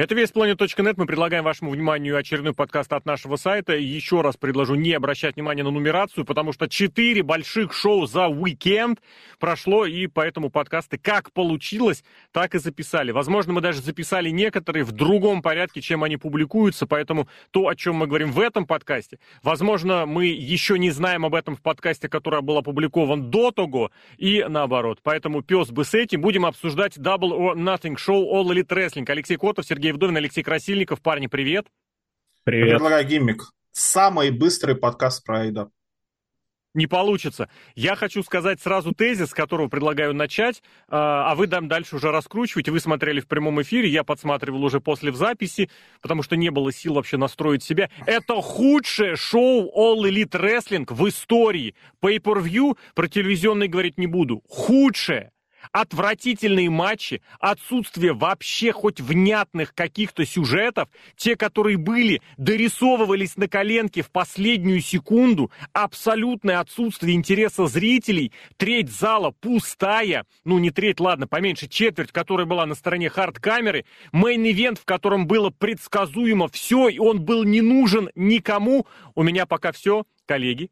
Это весьplanet.net. Мы предлагаем вашему вниманию очередной подкаст от нашего сайта. Еще раз предложу не обращать внимания на нумерацию, потому что четыре больших шоу за уикенд прошло, и поэтому подкасты как получилось, так и записали. Возможно, мы даже записали некоторые в другом порядке, чем они публикуются, поэтому то, о чем мы говорим в этом подкасте, возможно, мы еще не знаем об этом в подкасте, который был опубликован до того, и наоборот. Поэтому пес бы с этим. Будем обсуждать Double or Nothing Show All Elite Wrestling. Алексей Котов, Сергей Сергей Вдовин, Алексей Красильников. Парни, привет. Привет. Я предлагаю гиммик. Самый быстрый подкаст про Айда. Не получится. Я хочу сказать сразу тезис, с которого предлагаю начать, а, а вы там дальше уже раскручиваете. Вы смотрели в прямом эфире, я подсматривал уже после в записи, потому что не было сил вообще настроить себя. Это худшее шоу All Elite Wrestling в истории. Pay-per-view про телевизионный говорить не буду. Худшее отвратительные матчи, отсутствие вообще хоть внятных каких-то сюжетов, те, которые были, дорисовывались на коленке в последнюю секунду, абсолютное отсутствие интереса зрителей, треть зала пустая, ну не треть, ладно, поменьше, четверть, которая была на стороне hard-камеры, main event, в котором было предсказуемо все, и он был не нужен никому. У меня пока все, коллеги,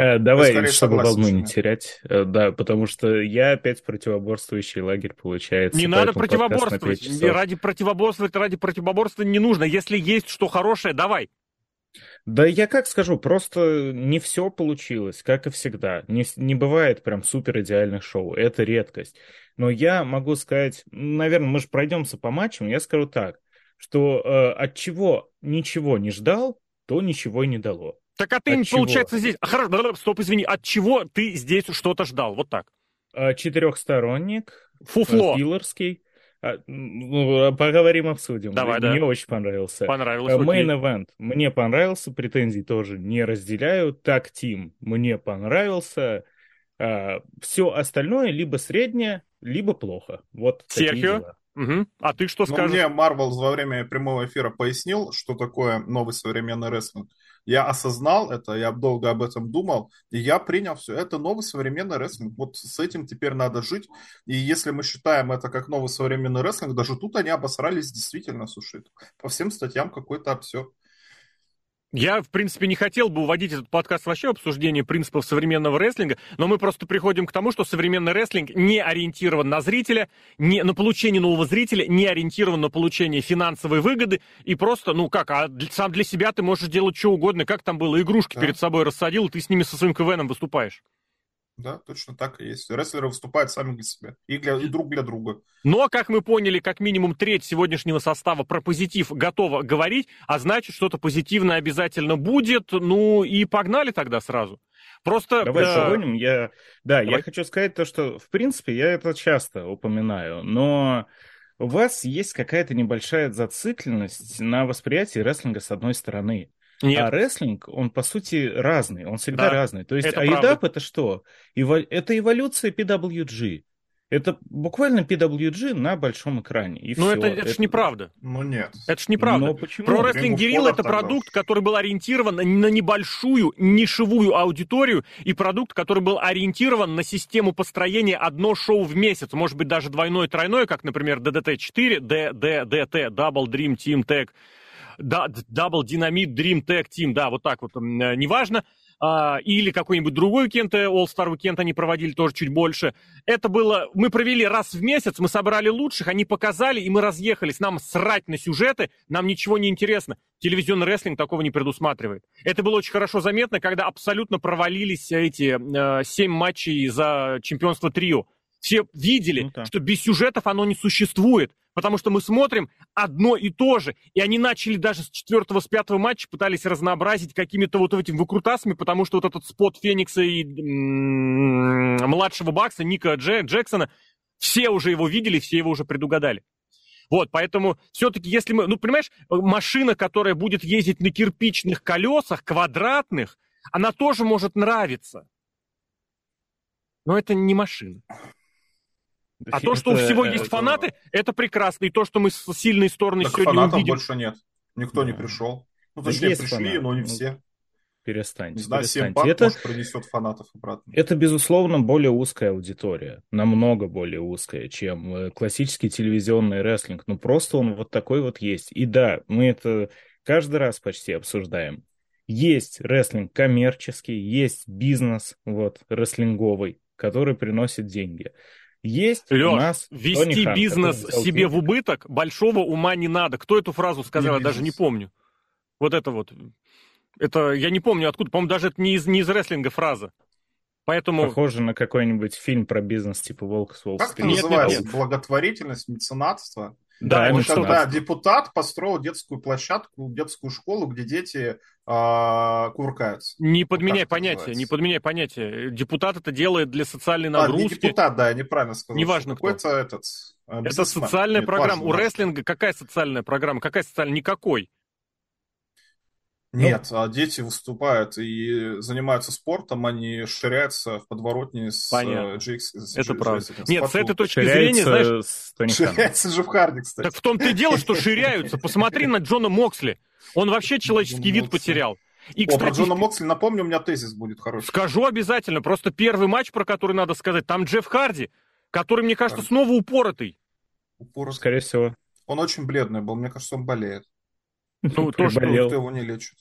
Э, давай, чтобы волну не терять. Э, да, потому что я опять противоборствующий лагерь получается. Не надо противоборствовать. Ради противоборствовать, ради противоборства не нужно. Если есть что хорошее, давай. Да я как скажу, просто не все получилось, как и всегда. Не, не бывает прям супер идеальных шоу, это редкость. Но я могу сказать, наверное, мы же пройдемся по матчам, я скажу так, что э, от чего ничего не ждал, то ничего и не дало. Так а ты, от получается, чего? здесь... Хорошо, стоп, извини. От чего ты здесь что-то ждал? Вот так. А, четырехсторонник. Фуфло. Пилорский. А, ну, поговорим, обсудим. Давай, Мне да. очень понравился. Понравился. Main Event. Мне понравился. Претензий тоже не разделяю. Так, Тим. Мне понравился. А, все остальное либо среднее, либо плохо. Вот Серхио? Угу. А ты что ну, скажешь? Мне Марвел во время прямого эфира пояснил, что такое новый современный рестлинг. Я осознал это, я долго об этом думал, и я принял все. Это новый современный рестлинг. Вот с этим теперь надо жить. И если мы считаем это как новый современный рестлинг, даже тут они обосрались действительно, слушай. По всем статьям какой-то обсек. Я, в принципе, не хотел бы уводить этот подкаст вообще в обсуждение принципов современного рестлинга, но мы просто приходим к тому, что современный рестлинг не ориентирован на зрителя, не, на получение нового зрителя, не ориентирован на получение финансовой выгоды, и просто, ну как, а сам для себя ты можешь делать что угодно, как там было, игрушки да. перед собой рассадил, и ты с ними со своим КВНом выступаешь. Да, точно так и есть. Рестлеры выступают сами для себя. И, для, и друг для друга. Но, как мы поняли, как минимум треть сегодняшнего состава про позитив готова говорить, а значит, что-то позитивное обязательно будет. Ну и погнали тогда сразу. Просто... Давай да... погоним. Я... Да, Давай. я хочу сказать то, что, в принципе, я это часто упоминаю, но у вас есть какая-то небольшая зацикленность на восприятии рестлинга с одной стороны. Нет. А рестлинг, он по сути разный, он всегда да, разный. То есть, это а EDAP это что? Эво... Это эволюция PWG. Это буквально PWG на большом экране. И Но это, это, это ж неправда. Ну нет. Это ж неправда. Но почему? Про Wrestling Guerrilla это продукт, который был ориентирован на небольшую нишевую аудиторию и продукт, который был ориентирован на систему построения одно шоу в месяц. Может быть, даже двойное, тройное, как, например, DDT4, DDDT, Double Dream Team Tag Double Dynamite Dream Tag Team, да, вот так вот, э, неважно. А, или какой-нибудь другой уикенд, All-Star Weekend они проводили тоже чуть больше. Это было, мы провели раз в месяц, мы собрали лучших, они показали, и мы разъехались. Нам срать на сюжеты, нам ничего не интересно. Телевизионный рестлинг такого не предусматривает. Это было очень хорошо заметно, когда абсолютно провалились эти э, матчей за чемпионство трио. Все видели, ну, да. что без сюжетов оно не существует. Потому что мы смотрим одно и то же. И они начали даже с четвертого, с пятого матча пытались разнообразить какими-то вот этими выкрутасами, потому что вот этот спот Феникса и младшего Бакса, Ника Дж- Джексона, все уже его видели, все его уже предугадали. Вот, поэтому все-таки, если мы, ну, понимаешь, машина, которая будет ездить на кирпичных колесах, квадратных, она тоже может нравиться. Но это не машина. А то, что у всего есть фанаты, это прекрасно. И то, что мы с сильной стороны так сегодня фанатов увидим... больше нет. Никто не пришел. Ну, точнее, пришли, но не все. перестаньте. Не знаю, перестаньте. это, может, принесет фанатов обратно. Это, безусловно, более узкая аудитория. Намного более узкая, чем э, классический телевизионный рестлинг. Ну, просто он вот такой вот есть. И да, мы это каждый раз почти обсуждаем. Есть рестлинг коммерческий, есть бизнес вот рестлинговый, который приносит деньги. Есть Леш, у нас вести Хан, бизнес себе в убыток большого ума не надо. Кто эту фразу сказал, я даже не помню. Вот это вот. Это я не помню откуда. По-моему, даже это не из, не из рестлинга фраза. Поэтому... Похоже на какой-нибудь фильм про бизнес типа «Волк с Уолл-стрит». Как это называется? Нет, нет. Благотворительность, меценатство? Да, да вот когда депутат построил детскую площадку, детскую школу, где дети э, кувыркаются. Не подменяй вот понятие, не подменяй понятие. Депутат это делает для социальной нагрузки. А, не депутат, да, я неправильно сказал. Неважно кто. Какой-то этот... Э, это социальная Нет, программа. Важно, У рестлинга какая социальная программа? Какая социальная? Никакой. Нет, ну, а дети выступают и занимаются спортом, они ширяются в подворотне с Понятно. GX. С, Это правда. С Нет, с этой точки зрения, знаешь... Ширяется же в Харди, кстати. Так в том-то и дело, что ширяются. Посмотри на Джона Моксли. Он вообще человеческий вид потерял. И, кстати, О, про Джона Моксли напомню, у меня тезис будет хороший. Скажу обязательно. Просто первый матч, про который надо сказать, там Джефф Харди, который, мне кажется, снова упоротый. Упоротый. Скорее всего. Он очень бледный был. Мне кажется, он болеет. Ну, то, что его не лечат.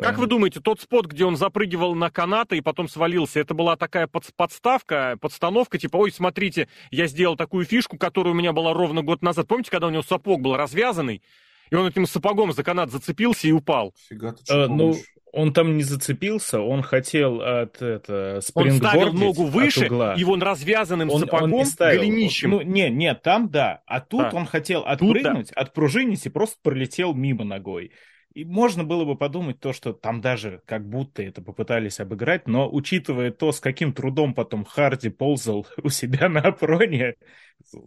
Как вы думаете, тот спот, где он запрыгивал на канаты и потом свалился, это была такая под, подставка, подстановка, типа, ой, смотрите, я сделал такую фишку, которая у меня была ровно год назад. Помните, когда у него сапог был развязанный, и он этим сапогом за канат зацепился и упал? Фига ты а, ну, он там не зацепился, он хотел от это Он ставил ногу выше, и он развязанным он, сапогом он голенищем. Ну, не, не, там да. А тут да. он хотел отпрыгнуть, тут, да. отпружинить и просто пролетел мимо ногой. И можно было бы подумать то, что там даже как будто это попытались обыграть, но учитывая то, с каким трудом потом Харди ползал у себя на опроне,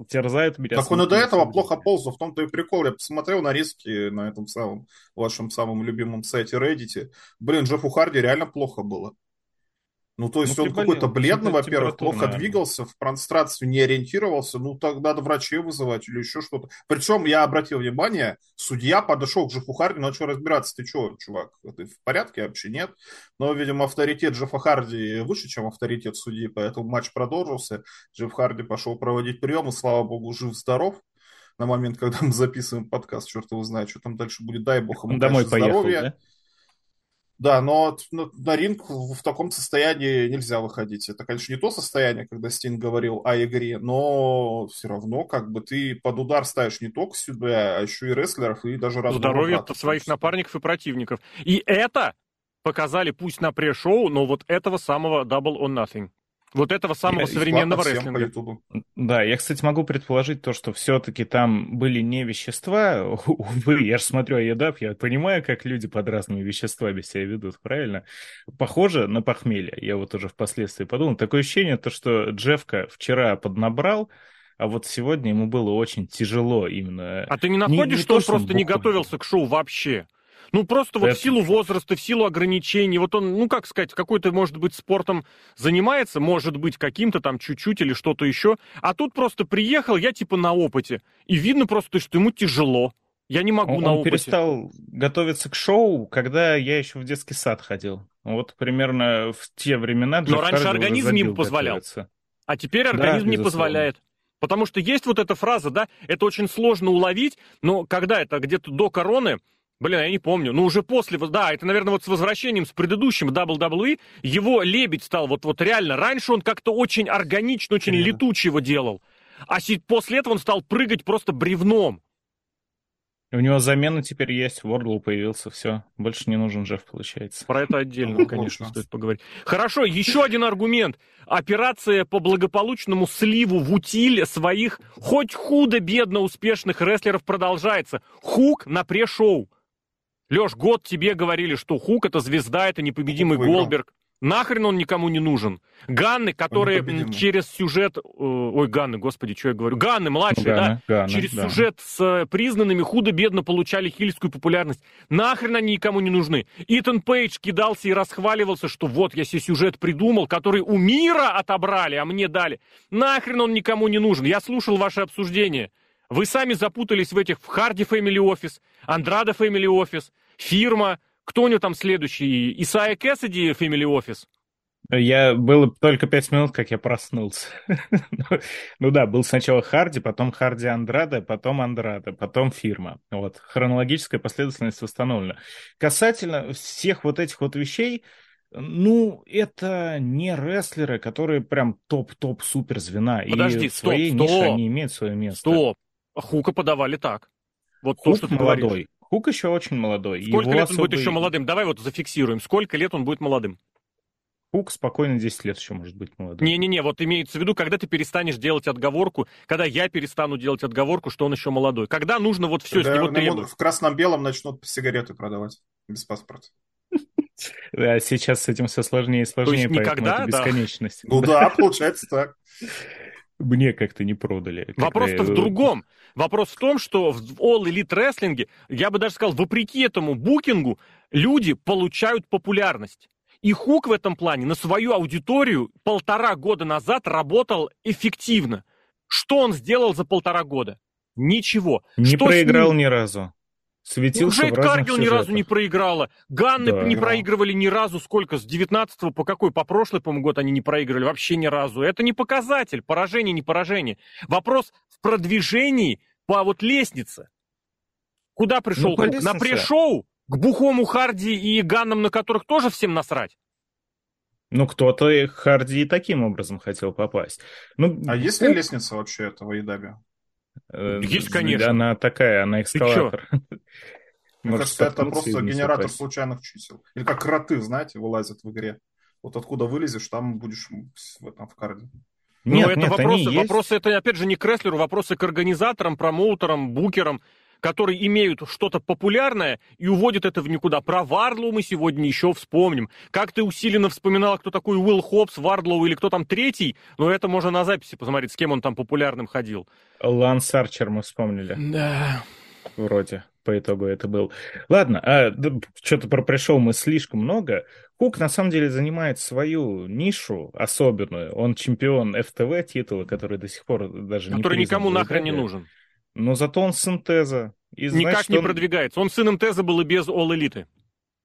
терзает меня. Так он и до этого плохо ползал, в том-то и прикол. Я посмотрел на риски на этом самом, вашем самом любимом сайте Reddit. Блин, Джеффу Харди реально плохо было. Ну, то есть ну, он какой-то бледный, во-первых, плохо наверное. двигался, в пространстве не ориентировался, ну, тогда надо врачей вызывать или еще что-то. Причем, я обратил внимание, судья подошел к Джеффу Харди, начал разбираться, ты что, чувак, ты в порядке? Вообще нет. Но, видимо, авторитет Джеффа Харди выше, чем авторитет судьи, поэтому матч продолжился. Джефф Харди пошел проводить прием, и, слава богу, жив-здоров на момент, когда мы записываем подкаст, черт его знает, что там дальше будет, дай бог ему, Домой конечно, поехал, здоровья. Да? Да, но на, ринг в таком состоянии нельзя выходить. Это, конечно, не то состояние, когда Стин говорил о игре, но все равно как бы ты под удар ставишь не только себя, а еще и рестлеров, и даже Здоровье своих напарников и противников. И это показали пусть на пре-шоу, но вот этого самого Double or Nothing. Вот этого самого я современного рестлинга. Да, я, кстати, могу предположить то, что все-таки там были не вещества. Увы, я же смотрю Айедап, я понимаю, как люди под разными веществами себя ведут, правильно? Похоже на похмелье. Я вот уже впоследствии подумал. Такое ощущение, то, что Джефка вчера поднабрал, а вот сегодня ему было очень тяжело именно. А ты не находишь, не, не что то, он что просто он не готовился к шоу вообще? Ну, просто вот в силу возраста, в силу ограничений, вот он, ну, как сказать, какой-то, может быть, спортом занимается, может быть, каким-то там чуть-чуть или что-то еще, а тут просто приехал, я типа на опыте, и видно просто, что ему тяжело. Я не могу он, на он опыте. перестал готовиться к шоу, когда я еще в детский сад ходил. Вот примерно в те времена Но раньше организм не позволял. Готовиться. А теперь организм да, не позволяет. Потому что есть вот эта фраза, да, это очень сложно уловить, но когда это где-то до короны, Блин, я не помню. Ну, уже после, да, это, наверное, вот с возвращением, с предыдущим WWE, его лебедь стал вот, вот реально. Раньше он как-то очень органично, очень Именно. летучий его делал. А после этого он стал прыгать просто бревном. У него замена теперь есть, Вордл появился, все. Больше не нужен Джефф, получается. Про это отдельно, конечно, стоит поговорить. Хорошо, еще один аргумент. Операция по благополучному сливу в утиль своих хоть худо-бедно успешных рестлеров продолжается. Хук на пре-шоу. Леш, год тебе говорили, что Хук это звезда, это непобедимый Хук Голдберг. Нахрен он никому не нужен. Ганны, которые через сюжет... Э, ой, Ганны, господи, что я говорю? Ганны, младшие, Ганны, да? Ганны, через да. сюжет с э, признанными худо-бедно получали хильскую популярность. Нахрен они никому не нужны. Итан Пейдж кидался и расхваливался, что вот я себе сюжет придумал, который у мира отобрали, а мне дали. Нахрен он никому не нужен. Я слушал ваше обсуждение. Вы сами запутались в этих в Харди Family Office, Андрада Family Office, фирма, Кто у него там следующий? Исайя Кэссиди, Family Office? Я было только пять минут, как я проснулся. ну, да, был сначала Харди, потом Харди Андрада, потом Андрада, потом фирма. Вот, хронологическая последовательность восстановлена. Касательно всех вот этих вот вещей, ну, это не рестлеры, которые прям топ-топ-супер звена. Подожди, и стоп, в своей стоп, нише они имеют свое место. Стоп. Хука подавали так. Вот Хук то, что ты молодой. говоришь. Хук еще очень молодой. Сколько Его лет он будет особый- еще молодым? Давай вот зафиксируем. Сколько лет он будет молодым? Хук спокойно 10 лет еще может быть молодым. Не-не-не, вот имеется в виду, когда ты перестанешь делать отговорку, когда я перестану делать отговорку, что он еще молодой. Когда нужно вот все с Когда него требовать. в красном-белом начнут сигареты продавать без паспорта. А сейчас с этим все сложнее и сложнее, поэтому никогда, это да? бесконечность. Ну да, получается так. Мне как-то не продали. Вопрос-то в другом. Вопрос в том, что в All Elite Wrestling, я бы даже сказал, вопреки этому букингу, люди получают популярность. И Хук в этом плане на свою аудиторию полтора года назад работал эффективно. Что он сделал за полтора года? Ничего. Не Что проиграл ни разу. Светился разных Каргил ни разу не проиграла. Ганны Да. не Да. проигрывали ни разу. Сколько? С 19 по какой? По прошлый, по-моему, год они не проигрывали. Вообще ни разу. Это не показатель. Поражение, не поражение. Вопрос в продвижении по вот лестнице. Куда пришел Ну, по? На пресс-шоу? К Бухому Харди и Ганнам, на которых тоже всем насрать? Ну, кто-то Харди и таким образом хотел попасть. Ну, А есть ли лестница вообще этого Едаби? Э, Есть, конечно. Она такая, она эскалатор. Мне кажется, это просто генератор упасть. случайных чисел. Или как кроты, знаете, вылазят в игре. Вот откуда вылезешь, там будешь в этом в карде. Ну, Нет, это нет, вопросы, они есть. вопросы, это опять же не к рестлеру, вопросы к организаторам, промоутерам, букерам, которые имеют что-то популярное и уводят это в никуда. Про Варлоу мы сегодня еще вспомним. Как ты усиленно вспоминала, кто такой Уилл Хопс, Варлоу или кто там третий, но это можно на записи посмотреть, с кем он там популярным ходил. Ланс Арчер мы вспомнили. Да. Вроде по итогу это был. Ладно, а, да, что-то про пришел мы слишком много. Хук на самом деле занимает свою нишу особенную. Он чемпион ФТВ титула, который до сих пор даже не Который никому нахрен не нужен. Но зато он сын Теза. И, Никак значит, не он- продвигается. Он сыном Теза был и без All Элиты.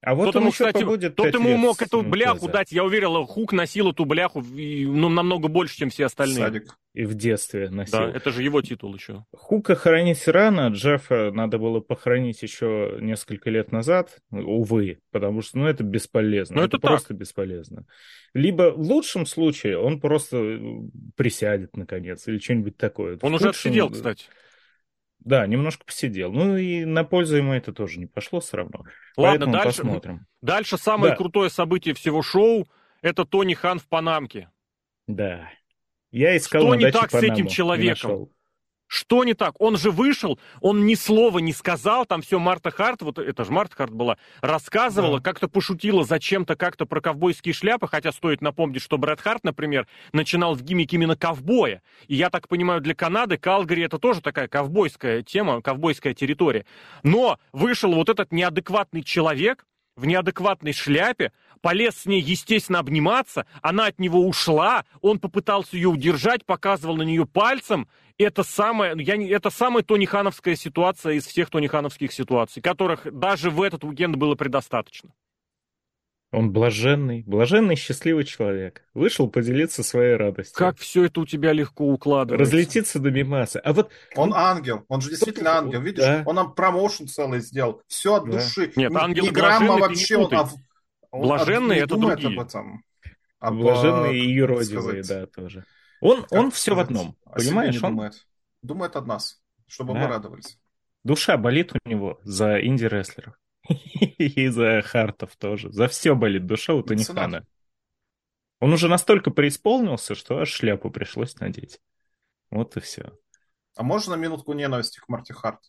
А вот Кто-то он ему, еще кстати, побудет пять ему мог эту бляху Теза. дать. Я уверил, Хук носил эту бляху и, ну, намного больше, чем все остальные. Садик. И в детстве носил. Да, это же его титул еще. Хука хоронить рано, Джеффа надо было похоронить еще несколько лет назад, увы, потому что ну, это бесполезно, Ну, это, это так. просто бесполезно. Либо в лучшем случае он просто э, присядет наконец или что-нибудь такое. Он В уже худшем, отсидел, кстати. Да, немножко посидел. Ну и на пользу ему это тоже не пошло все равно. Ладно, Поэтому дальше, посмотрим. дальше самое Да. крутое событие всего шоу – это Тони Хан в Панамке. Да. Я искал Что не так с этим Панаму, человеком? Что не так? Он же вышел, он ни слова не сказал, там все Марта Харт, вот это же Марта Харт была, рассказывала, Да. как-то пошутила зачем-то как-то про ковбойские шляпы, хотя стоит напомнить, что Брэд Харт, например, начинал в гиммике именно ковбоя. И я так понимаю, для Канады Калгари это тоже такая ковбойская тема, ковбойская территория. Но вышел вот этот неадекватный человек в неадекватной шляпе, полез с ней, естественно, обниматься, она от него ушла, он попытался ее удержать, показывал на нее пальцем. Это самая, я не, это самая тонихановская ситуация из всех тонихановских ситуаций, которых даже в этот уикенд было предостаточно. Он блаженный, блаженный, счастливый человек. Вышел поделиться своей радостью. Как все это у тебя легко укладывается. Разлетиться до мимасы. А вот Он ангел, он же действительно ангел, видишь? Да. Он нам промоушен целый сделал, все от Да. души. Нет, Ни- ангел ни грамма блаженный, ты не вообще, он, Блаженные не это другие. об этом. Об, блаженные э, и юродивые, сказать, да, тоже. Он, как он все в одном, о себе понимаешь? Он, думает. Думает о нас, чтобы Да. мы радовались. душа болит у него за инди-рестлеров. И за хартов тоже. За все болит душа у. Танихана. Он уже настолько преисполнился, что аж шляпу пришлось надеть. Вот и все. А можно минутку ненависти к Марти Харт?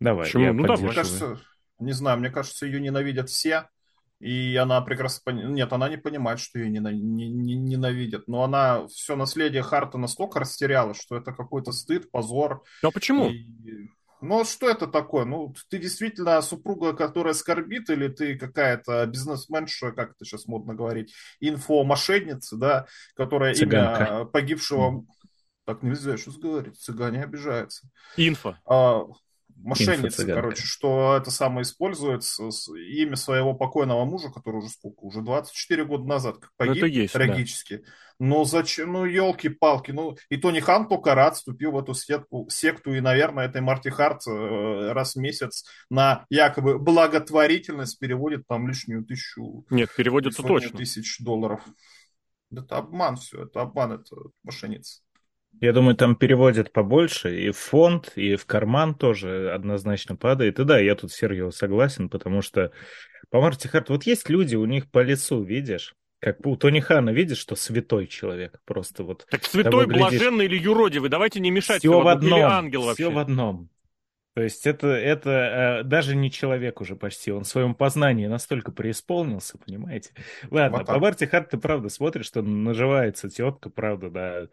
Давай, Почему? я Ну, давай. Мне кажется, не знаю, мне кажется, ее ненавидят все. И она прекрасно пони- Нет, она не понимает, что ее нена- не- не- ненавидят. Но она все наследие Харта настолько растеряла, что это какой-то стыд, позор. А почему? И- Ну, а что это такое? Ну, ты действительно супруга, которая скорбит, или ты какая-то бизнесменша, как это сейчас модно говорить, инфомошенница, да, которая Цыганка. имя погибшего... Так нельзя сейчас говорить, цыгане обижаются. Инфо. А, мошенницы, короче, что это самое используется, имя своего покойного мужа, который уже сколько, уже 24 года назад как ну, погиб, есть, трагически. Да. Ну зачем, ну елки-палки, ну и Тони Хан только рад вступил в эту сетку, секту, и, наверное, этой Марти Харт э, раз в месяц на якобы благотворительность переводит там лишнюю тысячу. Нет, переводится точно. тысяч долларов. Это обман все, это обман, это мошенница. Я думаю, там переводят побольше, и в фонд, и в карман тоже однозначно падает. И да, я тут Сергею согласен, потому что по Марти Харт, вот есть люди, у них по лицу, видишь, как у Тони Хана, видишь, что святой человек, просто вот. Так святой, блаженный или юродивый, давайте не мешать. Все в одном, или ангел вообще. все в одном. То есть это, это э, даже не человек уже почти, он в своем познании настолько преисполнился, понимаете? Ладно, вот по Марти Харт ты правда смотришь, что наживается тетка, правда, да,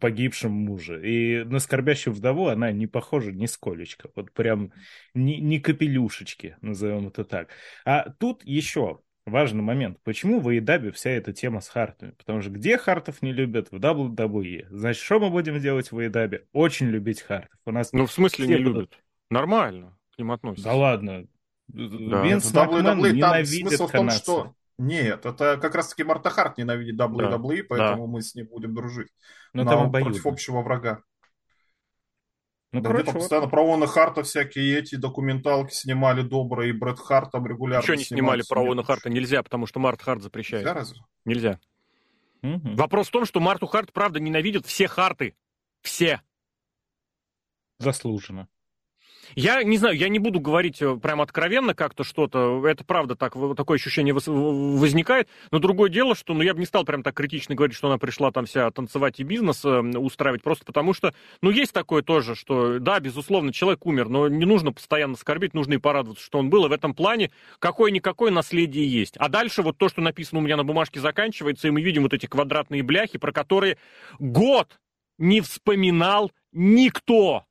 погибшем муже. И на скорбящую вдову она не похожа нисколечко. Вот прям ни, ни капелюшечки, назовем это так. А тут еще важный момент. Почему в Эйдабе вся эта тема с хартами? Потому что где хартов не любят? В WWE. Значит, что мы будем делать в Эйдабе? Очень любить хартов. У нас ну, в смысле не будут... любят? Нормально к ним относятся. Да ладно. Да. Винс Макмен ненавидит в том, что нет, это как раз-таки Марта Харт ненавидит WWE, да, поэтому да. мы с ней будем дружить. Но ну, там против общего врага. Ну, да, короче, вот... постоянно про Уона Харта всякие эти документалки снимали добрые, и Брэд Харт там регулярно Ничего не снимали про Уона Харта, нельзя, потому что Март Харт запрещает. Нельзя разве? Нельзя. Угу. Вопрос в том, что Марту Харт, правда, ненавидят все Харты. Все. Заслуженно. Я не знаю, я не буду говорить э, прям откровенно как-то что-то, это правда так, такое ощущение возникает, но другое дело, что ну, я бы не стал прям так критично говорить, что она пришла там вся танцевать и бизнес э, устраивать, просто потому что, ну, есть такое тоже, что, да, безусловно, человек умер, но не нужно постоянно скорбить, нужно и порадоваться, что он был, и в этом плане какое-никакое наследие есть. А дальше вот то, что написано у меня на бумажке, заканчивается, и мы видим вот эти квадратные бляхи, про которые год не вспоминал никто.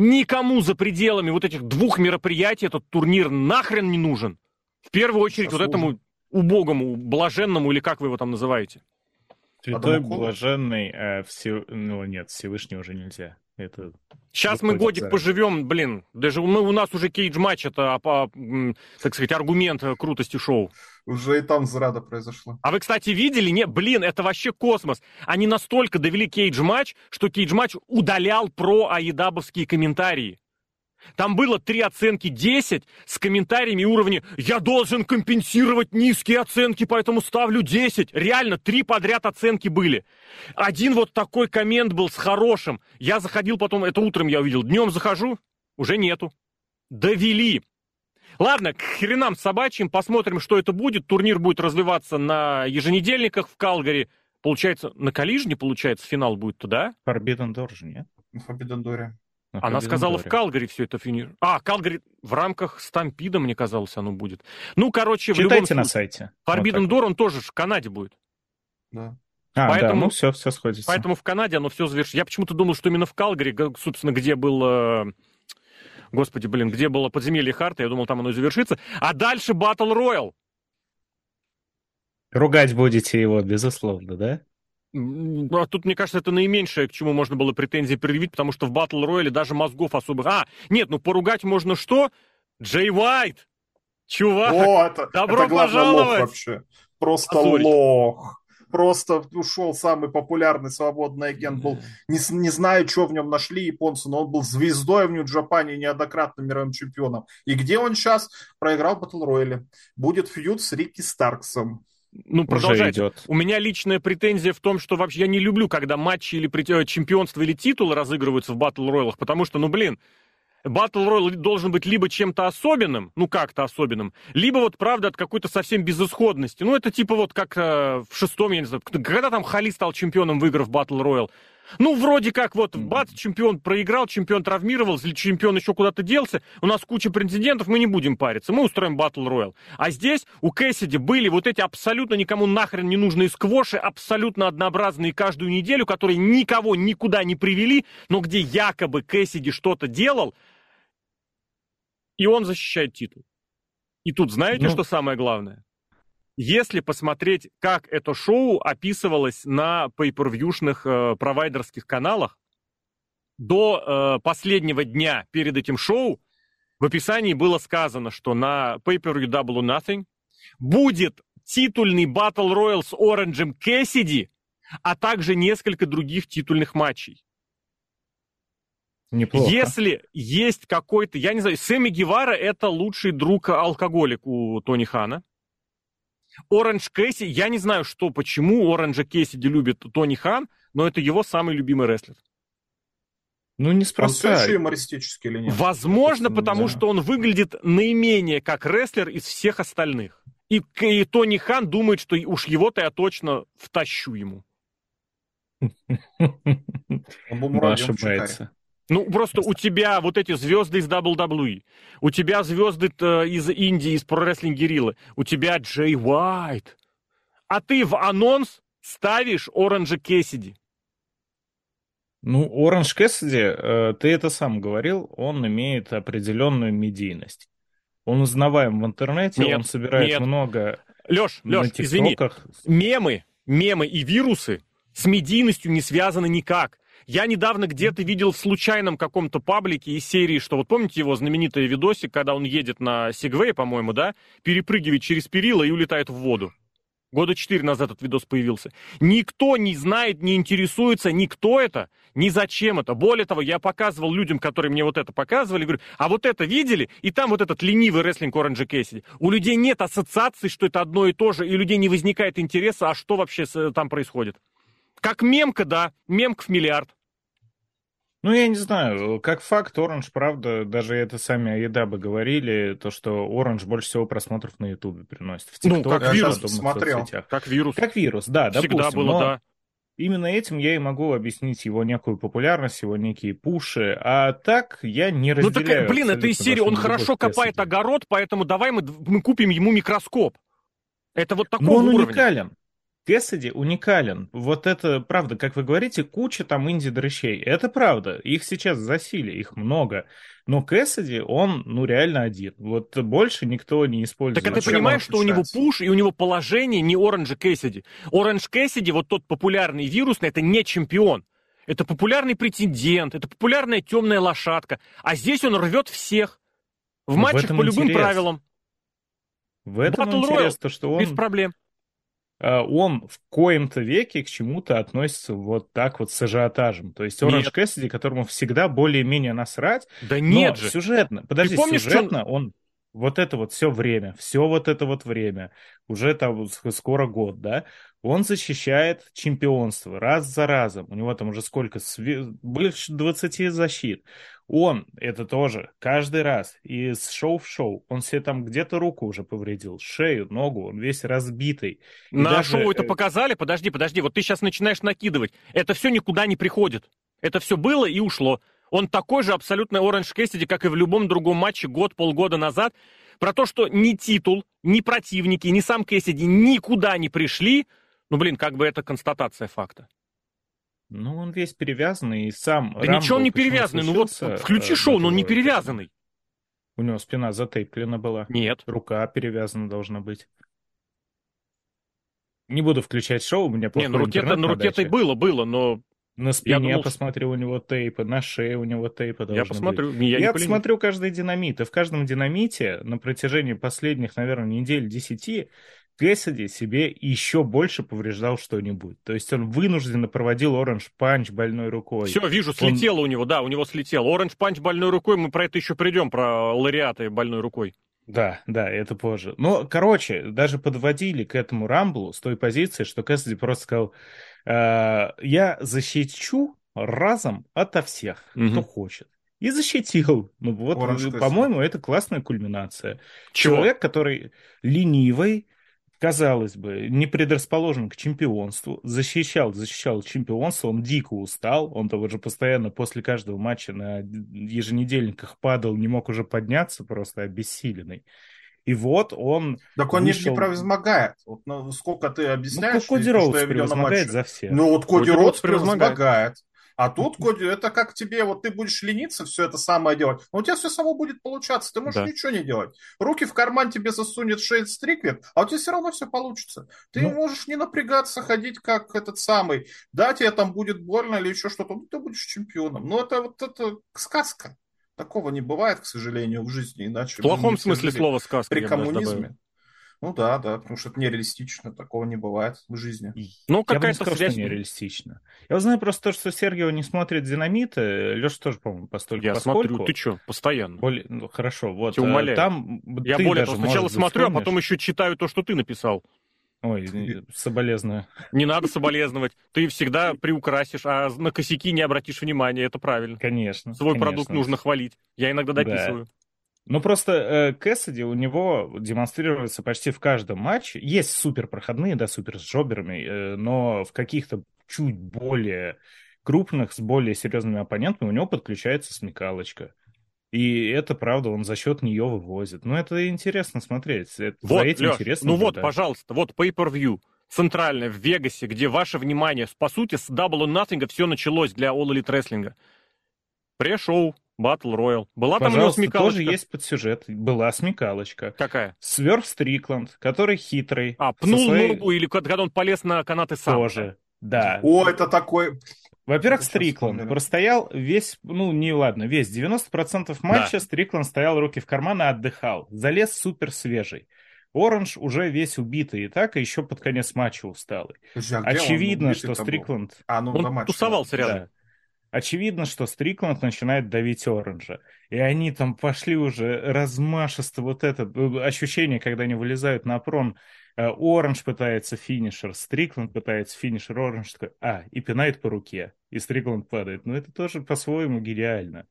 Никому за пределами вот этих двух мероприятий этот турнир нахрен не нужен. В первую очередь Заслужен. вот этому убогому, блаженному, или как вы его там называете? Святой, блаженный, а все... ну нет, Всевышний уже нельзя. Это Сейчас мы годик за... поживем, блин. Даже мы, у нас уже кейдж-матч, это, а, так сказать, аргумент крутости шоу. Уже и там зрада произошла. А вы, кстати, видели? Не, блин, это вообще космос. Они настолько довели Cagematch, что Cagematch удалял про-AEWовские комментарии. Там было три оценки 10 с комментариями уровня «Я должен компенсировать низкие оценки, поэтому ставлю 10». Реально, три подряд оценки были. Один вот такой коммент был с хорошим. Я заходил потом, это утром я увидел, днем захожу, уже нету. Довели. Ладно, к хренам собачьим, посмотрим, что это будет. Турнир будет развиваться на еженедельниках в Калгари. Получается, на Калижне, получается, финал будет туда? Forbidden Door же, нет? Forbidden Door. На Она сказала, в Калгари все это финиш. А, Калгари в рамках Стампида, мне казалось, оно будет. Ну, короче, Читайте в любом случае, на сайте. Forbidden вот Door, он тоже в Канаде будет. Да. А, поэтому, да, ну все, все сходится. Поэтому в Канаде оно все завершится. Я почему-то думал, что именно в Калгари, собственно, где был... Господи, блин, где было подземелье Харта, я думал, там оно и завершится. А дальше Battle Royale. Ругать будете его, безусловно, да? А тут, мне кажется, это наименьшее, к чему можно было претензии предъявить, потому что в Батл Рояле даже мозгов особых... А, нет, ну поругать можно что? Джей Уайт! Чувак! О, это, Добро это пожаловать! Лох вообще. Просто Позорить. лох. Просто ушел самый популярный свободный агент. Был, не, не знаю, что в нем нашли японцы, но он был звездой в Нью-Джапане, неоднократным мировым чемпионом. И где он сейчас? Проиграл Батл Рояле. Будет фьюд с Рикки Старксом ну, продолжать. Идет. У меня личная претензия в том, что вообще я не люблю, когда матчи или э, чемпионство или титулы разыгрываются в батл роялах, потому что, ну, блин, батл роял должен быть либо чем-то особенным, ну, как-то особенным, либо вот, правда, от какой-то совсем безысходности. Ну, это типа вот как э, в шестом, я не знаю, когда там Хали стал чемпионом, выиграв батл роял, ну, вроде как вот, бац, чемпион проиграл, чемпион травмировался, или чемпион еще куда-то делся, у нас куча претендентов, мы не будем париться, мы устроим батл роял. А здесь у Кэссиди были вот эти абсолютно никому нахрен не нужные сквоши, абсолютно однообразные каждую неделю, которые никого никуда не привели, но где якобы Кэссиди что-то делал, и он защищает титул. И тут знаете, ну... что самое главное? Если посмотреть, как это шоу описывалось на pay-per-viewшных э, провайдерских каналах, до э, последнего дня перед этим шоу в описании было сказано, что на Pay-Per-View Double or Nothing будет титульный Battle Royal с Оранжем Кэссиди, а также несколько других титульных матчей. Неплохо. Если есть какой-то, я не знаю, Сэмми Гевара это лучший друг-алкоголик у Тони Хана. Оранж Кэсси, я не знаю, что, почему Оранжа Кэссиди любит Тони Хан, но это его самый любимый рестлер. Ну, неспроста. Он все еще юмористический или нет? Возможно, потому да. что он выглядит наименее как рестлер из всех остальных. И, и Тони Хан думает, что уж его-то я точно втащу ему. Он ошибается. Ну, просто у тебя вот эти звезды из WWE, у тебя звезды из Индии, из Guerrilla, у тебя Джей Уайт, а ты в анонс ставишь Оранжа Кессиди. Ну, Оранж Кэссиди, э, ты это сам говорил, он имеет определенную медийность. Он узнаваем в интернете, нет, он собирает нет. много... Леш, Леш, извини, мемы, мемы и вирусы с медийностью не связаны никак. Я недавно где-то видел в случайном каком-то паблике из серии, что вот помните его знаменитый видосик, когда он едет на Сегвей, по-моему, да, перепрыгивает через перила и улетает в воду. Года четыре назад этот видос появился. Никто не знает, не интересуется, никто это, ни зачем это. Более того, я показывал людям, которые мне вот это показывали, говорю, а вот это видели? И там вот этот ленивый рестлинг Оранжа Кэссиди. У людей нет ассоциации, что это одно и то же, и у людей не возникает интереса, а что вообще там происходит. Как мемка, да, мемков миллиард. Ну, я не знаю, как факт, Оранж, правда, даже это сами еда бы говорили, то, что Оранж больше всего просмотров на Ютубе приносит. В TikTok, ну, как вирус, смотрел. Как вирус. Как вирус, да, Всегда допустим. было, да. Именно этим я и могу объяснить его некую популярность, его некие пуши. А так я не разделяю. Ну так, блин, это из серии, он хорошо копает огород, поэтому давай мы, мы купим ему микроскоп. Это вот такого Но он уровня. уникален. Кэссиди уникален. Вот это правда, как вы говорите, куча там инди-дрыщей. Это правда. Их сейчас засили, их много. Но Кэссиди, он, ну, реально один. Вот больше никто не использует. Так а ты понимаешь, что у него пуш и у него положение не Оранжа Кэссиди. Оранж Кэссиди, вот тот популярный вирусный, это не чемпион. Это популярный претендент, это популярная темная лошадка. А здесь он рвет всех. В матчах в по любым интерес. правилам. В этом Battle интерес, Royale то, что он... Без проблем. А, он в коем-то веке к чему-то относится вот так вот с ажиотажем. То есть Оранж Нет. Кэссиди, которому всегда более-менее насрать, Да нет же. сюжетно, подожди, помнишь, сюжетно он вот это вот все время, все вот это вот время, уже там скоро год, да, он защищает чемпионство раз за разом. У него там уже сколько, больше 20 защит. Он это тоже каждый раз из шоу в шоу. Он себе там где-то руку уже повредил, шею, ногу, он весь разбитый. И На даже, шоу это э, показали? Подожди, подожди, вот ты сейчас начинаешь накидывать. Это все никуда не приходит. Это все было и ушло. Он такой же абсолютно Оранж Кэссиди, как и в любом другом матче год, полгода назад. Про то, что ни титул, ни противники, ни сам Кэссиди никуда не пришли, ну, блин, как бы это констатация факта. Ну, он весь перевязанный, и сам Да Рамбл ничего он не перевязанный. Ну вот включи э, шоу, но он не перевязанный. У него спина затейплена была. Нет. Рука перевязана должна быть. Не буду включать шоу, у меня Не, плохой на руке-то, интернет на руке-то и даче. было, было, но На спине думал, что- посмотрю, у него тейпы, на шее у него тейпы я быть. посмотрю. Я, Я, не смотрю каждый динамит, и в каждом динамите на протяжении последних, наверное, недель десяти Кэссиди себе еще больше повреждал что-нибудь. То есть он вынужденно проводил оранж панч больной рукой. Все, вижу, слетело у него, да, у него слетело. Оранж панч больной рукой, мы про это еще придем, про лауреаты больной рукой. Да, да, это позже. Но, короче, даже подводили к этому Рамблу с той позиции, что Кэссиди просто сказал, «Э, я защищу разом ото всех, Мгм. кто хочет. И защитил. Ну вот, э, Кэссиди. по-моему, это классная кульминация. Чего? Человек, который ленивый, казалось бы, не предрасположен к чемпионству, защищал, защищал чемпионство, он дико устал, он того же постоянно после каждого матча на еженедельниках падал, не мог уже подняться, просто обессиленный. И вот он... Так он вышел- не превозмогает. Вот, ну, сколько ты Ну, объясняешь, Коди что я видел на превозмогает матче. за всех. Ну вот Коди Коди Роудс превозмогает. превозмогает. А тут, Коди, это как тебе, вот ты будешь лениться все это самое делать, но у тебя все само будет получаться, ты можешь да. ничего не делать. Руки в карман тебе засунет Шейд Стриквер, а у тебя все равно все получится. Ты ну... можешь не напрягаться, ходить как этот самый, да, тебе там будет больно или еще что-то, ну, ты будешь чемпионом. Но это вот это сказка. Такого не бывает, к сожалению, в жизни, иначе... В плохом смысле слова сказка. При коммунизме. Ну да, да, потому что это нереалистично, такого не бывает в жизни. Ну, какая-то сказал, связь... нереалистично. Я знаю просто то, что Сергеева не смотрит «Динамиты». Леша тоже, по-моему, постольку Я поскольку... смотрю, ты что, постоянно. Более... Ну, хорошо, вот. Я умоляю. Там Я ты более того, сначала смотрю, вспомнишь... а потом еще читаю то, что ты написал. Ой, соболезную. Не надо соболезновать. Ты всегда приукрасишь, а на косяки не обратишь внимания. Это правильно. Конечно. Свой конечно. продукт нужно хвалить. Я иногда дописываю. Да. Ну, просто э, Кэссиди у него демонстрируется почти в каждом матче. Есть супер проходные, да, супер с джоберами, э, но в каких-то чуть более крупных, с более серьезными оппонентами у него подключается смекалочка. И это правда, он за счет нее вывозит. Ну, это интересно смотреть. Это, вот, за этим Леш, интересно. Ну вот, пожалуйста, вот pay-per-view центральное в Вегасе, где ваше внимание, по сути, с Double or Nothing все началось для All Elite Wrestling. Пре-шоу, Батл Роял. Была Пожалуйста, там у него смекалочка? тоже есть подсюжет. Была смекалочка. Какая? Сверф Стрикланд, который хитрый. А, пнул своей... ногу или когда он полез на канаты сам? Тоже, да. О, это такой... Во-первых, Стрикланд простоял весь, ну, не ладно, весь 90% матча да. Стрикланд стоял руки в карман и отдыхал. Залез супер свежий. Оранж уже весь убитый и так, и еще под конец матча усталый. Слушай, а Очевидно, что Стрикланд... А, ну, он тусовался рядом. Да. Очевидно, что Стрикланд начинает давить Оранжа. И они там пошли уже размашисто, вот это э, ощущение, когда они вылезают на прон. Э, Оранж пытается финишер, Стрикланд пытается финишер, Оранж такой, а, и пинает по руке, и Стрикланд падает. Ну, это тоже по-своему гениально.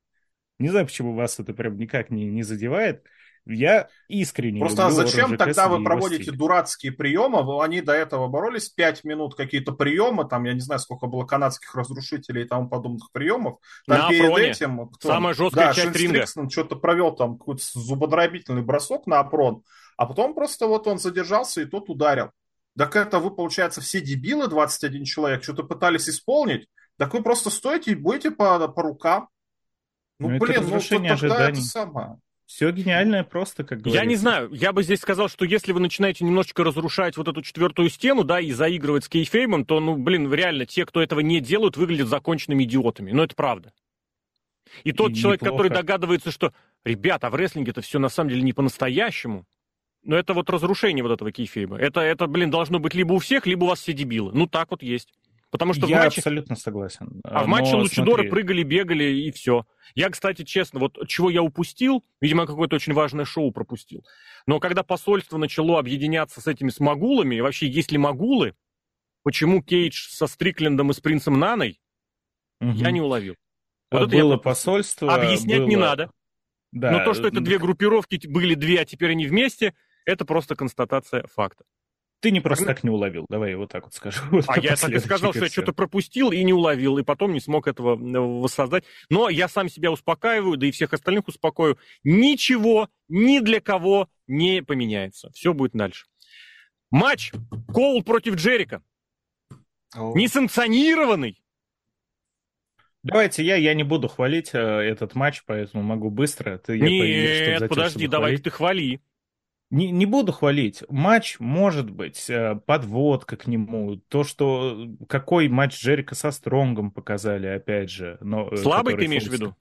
Не знаю, почему вас это прям никак не, не задевает. Я искренне Просто а зачем тогда вы проводите стиль. дурацкие приемы? Они до этого боролись 5 минут, какие-то приемы, там, я не знаю, сколько было канадских разрушителей и тому подобных приемов. Там на перед апроне. этим... Кто, Самая жесткая да, часть ринга. что-то провел там какой-то зубодробительный бросок на опрон, а потом просто вот он задержался и тот ударил. Так это вы, получается, все дебилы, 21 человек, что-то пытались исполнить, так вы просто стоите и будете по, по рукам. Ну, ну блин, ну тогда ожиданий. это самое. Все гениальное просто, как говорится. Я не знаю, я бы здесь сказал, что если вы начинаете немножечко разрушать вот эту четвертую стену, да, и заигрывать с кейфеймом, то, ну, блин, реально, те, кто этого не делают, выглядят законченными идиотами. Но это правда. И тот и человек, неплохо. который догадывается, что, ребята, а в рестлинге это все на самом деле не по-настоящему, но это вот разрушение вот этого кейфейма. Это, это, блин, должно быть либо у всех, либо у вас все дебилы. Ну, так вот есть. Потому что я в матче... абсолютно согласен. А в матче Лучидоры смотри... прыгали, бегали и все. Я, кстати, честно, вот чего я упустил, видимо, какое-то очень важное шоу пропустил. Но когда посольство начало объединяться с этими с могулами, и вообще есть ли могулы, почему Кейдж со Стриклендом и с принцем Наной, угу. я не уловил. Вот а было посольство. Объяснять было... не надо. Да. Но то, что это две группировки, были две, а теперь они вместе, это просто констатация факта. Ты не просто так не уловил, давай я вот так вот скажу. А я так и сказал, что я что-то пропустил и не уловил, и потом не смог этого э, воссоздать. Но я сам себя успокаиваю, да и всех остальных успокою. Ничего ни для кого не поменяется. Все будет дальше. Матч Коул против Джерика. Несанкционированный. Давайте я, я не буду хвалить э, этот матч, поэтому могу быстро. Ты, Нет, повинен, подожди, давай ты хвали. Не, не буду хвалить. Матч, может быть, э, подводка к нему. То, что какой матч Джерика со Стронгом показали, опять же. Но, э, Слабый ты имеешь в виду?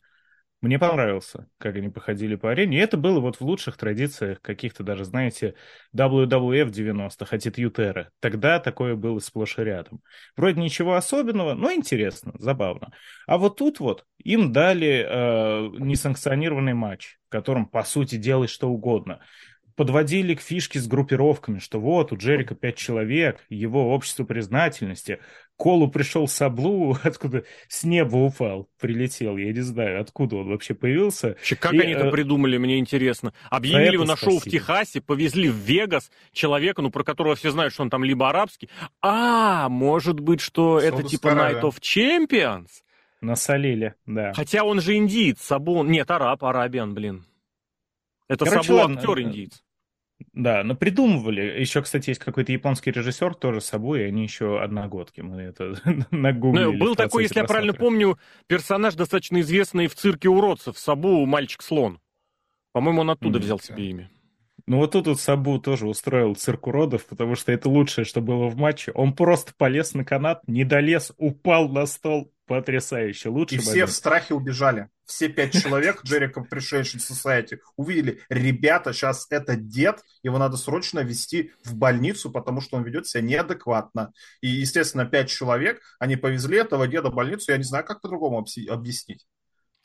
Мне понравился, как они походили по арене. И это было вот в лучших традициях каких-то даже, знаете, WWF 90-х, Attitude Era. Тогда такое было сплошь и рядом. Вроде ничего особенного, но интересно, забавно. А вот тут вот им дали э, несанкционированный матч, в котором, по сути, делай что угодно подводили к фишке с группировками, что вот у Джерика пять человек, его общество признательности. Колу пришел Саблу, откуда с неба упал, прилетел. Я не знаю, откуда он вообще появился. Вообще, как и, они это э... придумали, мне интересно. Объявили его на шоу в Техасе, повезли в Вегас человека, ну, про которого все знают, что он там либо арабский. А, может быть, что Саудовская это типа Night of Champions? Насолили, да. Хотя он же индиец, Сабон. Нет, араб, арабиан, блин. Это Короче, Саблу актер индиец. Да, но придумывали. Еще, кстати, есть какой-то японский режиссер тоже с собой, и они еще одногодки. Мы это нагуглили. Ну, был такой, если я правильно помню, персонаж достаточно известный в цирке уродцев. Сабу мальчик-слон. По-моему, он оттуда взял себе имя. Ну вот тут вот Сабу тоже устроил цирк уродов, потому что это лучшее, что было в матче. Он просто полез на канат, не долез, упал на стол. Потрясающе. Лучше И все в страхе убежали. Все пять человек Джерика Appreciation Society увидели, ребята, сейчас это дед, его надо срочно вести в больницу, потому что он ведет себя неадекватно. И, естественно, пять человек, они повезли этого деда в больницу, я не знаю, как по-другому объяснить.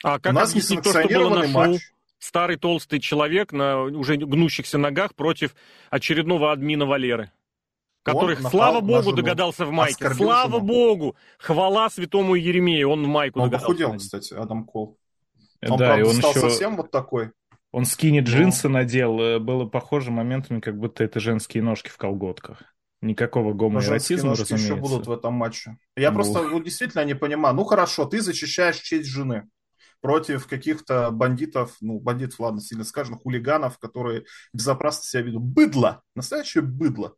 А как У нас несанкционированный матч старый толстый человек на уже гнущихся ногах против очередного админа Валеры. Которых, он слава богу, жену. догадался в майке. Слава богу! Хвала святому Еремею, он в майку он догадался. Он похудел, кстати, Адам Кол. Он, да, правда, и он стал еще... совсем вот такой. Он скини джинсы Но... надел, э, было похоже моментами, как будто это женские ножки в колготках. Никакого гомоэротизма, разумеется. еще будут в этом матче. Я Ух. просто ну, действительно не понимаю. Ну хорошо, ты защищаешь честь жены против каких-то бандитов, ну, бандитов, ладно, сильно скажем, хулиганов, которые безопасно себя ведут. Быдло! Настоящее быдло.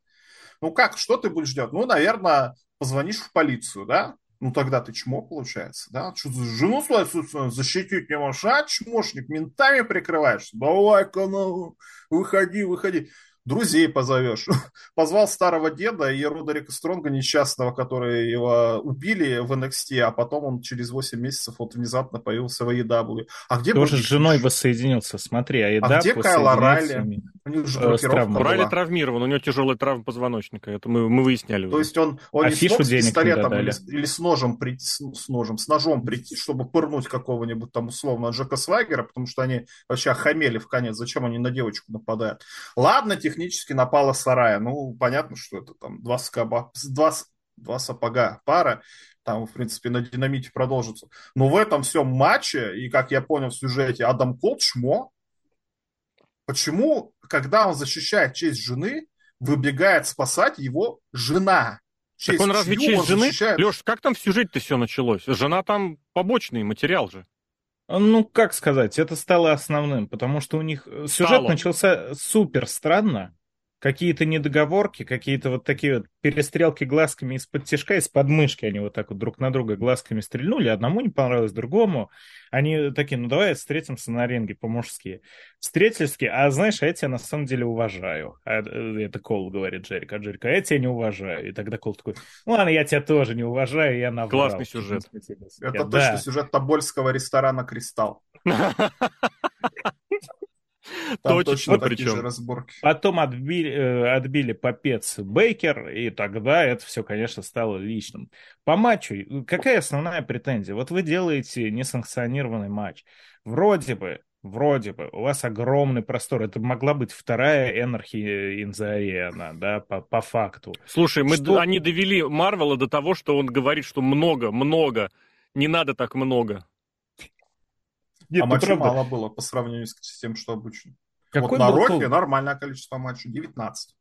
Ну как, что ты будешь делать? Ну, наверное, позвонишь в полицию, да? Ну, тогда ты чмо, получается, да? Что, жену свою защитить не можешь, а, чмошник, ментами прикрываешься? Давай-ка, ну, выходи, выходи друзей позовешь. Позвал старого деда и Родерика Стронга несчастного, который его убили в NXT, а потом он через 8 месяцев вот внезапно появился в AEW. А где Тоже с женой воссоединился, смотри, а AEW А где Кайла Райли? У них же э, Райли травмирован, у него тяжелая травма позвоночника, это мы, мы выясняли. То есть он, он не смог с пистолетом или, или с ножом прийти, с, с ножем, с ножом прийти, чтобы пырнуть какого-нибудь там условно Джека Свагера, потому что они вообще охамели в конец, зачем они на девочку нападают. Ладно, технически напала Сарая. Ну, понятно, что это там два, скоба, два, два сапога пара. Там, в принципе, на динамите продолжится. Но в этом всем матче, и как я понял в сюжете, Адам Кол чмо. Почему, когда он защищает честь жены, выбегает спасать его жена? Честь так он разве честь жены? Защищает... Леш, как там в сюжете-то все началось? Жена там побочный материал же. Ну, как сказать, это стало основным, потому что у них э, сюжет стало. начался супер странно какие-то недоговорки, какие-то вот такие вот перестрелки глазками из-под тяжка, из-под мышки они вот так вот друг на друга глазками стрельнули, одному не понравилось, другому. Они такие, ну давай встретимся на ринге по-мужски. Встретились, а знаешь, а я тебя на самом деле уважаю. А, э, это Кол говорит Джерик, а Джерик, а я тебя не уважаю. И тогда Кол такой, ну ладно, я тебя тоже не уважаю, я наврал. Классный сюжет. Это я, точно да. сюжет Тобольского ресторана «Кристалл». Там точно, точно причем. разборки. Потом отбили, э, отбили попец Бейкер, и тогда это все, конечно, стало личным. По матчу, какая основная претензия? Вот вы делаете несанкционированный матч. Вроде бы, вроде бы, у вас огромный простор. Это могла быть вторая Энархи Инзариана, да, по, по факту. Слушай, мы, что... они довели Марвела до того, что он говорит, что много, много, не надо так много. Нет, а матчей правда. мало было по сравнению с тем, что обычно. Какой вот на Роке толк? нормальное количество матчей, 19.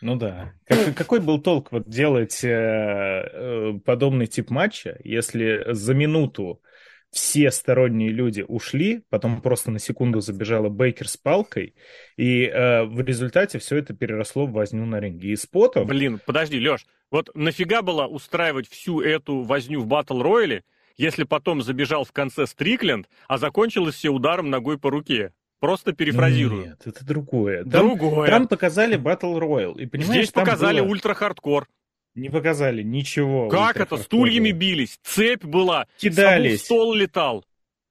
Ну да. Как, какой был толк вот делать э, э, подобный тип матча, если за минуту все сторонние люди ушли, потом просто на секунду забежала Бейкер с палкой, и э, в результате все это переросло в возню на ринге. И спотом... Блин, подожди, Леш, вот нафига было устраивать всю эту возню в батл рояле, если потом забежал в конце Стрикленд, а закончилось все ударом ногой по руке. Просто перефразирую. Нет, это другое. Там, другое. Там показали Battle Royale. И, понимаешь, Здесь показали было... ультра-хардкор. Не показали ничего. Как это? Стульями бились, цепь была, кидались. стол летал.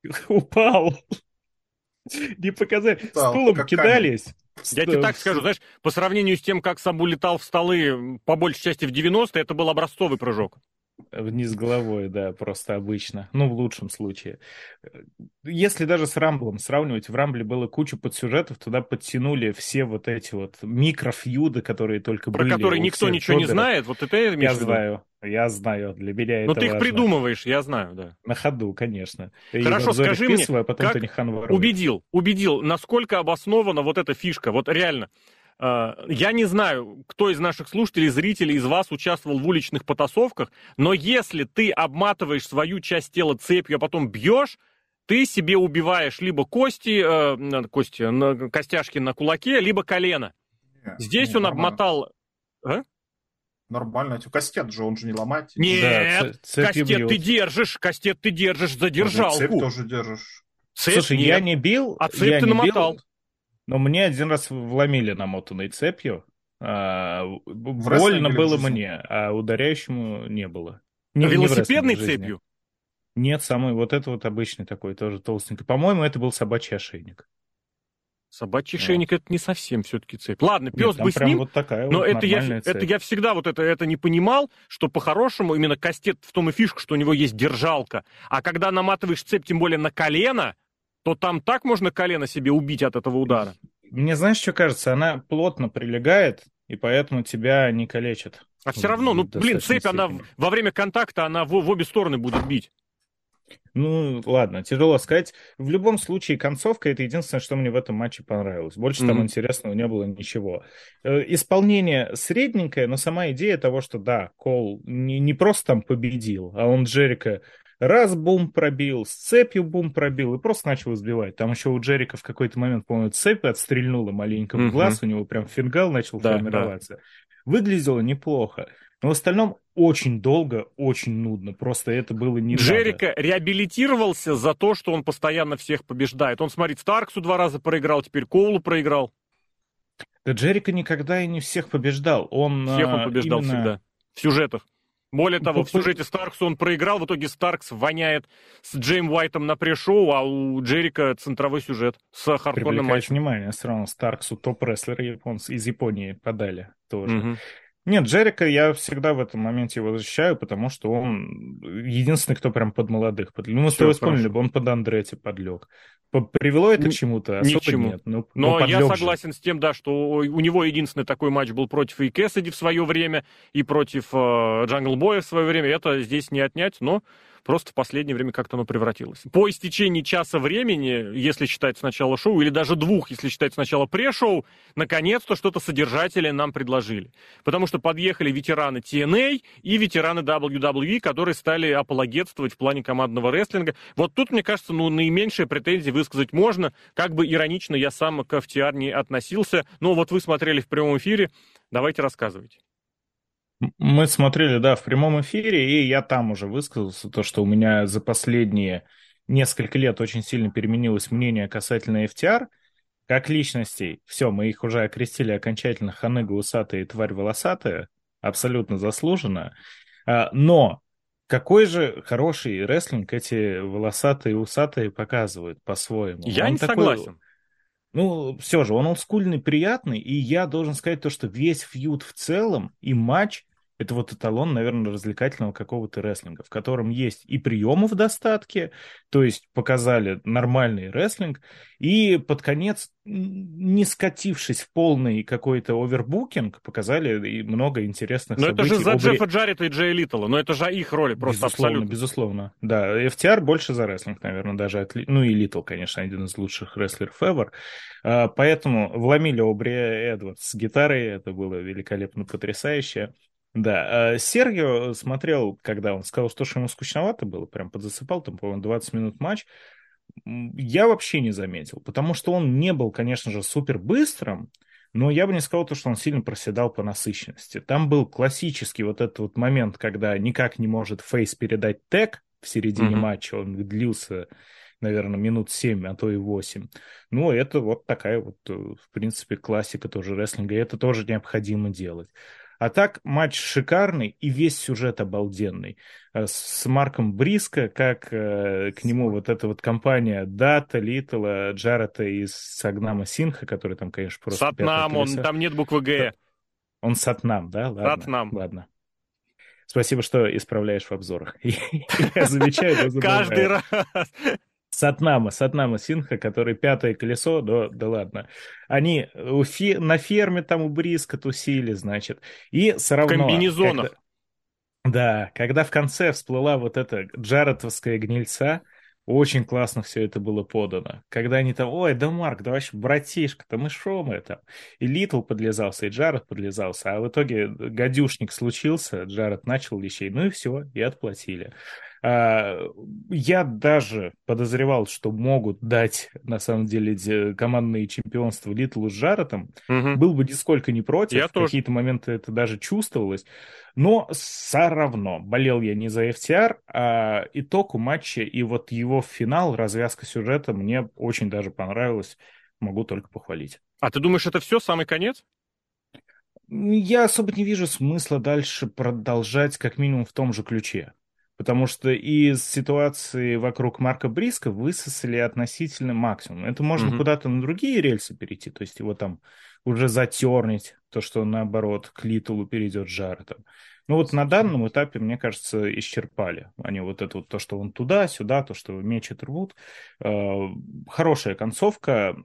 Упал. Не показали. Стал, Стулом кидались. Я тебе так скажу, знаешь, по сравнению с тем, как Сабу летал в столы, по большей части в 90-е, это был образцовый прыжок. Вниз головой, да, просто обычно. Ну, в лучшем случае. Если даже с Рамблом сравнивать, в Рамбле было куча подсюжетов, туда подтянули все вот эти вот микрофьюды, которые только Про были. Про которые никто ничего блогеров. не знает, вот это я Я знаю, я знаю, для меня Но это ты их важно. придумываешь, я знаю, да. На ходу, конечно. Хорошо, скажи мне, а потом как убедил, убедил, насколько обоснована вот эта фишка, вот реально. Э, я не знаю, кто из наших слушателей, зрителей, из вас участвовал в уличных потасовках, но если ты обматываешь свою часть тела цепью, а потом бьешь, ты себе убиваешь либо кости, э, кости, костяшки на кулаке, либо колено. Здесь ну, он нормально. обмотал... А? Нормально. Кастет же, он же не ломать. Нет, да, кастет бьет. ты держишь, кастет ты держишь, задержал. Цепь тоже держишь. Цепь Слушай, нет. я не бил. А цепь ты намотал. Бил, но мне один раз вломили намотанной цепью. А, больно было мне, а ударяющему не было. Не, велосипедной не цепью? Нет, самый вот это вот обычный такой, тоже толстенький. По-моему, это был собачий ошейник. Собачий шейник это не совсем все-таки цепь. Ладно, пес Нет, бы с ним, вот такая но вот это, я, цепь. это я всегда вот это, это не понимал, что по-хорошему именно кастет в том и фишка, что у него есть держалка. А когда наматываешь цепь, тем более на колено, то там так можно колено себе убить от этого удара. Мне знаешь, что кажется? Она плотно прилегает, и поэтому тебя не калечит. А все равно, ну, блин, цепь, степени. она во время контакта, она в, в обе стороны будет бить. Ну, ладно, тяжело сказать. В любом случае, концовка — это единственное, что мне в этом матче понравилось. Больше mm-hmm. там интересного не было ничего. Э, исполнение средненькое, но сама идея того, что, да, Кол не, не просто там победил, а он Джерика раз бум пробил, с цепью бум пробил и просто начал избивать. Там еще у Джерика в какой-то момент, по-моему, цепь отстрельнула маленько в глаз, mm-hmm. у него прям фингал начал да, формироваться. Да. Выглядело неплохо. Но в остальном очень долго, очень нудно. Просто это было не Джерика надо. реабилитировался за то, что он постоянно всех побеждает. Он, смотри, Старксу два раза проиграл, теперь Коулу проиграл. Да Джерика никогда и не всех побеждал. Он, всех он а, побеждал именно... всегда. В сюжетах. Более того, в сюжете Старксу он проиграл, в итоге Старкс воняет с Джейм Уайтом на пресс-шоу, а у Джерика центровой сюжет с хардкорным матчем. внимание, все равно Старксу топ-рестлер из Японии подали тоже. Угу. Нет, Джерика я всегда в этом моменте его защищаю, потому что он единственный, кто прям под молодых. Под... Ну, мы с тобой вспомнили, он под Андретти подлег. Привело это к чему-то? Особо Ничему. нет. Ну, но, но я согласен же. с тем, да, что у него единственный такой матч был против и Кэссиди в свое время, и против э, Джангл Боя в свое время. Это здесь не отнять, но Просто в последнее время как-то оно превратилось. По истечении часа времени, если считать сначала шоу, или даже двух, если считать сначала пре-шоу, наконец-то что-то содержательное нам предложили. Потому что подъехали ветераны TNA и ветераны WWE, которые стали апологетствовать в плане командного рестлинга. Вот тут, мне кажется, ну, наименьшие претензии высказать можно. Как бы иронично я сам к FTR не относился. Но вот вы смотрели в прямом эфире. Давайте рассказывайте. Мы смотрели, да, в прямом эфире, и я там уже высказался, то, что у меня за последние несколько лет очень сильно переменилось мнение касательно FTR, как личностей. Все, мы их уже окрестили окончательно ханыга усатая и тварь волосатая, абсолютно заслуженно. А, но какой же хороший рестлинг эти волосатые и усатые показывают по-своему. Я он не такой... согласен. Ну, все же, он олдскульный, приятный, и я должен сказать то, что весь feud в целом и матч это вот эталон, наверное, развлекательного какого-то рестлинга, в котором есть и приемы в достатке, то есть показали нормальный рестлинг, и под конец, не скатившись в полный какой-то overbooking, показали и много интересных но событий. Но это же за. Джеффа Джаррета и Джея Литала, но это же их роли просто безусловно, абсолютно. Безусловно, да. FTR больше за рестлинг, наверное, даже. От... Ну и Литал, конечно, один из лучших рестлеров ever. А, поэтому вломили Обри Эдвардс с гитарой, это было великолепно потрясающе. Да, а Сергио смотрел, когда он сказал, что ему скучновато было, прям подзасыпал, там, по-моему, 20 минут матч. Я вообще не заметил, потому что он не был, конечно же, супер быстрым, но я бы не сказал то, что он сильно проседал по насыщенности. Там был классический вот этот вот момент, когда никак не может Фейс передать тег в середине mm-hmm. матча, он длился наверное, минут 7, а то и 8. Ну, это вот такая вот, э, в принципе, классика тоже рестлинга, и это тоже необходимо делать. А так матч шикарный и весь сюжет обалденный. Э, с Марком Бриско, как э, к нему вот эта вот компания Дата, Литла, Джарета и Сагнама Синха, который там, конечно, просто... Сатнам, он, там нет буквы Г. Он Сатнам, да? Ладно, Сатнам. Ладно. Спасибо, что исправляешь в обзорах. Я замечаю, Каждый раз. Сатнама, Сатнама Синха, который пятое колесо, да, да ладно. Они у фи, на ферме там у Бриска тусили, значит. И все равно... В комбинезонах. Когда, да, когда в конце всплыла вот эта джаретовская гнильца, очень классно все это было подано. Когда они там, ой, да Марк, да вообще братишка, там и шо мы там. И Литл подлезался, и Джаред подлезался. А в итоге гадюшник случился, Джаред начал лещей, ну и все, и отплатили. А, я даже подозревал, что могут дать, на самом деле, командные чемпионства Литлу с Жаротом. Угу. Был бы нисколько не против. Я в какие-то моменты это даже чувствовалось. Но все равно болел я не за FTR, а итог у матча и вот его финал, развязка сюжета мне очень даже понравилось. Могу только похвалить. А ты думаешь, это все, самый конец? Я особо не вижу смысла дальше продолжать как минимум в том же ключе. Потому что из ситуации вокруг Марка Бриска высосали относительно максимум. Это можно угу. куда-то на другие рельсы перейти, то есть его там уже затернить, то, что наоборот к Литулу перейдет жар. Там. Ну вот на данном этапе, мне кажется, исчерпали. Они вот это вот то, что он туда-сюда, то, что мечет рвут. Э, хорошая концовка.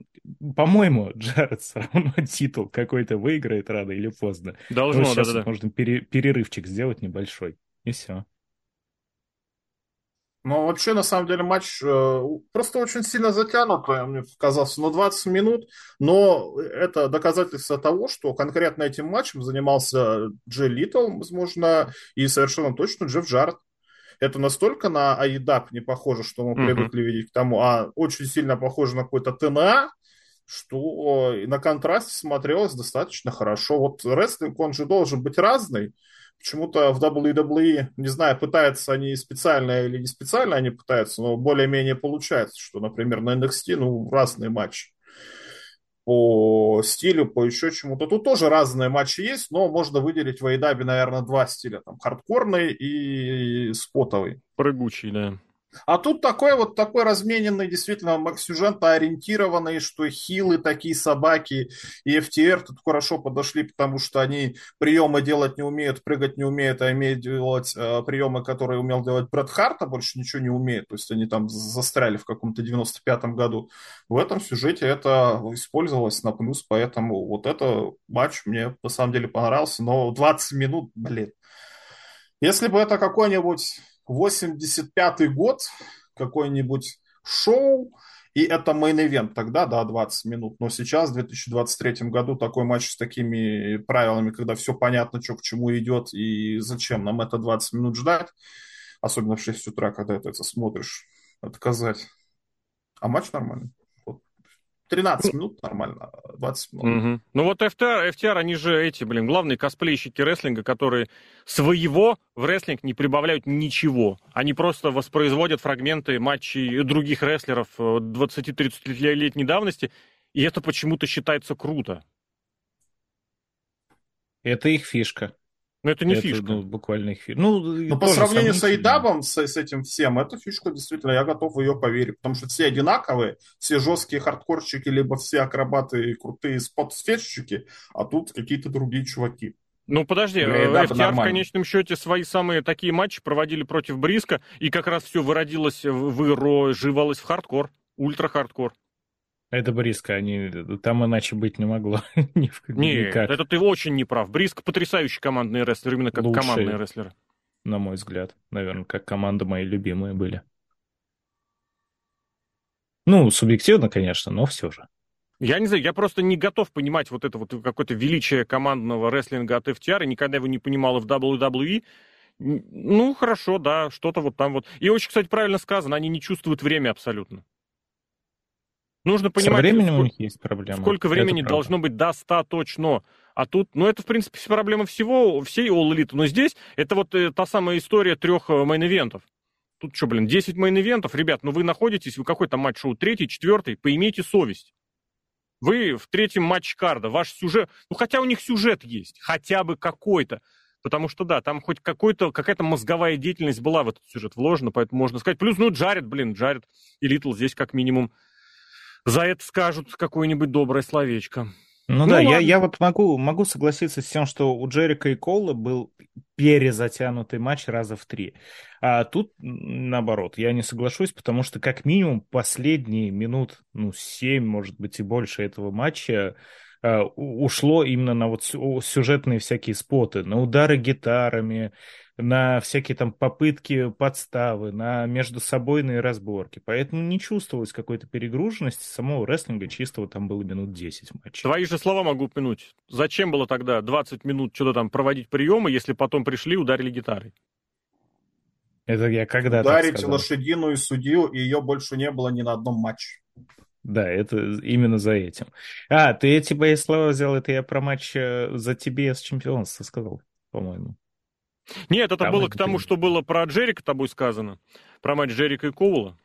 По-моему, Джаред все равно титул какой-то выиграет рано или поздно. Должно, сейчас да, да. можно пере- перерывчик сделать небольшой. И все. Ну, вообще, на самом деле, матч э, просто очень сильно затянут, мне казалось, на 20 минут, но это доказательство того, что конкретно этим матчем занимался Джей Литл, возможно, и совершенно точно Джефф Джард. Это настолько на Айдап не похоже, что мы привыкли uh-huh. видеть к тому, а очень сильно похоже на какой-то ТНА, что на контрасте смотрелось достаточно хорошо. Вот рестлинг, он же должен быть разный, Почему-то в WWE, не знаю, пытаются они специально или не специально они пытаются, но более-менее получается, что, например, на NXT, ну, разные матчи по стилю, по еще чему-то. Тут тоже разные матчи есть, но можно выделить в Айдабе, наверное, два стиля. Там хардкорный и спотовый. Прыгучий, да. А тут такой вот такой размененный, действительно, сюжетно-ориентированный, что хилы такие собаки и FTR тут хорошо подошли, потому что они приемы делать не умеют, прыгать не умеют, а умеют делать э, приемы, которые умел делать Брэд Харт, а больше ничего не умеют. То есть они там застряли в каком-то 95-м году. В этом сюжете это использовалось на плюс, поэтому вот это матч мне на самом деле понравился, но 20 минут, блин. Если бы это какой-нибудь 85-й год, какой-нибудь шоу, и это мейн-ивент тогда, да, 20 минут. Но сейчас, в 2023 году, такой матч с такими правилами, когда все понятно, что к чему идет и зачем нам это 20 минут ждать, особенно в 6 утра, когда ты это смотришь, отказать. А матч нормальный. 13 минут нормально, 20 минут. Угу. Ну вот FTR, FTR, они же эти, блин, главные косплейщики рестлинга, которые своего в рестлинг не прибавляют ничего. Они просто воспроизводят фрагменты матчей других рестлеров 20-30-летней давности, и это почему-то считается круто. Это их фишка. Но это не это, фишка. Ну, буквально их фишка. Ну, Но по сравнению с AEW-бом, с, с этим всем, это фишка действительно, я готов в ее поверить. Потому что все одинаковые, все жесткие хардкорщики, либо все акробаты и крутые спотфестчики, а тут какие-то другие чуваки. Ну, подожди, FTR в конечном счете свои самые такие матчи проводили против Бриско, и как раз все выродилось, выживалось в хардкор, ультра-хардкор. Это Бриска, они... там иначе быть не могло. Нет, это ты очень неправ. Бриск потрясающий командный рестлер, именно как Лучшие, командные рестлеры. На мой взгляд, наверное, как команда мои любимые были. Ну, субъективно, конечно, но все же. Я не знаю, я просто не готов понимать вот это вот какое-то величие командного рестлинга от FTR, и никогда его не понимал и в WWE. Ну, хорошо, да, что-то вот там вот. И очень, кстати, правильно сказано, они не чувствуют время абсолютно. Нужно понимать, Со временем сколько, у них есть проблемы. сколько времени должно быть достаточно. А тут, ну это, в принципе, проблема всего, всей All Elite. Но здесь это вот э, та самая история трех э, мейн-ивентов. Тут что, блин, 10 мейн-ивентов? Ребят, ну вы находитесь, вы какой-то матч-шоу, третий, четвертый, поимейте совесть. Вы в третьем матче карда, ваш сюжет, ну хотя у них сюжет есть, хотя бы какой-то. Потому что, да, там хоть какой-то, какая-то мозговая деятельность была в этот сюжет вложена, поэтому можно сказать. Плюс, ну, Джаред, блин, Джаред и Литл здесь как минимум за это скажут какое-нибудь доброе словечко. Ну, ну да, я, я вот могу, могу согласиться с тем, что у Джерика и Кола был перезатянутый матч раза в три. А тут, наоборот, я не соглашусь, потому что как минимум последние минут, ну, семь, может быть, и больше этого матча э, ушло именно на вот сюжетные всякие споты, на удары гитарами, на всякие там попытки подставы, на между собойные разборки. Поэтому не чувствовалось какой-то перегруженности самого рестлинга, чистого там было минут 10 матчей. Твои же слова могу упомянуть. Зачем было тогда 20 минут что-то там проводить приемы, если потом пришли и ударили гитарой? Это я когда Ударить лошадиную судью, и ее больше не было ни на одном матче. Да, это именно за этим. А, ты эти мои слова взял, это я про матч э, за тебе с чемпионства сказал, по-моему. Нет, это там было к тому, что было про Джерика тобой сказано. Про матч Джерика и Коула.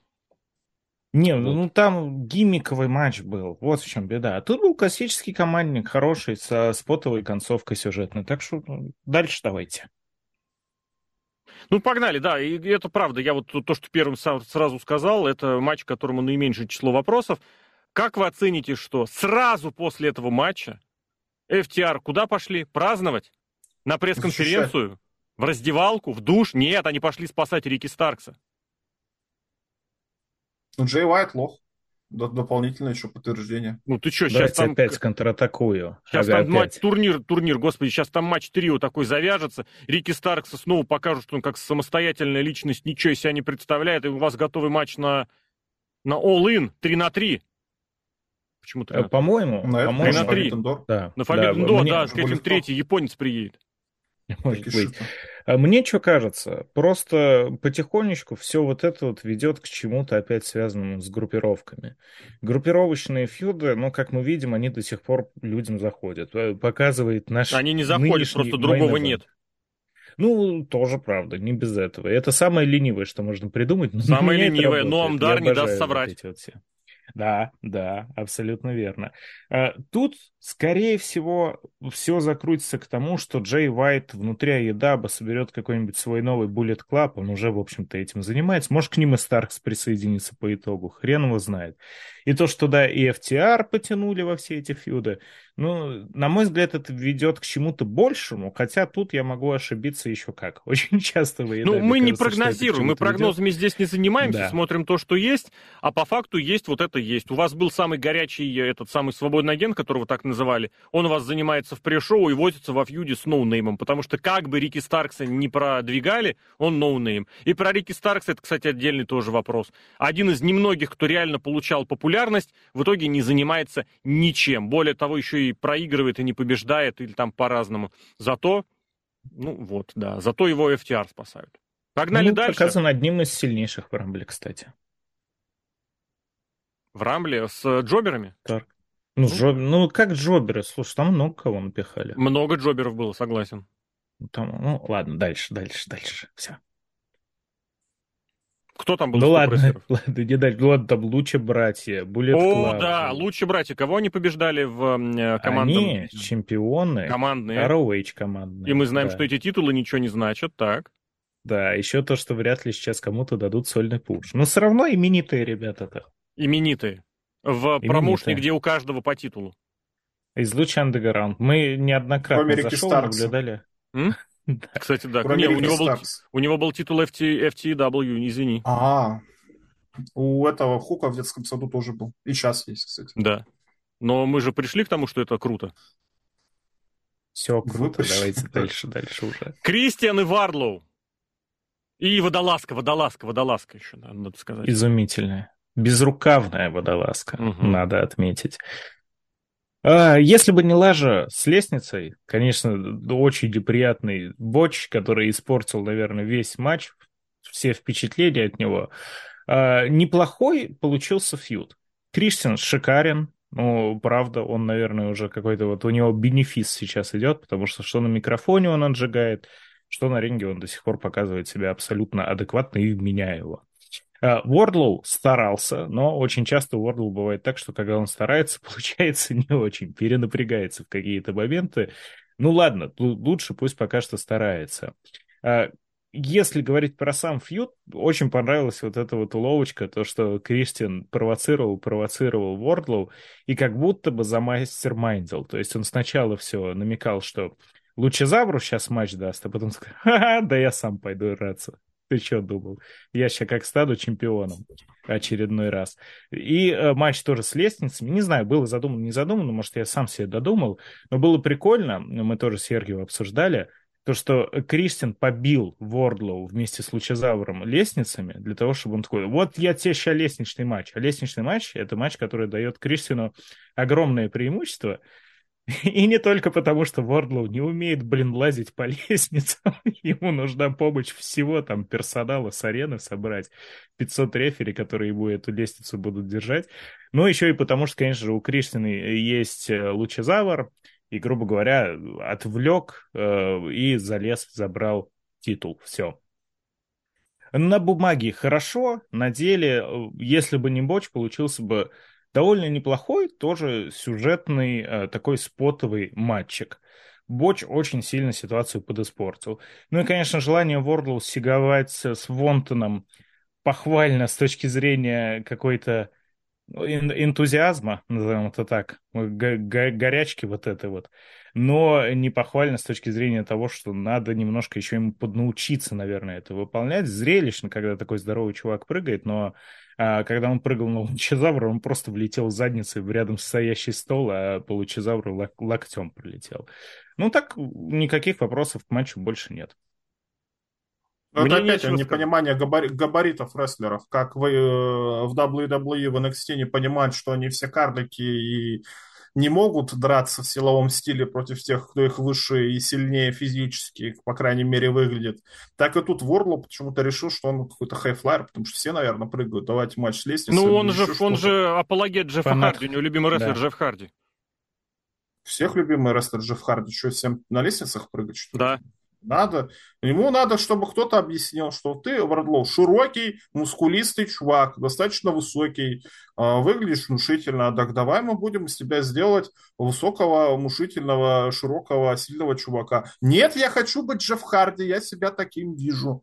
Не, вот. ну там гиммиковый матч был, вот в чем беда. А тут был классический командник, хороший, со спотовой концовкой сюжетной. Так что ну, дальше давайте. Ну, погнали, да, и это правда. Я вот то, что первым сразу сказал, это матч, которому наименьшее число вопросов. Как вы оцените, что сразу после этого матча FTR куда пошли? Праздновать? На пресс-конференцию? В раздевалку? В душ? Нет, они пошли спасать Рики Старкса. Ну, Джей Уайт лох. Дополнительное еще подтверждение. Ну ты что, сейчас там... опять контратакую. Сейчас ага, там опять. матч, турнир, турнир, господи, сейчас там матч трио такой завяжется. Рики Старкса снова покажут, что он как самостоятельная личность ничего из себя не представляет, и у вас готовый матч на, на All-In 3 на 3. Почему 3 на По-моему, на по 3 на 3. Да. На Forbidden да, Door, да, с этим третий японец приедет. Может быть. А мне что кажется, просто потихонечку все вот это вот ведет к чему-то опять связанному с группировками. Группировочные фьюды, ну, как мы видим, они до сих пор людям заходят. Э, показывает наш Они не заходят, просто другого нет. Ну, тоже правда, не без этого. Это самое ленивое, что можно придумать. Самое ленивое, но Амдар не даст соврать. Вот эти вот все. Да, да, абсолютно верно. А, тут, скорее всего, все закрутится к тому, что Джей Уайт внутри Едаба соберет какой-нибудь свой новый Bullet Club, он уже, в общем-то, этим занимается. Может, к ним и Старкс присоединится по итогу, хрен его знает. И то, что, да, и FTR потянули во все эти фьюды, ну, на мой взгляд, это ведет к чему-то большему, хотя тут я могу ошибиться еще как. Очень часто вы. Ну, мы не прогнозируем, мы прогнозами ведет. здесь не занимаемся, да. смотрим то, что есть, а по факту есть вот это есть. У вас был самый горячий, этот самый свободный агент, которого так называли, он у вас занимается в пресс-шоу и возится во фьюде с ноунеймом, потому что как бы Рики Старкса не продвигали, он ноунейм. И про Рики Старкса это, кстати, отдельный тоже вопрос. Один из немногих, кто реально получал популярность, в итоге не занимается ничем. Более того, еще и проигрывает, и не побеждает, или там по-разному. Зато, ну вот, да, зато его FTR спасают. Погнали ну, дальше. Показан одним из сильнейших в Рамбле, кстати. В Рамбле с джоберами? Так. Ну, ну, джоб... ну, как джоберы, слушай, там много кого напихали. Много джоберов было, согласен. Там, ну, ладно, дальше, дальше, дальше, все. Кто там был? Ну ладно, ладно, не дальше. Ну ладно, там лучше братья, Булет О, Club. да, лучше братья. Кого они побеждали в э, командном? Они чемпионы. Командные. ROH командные. И мы знаем, да. что эти титулы ничего не значат, так? Да, еще то, что вряд ли сейчас кому-то дадут сольный пуш. Но все равно именитые ребята-то. Именитые. В промоушне, где у каждого по титулу. Из Луча Андеграунд. Мы неоднократно за шоу наблюдали. М? Да. Кстати, да. Не, у, него был, у него был титул FT, FTW, извини. А, у этого Хука в детском саду тоже был. И сейчас есть, кстати. Да. Но мы же пришли к тому, что это круто. Все круто, давайте дальше, дальше уже. Кристиан и Варлоу. И водолазка, водолазка, водолазка еще, надо сказать. Изумительная. Безрукавная водолазка, угу. надо отметить. А, если бы не лажа с лестницей, конечно, очень неприятный боч, который испортил, наверное, весь матч, все впечатления от него. А, неплохой получился фьюд. Кристиан шикарен, ну, правда, он, наверное, уже какой-то вот... У него бенефис сейчас идет, потому что что на микрофоне он отжигает, что на ринге он до сих пор показывает себя абсолютно адекватно и вменяемо. Вордлоу старался, но очень часто у Вордлоу бывает так, что когда он старается, получается не очень, перенапрягается в какие-то моменты. Ну ладно, лучше пусть пока что старается. А, если говорить про сам фьюд, очень понравилась вот эта вот уловочка, то, что Кристиан провоцировал, провоцировал Вордлоу, и как будто бы за мастер майндил. То есть он сначала все намекал, что Лучезавру сейчас матч даст, а потом сказал, да я сам пойду драться. Ты что думал? Я сейчас как стану чемпионом очередной раз. И э, матч тоже с лестницами. Не знаю, было задумано, не задумано, может, я сам себе додумал. Но было прикольно, мы тоже с Сергием обсуждали, то, что Кристин побил Вордлоу вместе с Лучезавром лестницами для того, чтобы он такой, вот я тебе сейчас лестничный матч. А лестничный матч — это матч, который дает Кристину огромное преимущество — И не только потому, что Вордлоу не умеет, блин, лазить по лестницам. Ему нужна помощь всего там персонала с арены собрать. 500 рефери, которые ему эту лестницу будут держать. Но еще и потому, что, конечно же, у Криштины есть э, лучезавр. И, грубо говоря, отвлек э, и залез, забрал титул. Все. На бумаге хорошо, на деле, э, если бы не Боч, получился бы довольно неплохой, тоже сюжетный э, такой спотовый матчик. Боч очень сильно ситуацию подиспортил. Ну и, конечно, желание Вордлоу сиговать с Вонтоном похвально с точки зрения какой-то энтузиазма, назовем это так, горячки вот этой вот, но не похвально с точки зрения того, что надо немножко еще ему поднаучиться, наверное, это выполнять. Зрелищно, когда такой здоровый чувак прыгает, но а, когда он прыгал на лучезавра, он просто влетел задницей в рядом стоящий стол, а по лучезавру лок- локтем прилетел. Ну так, никаких вопросов к матчу больше нет. Но это опять непонимание габари- габаритов рестлеров, как вы э, в WWE, в NXT не понимают, что они все карлики и не могут драться в силовом стиле против тех, кто их выше и сильнее физически, по крайней мере, выглядит. Так и тут Ворлоу почему-то решил, что он какой-то хайфлайер, потому что все, наверное, прыгают. Давайте матч с лестницей. Ну, он же, он же апологет Джеффа Фанат. Харди, у него любимый рестлер да. Джефф Харди. Всех любимый рестлер Джефф Харди. Что, всем на лестницах прыгать, что ли? Надо, ему надо, чтобы кто-то объяснил, что ты, Вардлоу, широкий, мускулистый чувак, достаточно высокий, а, выглядишь внушительно, так давай мы будем из тебя сделать высокого, внушительного, широкого, сильного чувака. Нет, я хочу быть Джефф Харди, я себя таким вижу.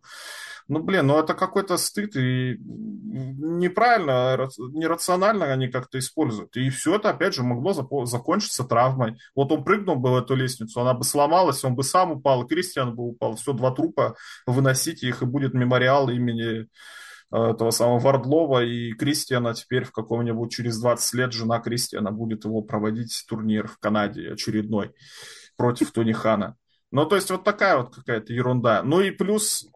Ну, блин, ну это какой-то стыд, и неправильно, нерационально они как-то используют. И все это, опять же, могло закончиться травмой. Вот он прыгнул бы в эту лестницу, она бы сломалась, он бы сам упал, Кристиан бы упал. Все, два трупа, выносите их, и будет мемориал имени э, этого самого Вардлова и Кристиана теперь в каком-нибудь через 20 лет жена Кристиана будет его проводить турнир в Канаде очередной против Тони Хана. Ну, то есть вот такая вот какая-то ерунда. Ну и плюс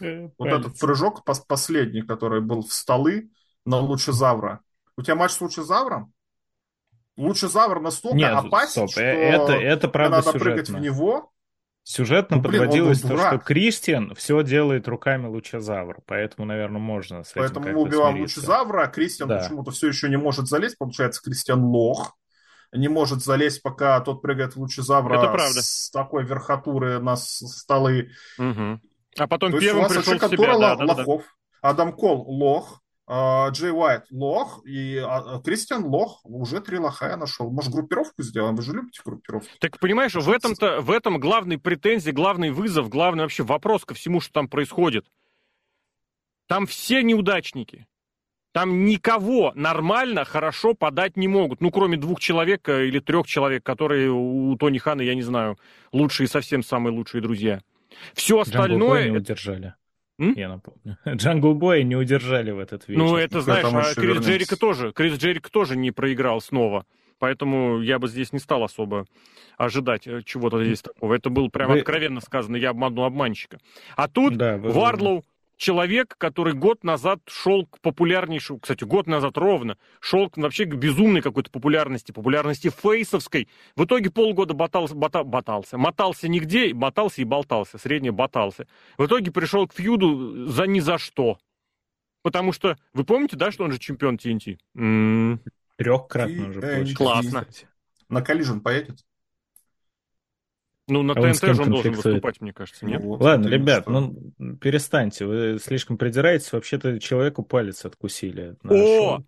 Э, вот этот прыжок последний, который был в столы на Лучезавра. У тебя матч с Лучезавром? Лучезавр настолько Нет, опасен, стоп, что это, это правда надо сюжетно. прыгать в него. Сюжетно ну, блин, подводилось то, что Кристиан все делает руками Лучезавра, поэтому, наверное, можно с Поэтому этим мы убиваем смириться. Лучезавра, а Кристиан да. почему-то все еще не может залезть. Получается, Кристиан лох. Не может залезть, пока тот прыгает в Лучезавра с такой верхотуры на столы. Угу. А потом То первым пришел в себя. Да, да, лохов. Да. Адам Кол лох, а, Джей Уайт лох и а, а, Кристиан лох. Уже три лоха я нашел. Может, группировку сделаем? Вы же любите группировку. Так понимаешь, в этом-то, в этом главный претензий, главный вызов, главный вообще вопрос ко всему, что там происходит. Там все неудачники. Там никого нормально, хорошо подать не могут. Ну, кроме двух человек э, или трех человек, которые у Тони Хана, я не знаю, лучшие, совсем самые лучшие друзья. Все остальное... не удержали. М? Я напомню. Джангл Боя не удержали в этот вечер. Ну, это, знаешь, а Крис Джерико тоже. Крис Джерико тоже не проиграл снова. Поэтому я бы здесь не стал особо ожидать э, чего-то здесь такого. Это было прямо Вы... откровенно сказано, я обманул обманщика. А тут да, Варлоу человек, который год назад шел к популярнейшему, кстати, год назад ровно, шел вообще к безумной какой-то популярности, популярности фейсовской. В итоге полгода ботался, бота, ботался, мотался нигде, мотался и болтался, средне ботался. В итоге пришел к фьюду за ни за что. Потому что, вы помните, да, что он же чемпион TNT? М-м. Трехкратно уже. Классно. На Collision поедет? Ну, на а ТНТ же он должен выступать, мне кажется, нет? Ну, вот, Ладно, ребят, что... ну, перестаньте, вы слишком придираетесь, вообще-то человеку палец откусили. О!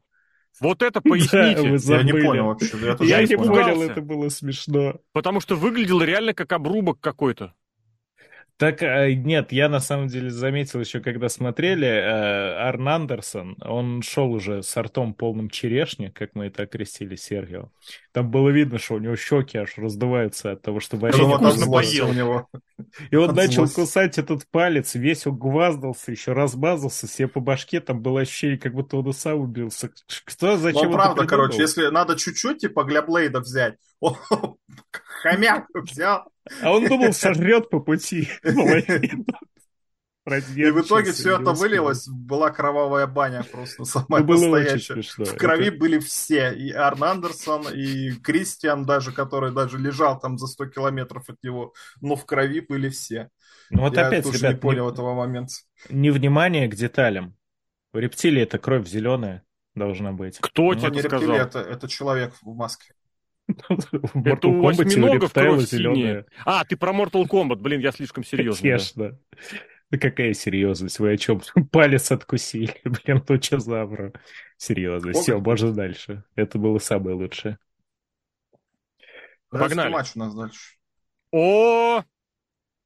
Вот это поясните. Да, я не понял вообще. Я, я не понял, это было смешно. Потому что выглядел реально как обрубок какой-то. Так, э, нет, я на самом деле заметил еще, когда смотрели, э, Арн Андерсон, он шел уже с ртом полным черешни, как мы это окрестили Сергио. Там было видно, что у него щеки аж раздуваются от того, что варенье вкусно поел. У него. И он начал кусать этот палец, весь угваздался, еще размазался себе по башке, там было ощущение, как будто он и сам убился. Кто, зачем Ну, правда, короче, если надо чуть-чуть, типа, для Блейда взять, хомяк взял, а он думал, сожрет по пути. И в итоге все это вылилось, была кровавая баня просто самая ну, настоящая. В крови это... были все, и Арн Андерсон, и Кристиан даже, который даже лежал там за 100 километров от него, но в крови были все. Ну вот Я опять, тоже ребят, не понял не, этого момента. Невнимание к деталям. У рептилии это кровь зеленая должна быть. Кто ну, тебе это сказал? Это, это человек в маске. Это у осьминогов кровь синяя. А, ты про Mortal Kombat, блин, я слишком серьезно. Конечно. Да какая серьезность? Вы о чем? Палец откусили. Блин, ну что за бро? Серьезно. Все, можно дальше. Это было самое лучшее. Погнали. матч у нас дальше. О,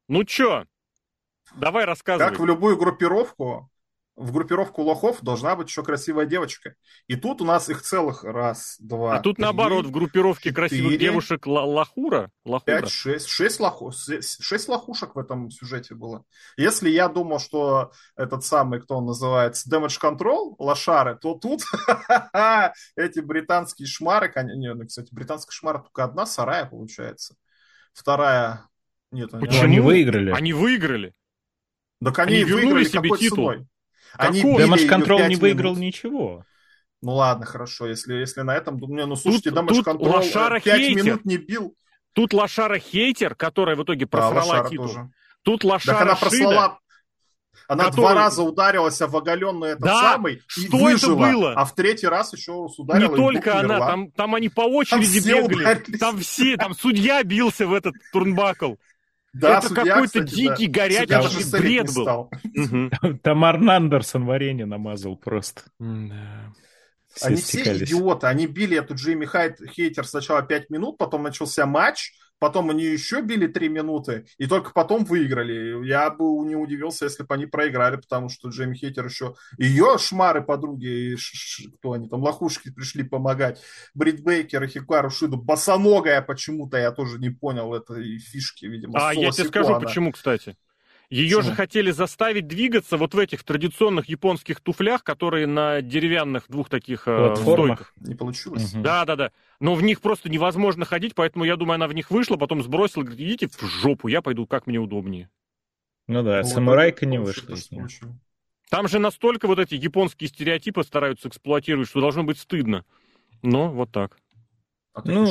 ну чё? Давай рассказывай. Как в любую группировку, в группировку лохов должна быть еще красивая девочка. И тут у нас их целых раз, два, А тут три, наоборот, в группировке четыре, красивых девушек лохура, лохура. Пять, шесть, шесть, лоху, шесть лохушек в этом сюжете было. Если я думал, что этот самый, кто он называется, Damage Control, лошары, то тут эти британские шмары, не, ну, кстати, британская шмара только одна, Сарая получается. Вторая... Нет, Почему? Они выиграли. Они выиграли. Так они, они выиграли себе какой титул. ценой? Они Damage Control не выиграл минут. ничего. Ну ладно, хорошо, если, если на этом... Не, ну слушайте, тут, Damage тут Control Лошара 5 хейтер. минут не бил. Тут Лошара хейтер, которая в итоге просрала да, титул. Тоже. Тут Лошара так она прослала... Она который... два раза ударилась в оголенный этот да, самый и что выжила, это было? а в третий раз еще ударила Не только она, там, там они по очереди там бегали. Ударились. Там все, там судья бился в этот турнбакл. Да, это какой-то дикий, да. горячий бред был. Там Арн Андерсон варенье намазал просто. Все они стекались. все идиоты. Они били эту Джейми Хайт Хейтер сначала 5 минут, потом начался матч, потом они еще били 3 минуты, и только потом выиграли. Я бы не удивился, если бы они проиграли, потому что Джейми Хейтер еще... Ее шмары подруги, кто они там, лохушки пришли помогать. Брит Бейкер и Хикару Шиду. Босоногая почему-то, я тоже не понял этой фишки, видимо. А я тебе скажу, почему, кстати. Ее Почему? же хотели заставить двигаться вот в этих традиционных японских туфлях, которые на деревянных двух таких э, стойках. Не получилось. Угу. Да, да, да. Но в них просто невозможно ходить, поэтому я думаю, она в них вышла, потом сбросила, говорит, идите в жопу, я пойду, как мне удобнее. Ну да, вот самурайка не вышла. Там же настолько вот эти японские стереотипы стараются эксплуатировать, что должно быть стыдно. Но вот так. А ну,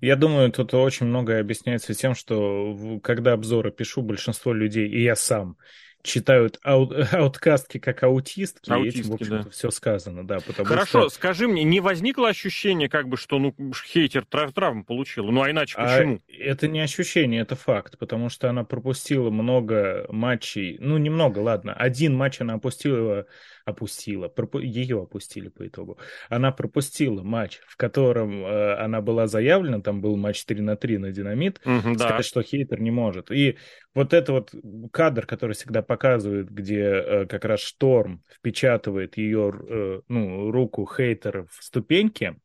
я думаю, тут очень многое объясняется тем, что когда обзоры пишу, большинство людей, и я сам, читают ау- ауткастки как аутистки, аутистки и этим, в общем-то, да. все сказано, да. Потому Хорошо, что... скажи мне, не возникло ощущение, как бы, что ну, хейтер трав- травм получил? Ну, а иначе а почему? Это не ощущение, это факт, потому что она пропустила много матчей, ну, немного, ладно, один матч она опустила опустила, ее опустили по итогу. Она пропустила матч, в котором э, она была заявлена, там был матч 3 на 3 на динамит, угу, сказать, да. что хейтер не может. И вот это вот кадр, который всегда показывает, где э, как раз Шторм впечатывает ее э, ну, руку хейтера в ступеньки,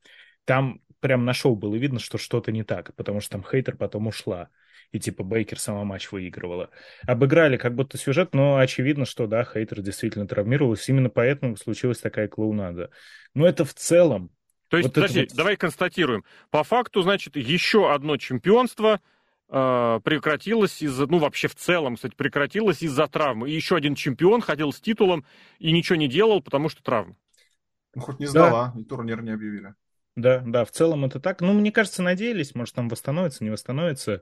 там прям на шоу было видно, что что-то не так, потому что там хейтер потом ушла и типа Бейкер сама матч выигрывала. Обыграли как будто сюжет, но очевидно, что да, хейтер действительно травмировался. Именно поэтому случилась такая клоунада. Но это в целом. То есть, вот подожди, вот... давай констатируем. По факту, значит, еще одно чемпионство э, прекратилось из-за, ну вообще в целом, кстати, прекратилось из-за травмы. И еще один чемпион ходил с титулом и ничего не делал, потому что травма. Ну, хоть не сдала, да. и турнир не объявили. Да, да, в целом это так. Ну, мне кажется, надеялись, может, там восстановится, не восстановится.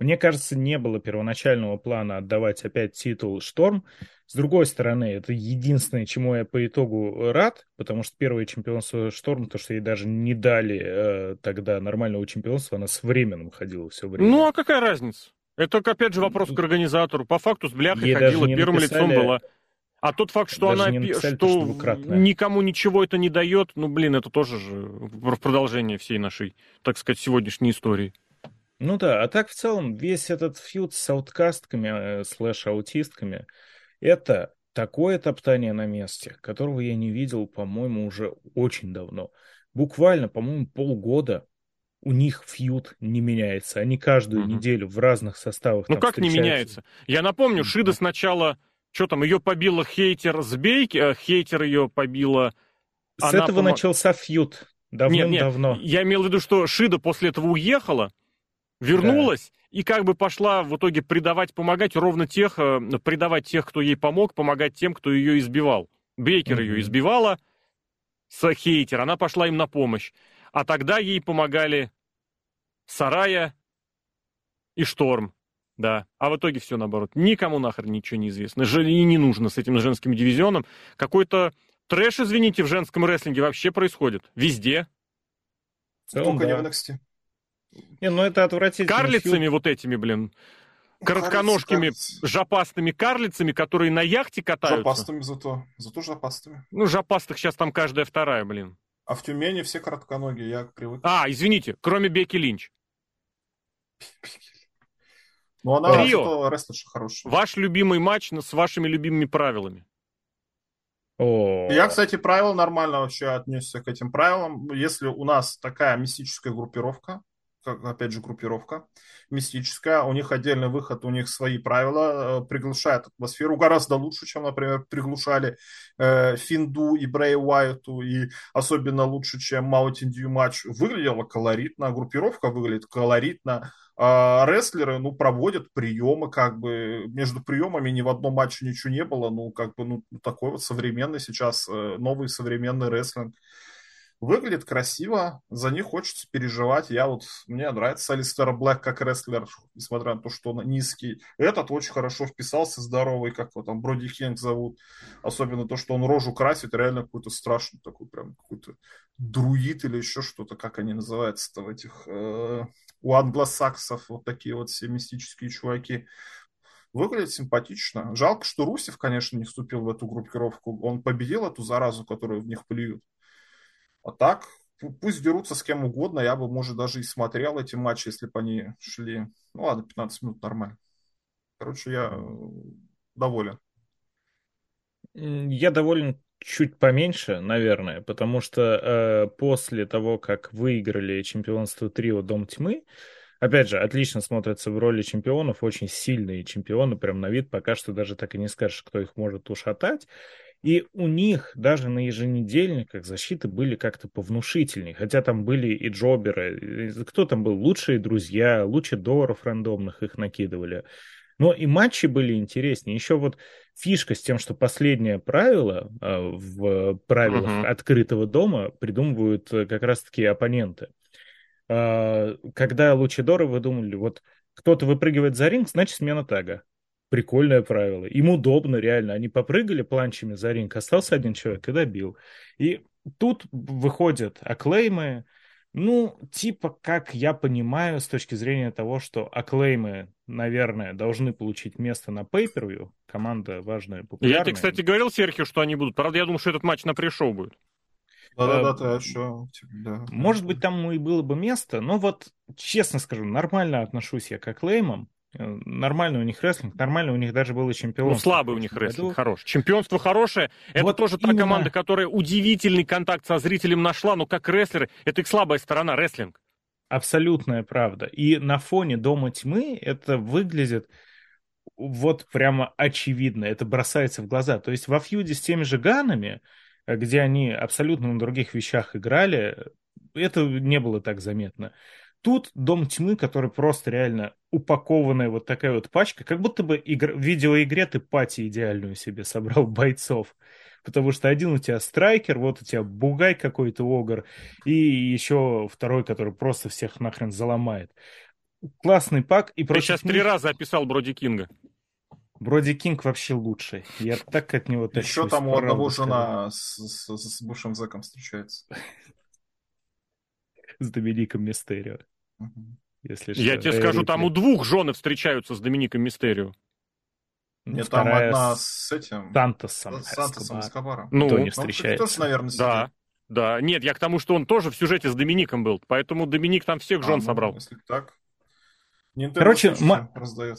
Мне кажется, не было первоначального плана отдавать опять титул Шторм. С другой стороны, это единственное, чему я по итогу рад, потому что первое чемпионство Шторм, то, что ей даже не дали э, тогда нормального чемпионства, она с временем ходила все время. Ну, а какая разница? Это, опять же, вопрос к организатору. По факту с бляхой ей ходила, первым написали... лицом была. А тот факт, что Даже она написали, что, никому ничего это не дает, ну блин, это тоже же в продолжение всей нашей, так сказать, сегодняшней истории. Ну да, а так в целом весь этот фьюд с ауткастками, э, слэш-аутистками, это такое топтание на месте, которого я не видел, по-моему, уже очень давно. Буквально, по-моему, полгода у них фьюд не меняется. Они каждую угу. неделю в разных составах. Ну как встречаются. не меняется? Я напомню, Шида сначала что там, ее побила хейтер с Бейки, а хейтер ее побила... С Она этого пом... начался фьюд. Давным-давно. Нет, нет, я имел в виду, что Шида после этого уехала, вернулась, и как бы пошла в итоге предавать, помогать ровно тех, э, предавать тех, кто ей помог, помогать тем, кто ее избивал. Бейкер mm-hmm. ее избивала хейтер, она пошла им на помощь. А тогда ей помогали Сарая и Шторм. Да, а в итоге все наоборот. Никому нахер ничего не известно. И не нужно с этим женским дивизионом. Какой-то трэш, извините, в женском рестлинге вообще происходит. Везде. Только да. не в NXT. Не, ну это отвратительно. Карлицами вот этими, блин. Коротконожкими жопастыми карлицами, которые на яхте катаются. Жопастыми зато. Зато жопастыми. Ну, жопастых сейчас там каждая вторая, блин. А в Тюмени все коротконогие, я привык. А, извините, кроме Беки Линч. Ну, она Рио, хорошая. Ваш любимый матч с вашими любимыми правилами. О. Я, кстати, правила нормально вообще отнесся к этим правилам. Если у нас такая мистическая группировка, опять же, группировка мистическая, у них отдельный выход, у них свои правила, э, приглушает атмосферу гораздо лучше, чем, например, приглушали э, Финду и Брей Уайту, и особенно лучше, чем Mountain Dew матч. Выглядело колоритно, группировка выглядит колоритно, а рестлеры, ну, проводят приемы, как бы, между приемами ни в одном матче ничего не было, ну, как бы, ну, такой вот современный сейчас, э, новый современный рестлинг. Выглядит красиво, за них хочется переживать. Я вот, мне нравится Алистер Блэк как рестлер, несмотря на то, что он низкий. Этот очень хорошо вписался, здоровый, как его там Броди Кинг зовут. Особенно то, что он рожу красит, реально какой-то страшный такой, прям какой-то друид или еще что-то, как они называются-то в этих... Э, у англосаксов вот такие вот все мистические чуваки. Выглядит симпатично. Жалко, что Русев, конечно, не вступил в эту группировку. Он победил эту заразу, которую в них плюют. А так, пусть дерутся с кем угодно. Я бы, может, даже и смотрел эти матчи, если бы они шли. Ну ладно, 15 минут нормально. Короче, я э, доволен. Я доволен чуть поменьше, наверное, потому что э, после того, как выиграли чемпионство трио Дом Тьмы, опять же, отлично смотрятся в роли чемпионов, очень сильные чемпионы, прям на вид пока что даже так и не скажешь, кто их может ушатать. И у них даже на еженедельниках защиты были как-то повнушительнее. Хотя там были и джоберы. Кто там был? Лучшие друзья, лучидоров рандомных их накидывали. Но и матчи были интереснее. Еще вот фишка с тем, что последнее правило а, в правилах uh-huh. открытого дома придумывают э, как раз-таки оппоненты. А, когда лучидоры выдумали, вот кто-то выпрыгивает за ринг, значит смена тага прикольное правило. Им удобно, реально. Они попрыгали планчами за ринг, остался один человек и добил. И тут выходят оклеймы, ну, типа, как я понимаю, с точки зрения того, что оклеймы, наверное, должны получить место на пейпервью. Команда важная, популярная. Я тебе, кстати, говорил, Серхио, что они будут. Правда, я думаю, что этот матч на пришел будет. Да-да-да, ты еще... Да. Может быть, там и было бы место, но вот, честно скажу, нормально отношусь я к оклеймам. Нормальный у них рестлинг, нормально у них даже было чемпионство. Ну, слабый у них рестлинг, хорош. Чемпионство хорошее. Это вот тоже именно... та команда, которая удивительный контакт со зрителем нашла, но как рестлеры, это их слабая сторона, рестлинг. Абсолютная правда. И на фоне Дома Тьмы это выглядит вот прямо очевидно, это бросается в глаза. То есть во фьюде с теми же Ганами, где они абсолютно на других вещах играли, это не было так заметно. Тут Дом Тьмы, который просто реально упакованная вот такая вот пачка, как будто бы игр... в видеоигре ты пати идеальную себе собрал бойцов. Потому что один у тебя страйкер, вот у тебя бугай какой-то огр, и еще второй, который просто всех нахрен заломает. Классный пак. И Ты сейчас три раза описал Броди Кинга. Броди Кинг вообще лучший. Я так от него тащусь. Еще там у одного жена с, с, с бывшим зэком встречается. С Домиником Мистерио. Если Я что. тебе скажу, там у двух жены встречаются с Домиником Мистерио. Нет, там одна с этим... Сантосом. С Сантосом Эскобаром. Ну, не встречается. тоже, наверное, сидит. Да. Да, нет, я к тому, что он тоже в сюжете с Домиником был, поэтому Доминик там всех жен а, ну, собрал. Если так, Nintendo Короче, ма- раздает.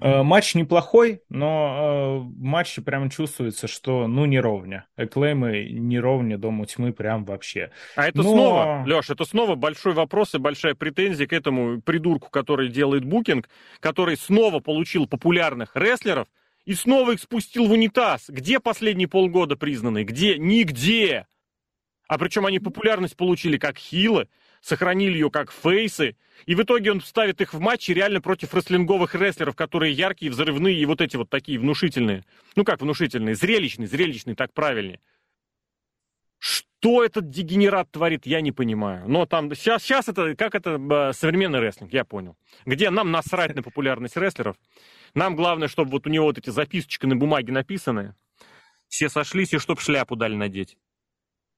Э, матч неплохой, но э, матч прям чувствуется, что ну не ровня. Эклеймы не ровня Дому Тьмы прям вообще. А это но... снова, Леш, это снова большой вопрос и большая претензия к этому придурку, который делает букинг, который снова получил популярных рестлеров и снова их спустил в унитаз. Где последние полгода признанные? Где? Нигде! А причем они популярность получили как хилы, сохранили ее как фейсы, и в итоге он ставит их в матчи реально против рестлинговых рестлеров, которые яркие, взрывные и вот эти вот такие внушительные. Ну как внушительные? Зрелищные, зрелищные, так правильнее. Что этот дегенерат творит, я не понимаю. Но там сейчас, сейчас это как это современный рестлинг, я понял. Где нам насрать на популярность рестлеров. Нам главное, чтобы вот у него вот эти записочки на бумаге написаны. Все сошлись, и чтоб шляпу дали надеть.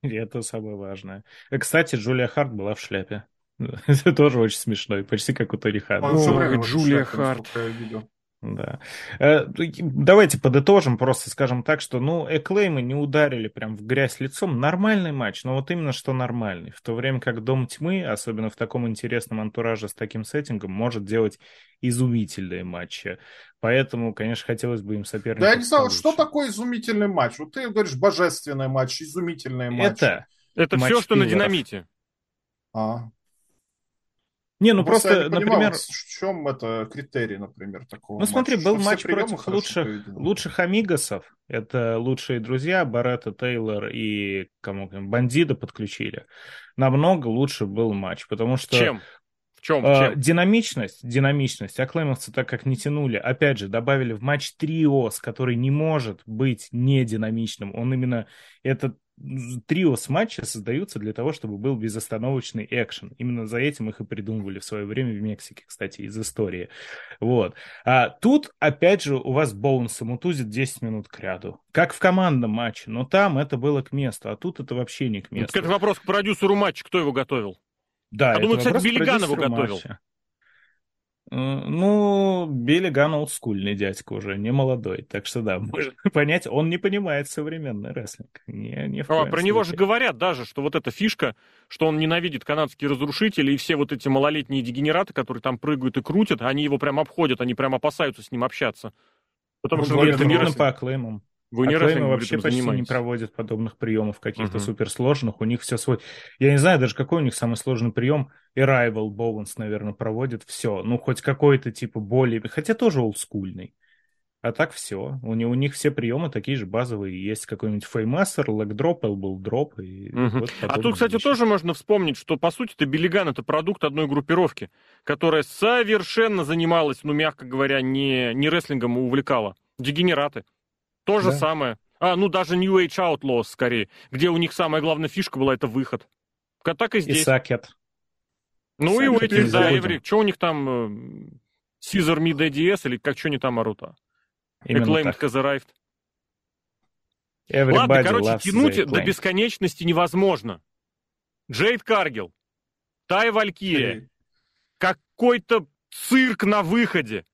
И это самое важное. Э, кстати, Джулия Харт была в шляпе. Это тоже очень смешно, и почти как у Тони Хана. Джулия Харт. Да. Э, давайте подытожим, просто скажем так, что, ну, Эклеймы не ударили прям в грязь лицом. Нормальный матч, но вот именно что нормальный. В то время как Дом Тьмы, особенно в таком интересном антураже с таким сеттингом, может делать изумительные матчи. Поэтому, конечно, хотелось бы им соперничать. Да я не знаю, что такое изумительный матч? Вот ты говоришь божественный матч, изумительный матч. Это, это все, что на динамите. А. Не, ну просто, просто например... Понимаю, в чем это критерий, например, такого Ну смотри, матча, был матч против лучших, лучших амигосов. Это лучшие друзья, Барретта Тейлор и кому Бандида подключили. Намного лучше был матч, потому что... Чем? В чем? Э, чем? Динамичность, динамичность. Аклемовцы так как не тянули. Опять же, добавили в матч триос, который не может быть не динамичным. Он именно... Это трио с матча создаются для того, чтобы был безостановочный экшен. Именно за этим их и придумывали в свое время в Мексике, кстати, из истории. Вот. А тут, опять же, у вас Боунс мутузит 10 минут к ряду. Как в командном матче, но там это было к месту, а тут это вообще не к месту. Это вопрос к продюсеру матча, кто его готовил? Да, Я думаю, кстати, Биллиган его готовил. Матча. Э, ну, Беллиган олдскульный дядька уже, не молодой. Так что да, можно понять, он не понимает современный рестлинг. Не, не а, про случае. него же говорят даже, что вот эта фишка, что он ненавидит канадские разрушители и все вот эти малолетние дегенераты, которые там прыгают и крутят, они его прям обходят, они прям опасаются с ним общаться. Потому ну, что это мирно по аклеймам. Вы не Аклеймы вообще почти занимаетесь. не проводят подобных приемов каких-то uh-huh. суперсложных. У них все свой... Я не знаю даже, какой у них самый сложный прием. Arrival Bowens, наверное, проводит все. Ну, хоть какой-то типа более... Хотя тоже олдскульный. А так все. У, них, у них все приемы такие же базовые. Есть какой-нибудь феймассер, лэгдроп, элбл-дроп. Угу. вот а тут, кстати, вещи. тоже можно вспомнить, что, по сути, это Биллиган — это продукт одной группировки, которая совершенно занималась, ну, мягко говоря, не, не рестлингом, а увлекала. Дегенераты. То же да. самое. А, ну даже New Age Outlaws скорее, где у них самая главная фишка была это выход. Так и здесь. И Сакет. Ну Сакет и у этих, да, Эври. Что у них там? Э, Caesar Mid ADS или как что они там орут? Acclaimed has arrived. Everybody Ладно, короче, тянуть до бесконечности невозможно. Джейд Каргил, Тай Валькирия, какой-то цирк на выходе.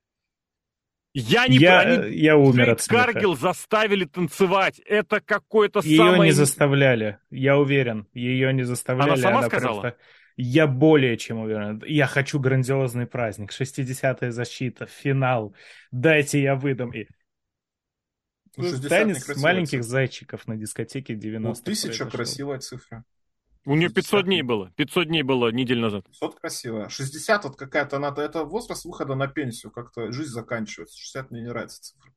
Я не я, они, я умер от смеха. Каргил заставили танцевать. Это какое-то Ее самое... не заставляли, я уверен. Ее не заставляли. Она сама она сказала? Просто... Я более чем уверен. Я хочу грандиозный праздник. 60-я защита, финал. Дайте я выдам. И... Ну, Танец маленьких цифра. зайчиков на дискотеке 90 Ну, тысяча красивая цифра. У нее 500 дней было. 500 дней было неделю назад. 500 красиво. 60 вот какая-то надо. Это возраст выхода на пенсию. Как-то жизнь заканчивается. 60 мне не нравится цифра.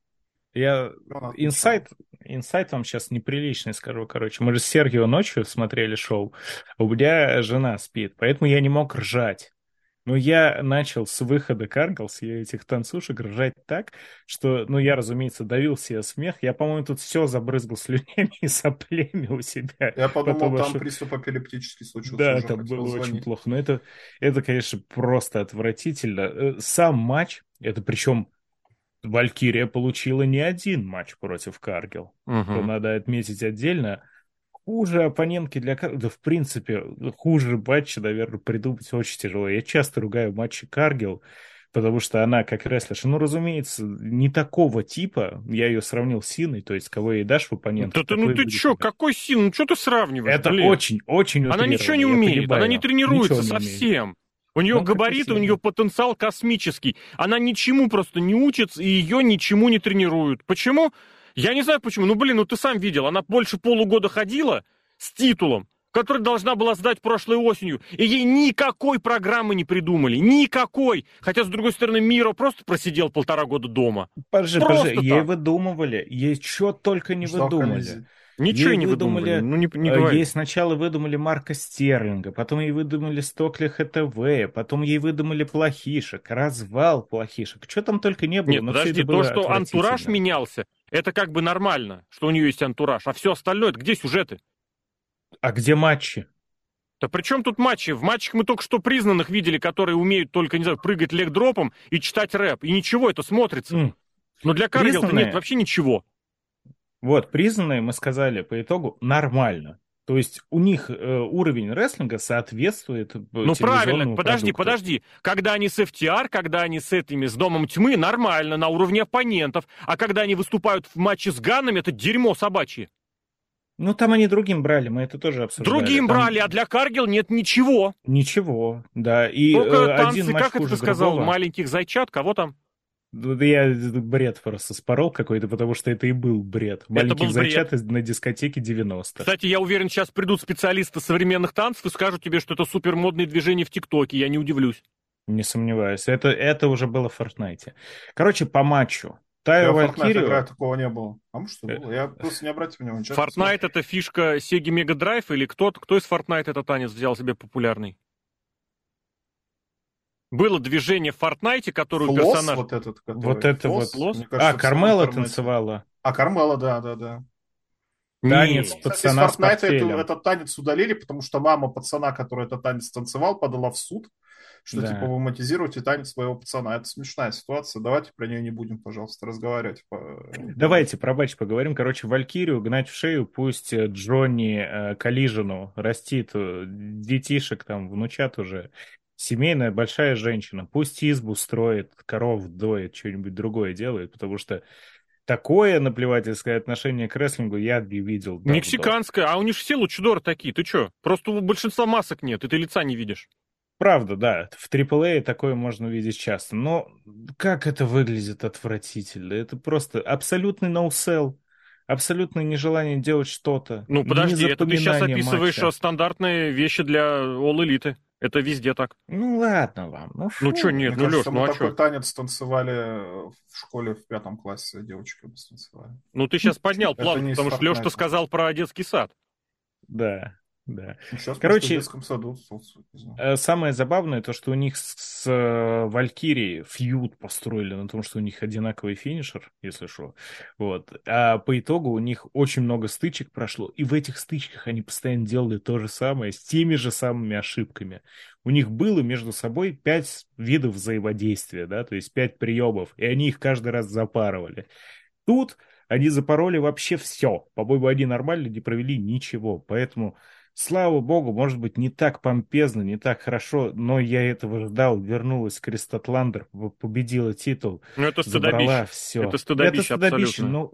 Я инсайт, инсайт вам сейчас неприличный скажу, короче. Мы же с Сергио ночью смотрели шоу. У меня жена спит, поэтому я не мог ржать. Но я начал с выхода Каргалс, я этих танцушек ржать так, что, ну, я, разумеется, давил себе смех. Я, по-моему, тут все забрызгал слюнями и соплями у себя. Я подумал, Потом, там что... приступ эпилептический случился. Да, там было звонить. очень плохо. Но это, это, конечно, просто отвратительно. Э, сам матч, это причем Валькирия получила не один матч против Каргел. Угу. То надо отметить отдельно хуже оппонентки для... Да, в принципе, хуже матча, наверное, придумать очень тяжело. Я часто ругаю матчи Каргил, потому что она как рестлерша, ну, разумеется, не такого типа. Я ее сравнил с Синой, то есть кого ей дашь в оппонента. Да ты, ну ты чё, какой Син? Ну что ты сравниваешь? Это блин? очень, очень Она ничего не умеет, она не тренируется не совсем. Умеет. У нее ну, габариты, у нее потенциал космический. Она ничему просто не учится, и ее ничему не тренируют. Почему? Я не знаю почему. Ну, блин, ну ты сам видел, она больше полугода ходила с титулом, который должна была сдать прошлой осенью, и ей никакой программы не придумали. Никакой. Хотя, с другой стороны, Миро просто просидел полтора года дома. Подожди, просто подожди, ей выдумывали. Ей что только не Что выдумали. Коллизия. Ничего ей не выдумали. Ну, не, не говори. Ей сначала выдумали Марка Стерлинга, потом ей выдумали Стокли ХТВ, потом ей выдумали плохишек, развал плохишек. Что там только не было. Нет, подожди, то, что антураж менялся, это как бы нормально, что у нее есть антураж. А все остальное, это где сюжеты? А где матчи? Да при чем тут матчи? В матчах мы только что признанных видели, которые умеют только, не знаю, прыгать лег-дропом и читать рэп. И ничего, это смотрится. Mm. Но для Каргил нет вообще ничего. Вот, признанные, мы сказали, по итогу нормально. То есть у них э, уровень рестлинга соответствует э, Ну правильно, подожди, продукту. подожди. Когда они с FTR, когда они с этими, с Домом Тьмы, нормально, на уровне оппонентов. А когда они выступают в матче с Ганнами, это дерьмо собачье. Ну, там они другим брали, мы это тоже обсуждали. Другим там... брали, а для Каргил нет ничего. Ничего, да. И Только э, танцы, один как это ты сказал, другого. маленьких зайчат, кого там? Я бред просто спорол какой-то, потому что это и был бред. Маленьких был зайчат бред. на дискотеке 90 Кстати, я уверен, сейчас придут специалисты современных танцев и скажут тебе, что это супер модные движения в ТикТоке. Я не удивлюсь. Не сомневаюсь. Это, это уже было в Фортнайте. Короче, по матчу. Тайо Валькирию... игра такого не было. А может, что было? Я просто не обратил внимания. Fortnite это фишка Sega Mega Drive или кто, кто из Fortnite этот танец взял себе популярный? Было движение в Фортнайте, которое у персонажа... вот этот, который... Вот это Флос, вот. Кажется, а, Кармела танцевала. А, Кармела, да, да, да. Танец не. пацана Кстати, с эту, этот танец удалили, потому что мама пацана, который этот танец танцевал, подала в суд, что да. типа вы монетизируете танец своего пацана. Это смешная ситуация. Давайте про нее не будем, пожалуйста, разговаривать. Давайте про батч поговорим. Короче, Валькирию гнать в шею, пусть Джонни э, Калижину растит э, детишек, там, внучат уже семейная большая женщина, пусть избу строит, коров доит, что-нибудь другое делает, потому что такое наплевательское отношение к рестлингу я не видел. Давно. Мексиканское, а у них все лучидоры такие, ты что? Просто у большинства масок нет, и ты лица не видишь. Правда, да, в AAA такое можно увидеть часто, но как это выглядит отвратительно, это просто абсолютный no-sell, абсолютное нежелание делать что-то. Ну подожди, это ты сейчас описываешь матча. стандартные вещи для All Elite. Это везде так. Ну ладно вам. Ну, ну что, нет, Мне ну Леш, ну а такой танец танцевали в школе в пятом классе, девочки танцевали. Ну ты сейчас поднял план, потому что Леш, ты сказал про детский сад. Да. Да. Сейчас Короче, в детском саду. Э, самое забавное то, что у них с, э, Валькирией фьюд построили на том, что у них одинаковый финишер, если что. Вот. А по итогу у них очень много стычек прошло, и в этих стычках они постоянно делали то же самое, с теми же самыми ошибками. У них было между собой пять видов взаимодействия, да, то есть пять приемов, и они их каждый раз запарывали. Тут они запороли вообще все. По-моему, они нормально не провели ничего. Поэтому Слава богу, может быть, не так помпезно, не так хорошо, но я этого ждал. Вернулась Кристотландер, победила титул. Ну, это стыдобище. все. Это стыдобище, это стыдобище абсолютно. Но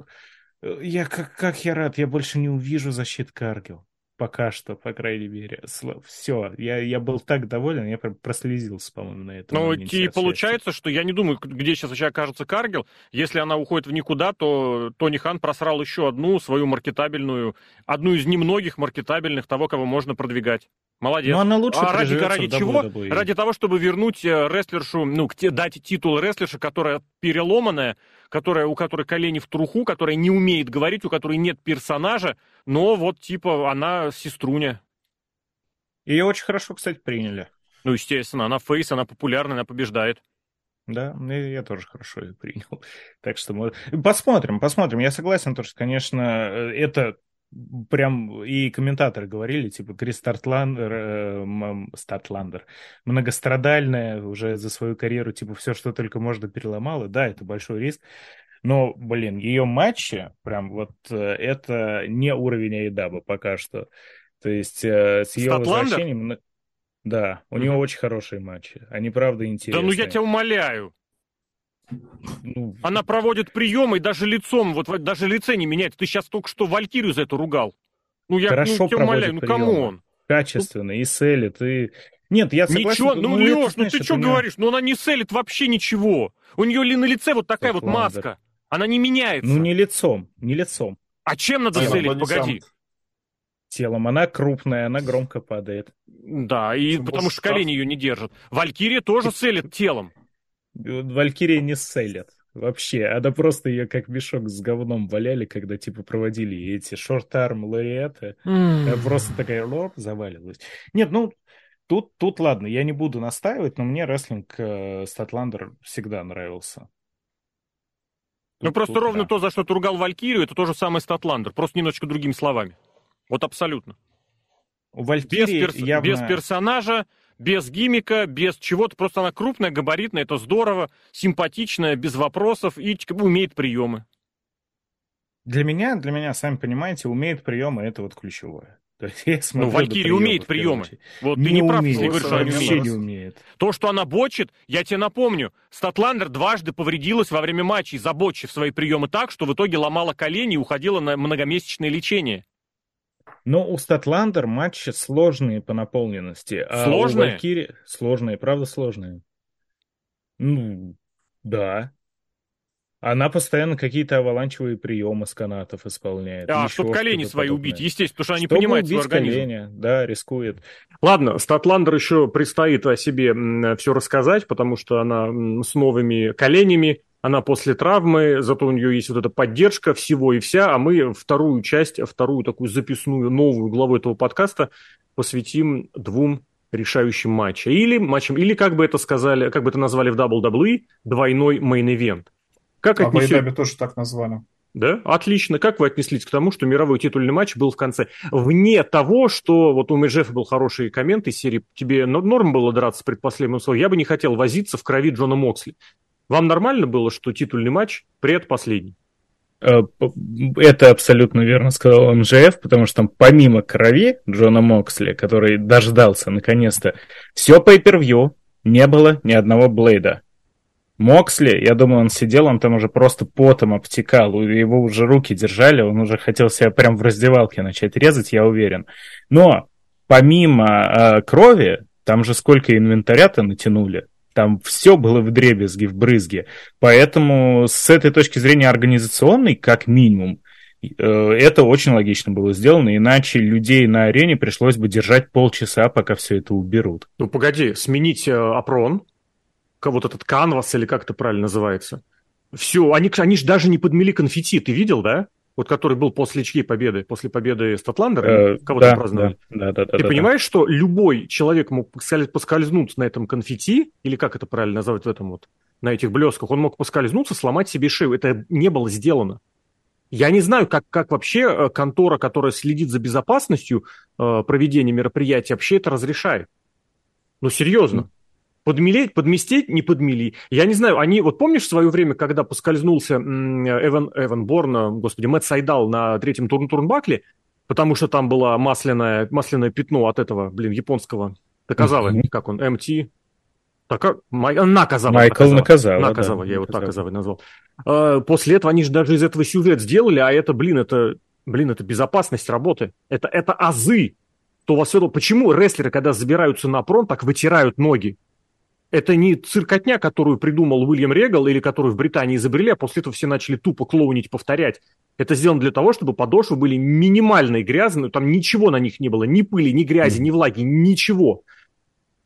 э, я, как, как я рад, я больше не увижу защит Каргил. Пока что, по крайней мере. Все, я, я был так доволен, я прям прослезился, по-моему, на этом. Ну, и получается, что я не думаю, где сейчас вообще окажется Каргил. Если она уходит в никуда, то Тони Хан просрал еще одну свою маркетабельную, одну из немногих маркетабельных того, кого можно продвигать. Молодец. Но она лучше а ради, ради чего? Ради того, чтобы вернуть э, рестлершу, ну, дать титул рестлерши, которая переломанная, которая, у которой колени в труху, которая не умеет говорить, у которой нет персонажа, но вот типа она сеструня. Ее очень хорошо, кстати, приняли. Ну, естественно, она фейс, она популярная, она побеждает. Да, я тоже хорошо ее принял. Так что мы... посмотрим, посмотрим. Я согласен, то, что, конечно, э, это прям и комментаторы говорили, типа, Крис Статландер, э, Статландер, многострадальная уже за свою карьеру, типа, все, что только можно, переломала. Да, это большой риск. Но, блин, ее матчи, прям вот э, это не уровень AEW пока что. То есть э, с ее Статландер? возвращением... Да, у mm-hmm. него очень хорошие матчи. Они, правда, интересные. Да ну я тебя умоляю. Ну, Она проводит приемы и даже лицом, вот даже лице не меняет. Ты сейчас только что Валькирию за это ругал. Ну, я Хорошо ну, тебя умоляю, ну кому он? Качественно, и селит, и... Нет, я согласен. Ничего, ну, ну Леш, ну ты что меня... говоришь? Ну она не селит вообще ничего. У нее ли на лице вот такая так, вот ладно. маска. Она не меняется. Ну не лицом, не лицом. А чем надо Телом, селить? Погоди. Телом. Она крупная, она громко падает. Да, и Чем потому что колени ее не держат. Валькирия тоже селит телом. Валькирия не селят. Вообще, она просто ее как мешок с говном валяли, когда типа проводили эти шорт-арм лауреаты. Mm. Просто такая лоп завалилась. Нет, ну, тут, тут ладно, я не буду настаивать, но мне рестлинг э, Статландер всегда нравился. Ну, просто тут, ровно да. то, за что ты ругал Валькирию, это то же самое Статландер, просто немножечко другими словами. Вот абсолютно. У Валькирии без, перс... явно... без персонажа, без гимика, без чего-то. Просто она крупная, габаритная, это здорово, симпатичная, без вопросов и умеет приемы. Для меня, для меня, сами понимаете, умеет приемы, это вот ключевое. То есть я ну, Валькирия умеет приемы. Вот не ты не прав, если говоришь, что она умеет. не умеет. То, что она бочит, я тебе напомню, Статландер дважды повредилась во время матчей, забочив свои приемы так, что в итоге ломала колени и уходила на многомесячное лечение. Но у Статландер матчи сложные по наполненности. А сложные? У Валькири... Сложные, правда сложные. Ну, да. Она постоянно какие-то аваланчевые приемы с канатов исполняет. А, чтобы колени свои подобное. убить, естественно, потому что она не понимает свой организм. колени, да, рискует. Ладно, Статландер еще предстоит о себе все рассказать, потому что она с новыми коленями, она после травмы, зато у нее есть вот эта поддержка всего и вся, а мы вторую часть, вторую такую записную новую главу этого подкаста посвятим двум решающим матчам. Или матчам, или как бы это сказали, как бы это назвали в WWE, двойной мейн-ивент. Как а отнесете... в тоже так назвали. Да, отлично. Как вы отнеслись к тому, что мировой титульный матч был в конце? Вне того, что вот у Мэджефа был хороший коммент из серии «Тебе норм было драться предпоследним словом?» Я бы не хотел возиться в крови Джона Моксли. Вам нормально было, что титульный матч предпоследний? Э, это абсолютно верно сказал МЖФ, потому что там помимо крови Джона Моксли, который дождался наконец-то, все по не было ни одного Блейда. Моксли, я думаю, он сидел, он там уже просто потом обтекал, его уже руки держали, он уже хотел себя прям в раздевалке начать резать, я уверен. Но помимо э, крови, там же сколько инвентаря-то натянули, там все было в дребезге, в брызге. Поэтому с этой точки зрения организационной, как минимум, э, это очень логично было сделано, иначе людей на арене пришлось бы держать полчаса, пока все это уберут. Ну погоди, сменить э, опрон, вот этот канвас или как это правильно называется. Все, они, они же даже не подмели конфетти, ты видел, да? Вот который был после чьей победы? После победы Статландера? Э, кого-то да, праздновали? Да, да, да, Ты да, понимаешь, да. что любой человек мог поскользнуться на этом конфетти, или как это правильно назвать в этом вот, на этих блесках, он мог поскользнуться, сломать себе шею. Это не было сделано. Я не знаю, как, как вообще э, контора, которая следит за безопасностью э, проведения мероприятия, вообще это разрешает. Ну, серьезно. Подмелеть, подместить, не подмели. Я не знаю, они, вот помнишь в свое время, когда поскользнулся Эван, Эван Борн, господи, Мэтт Сайдал на третьем турн турнбакле, потому что там было масляное, масляное пятно от этого, блин, японского Таказавы, mm-hmm. как он, МТ, так, Наказава. Майкл Наказава. Наказава, да, я его Таказава назвал. А, после этого они же даже из этого сюжет сделали, а это, блин, это, блин, это безопасность работы. Это, это азы. То во все, почему рестлеры, когда забираются на прон, так вытирают ноги? Это не циркотня, которую придумал Уильям Регал или которую в Британии изобрели, а после этого все начали тупо клоунить, повторять. Это сделано для того, чтобы подошвы были минимально грязные, там ничего на них не было, ни пыли, ни грязи, ни влаги, ничего.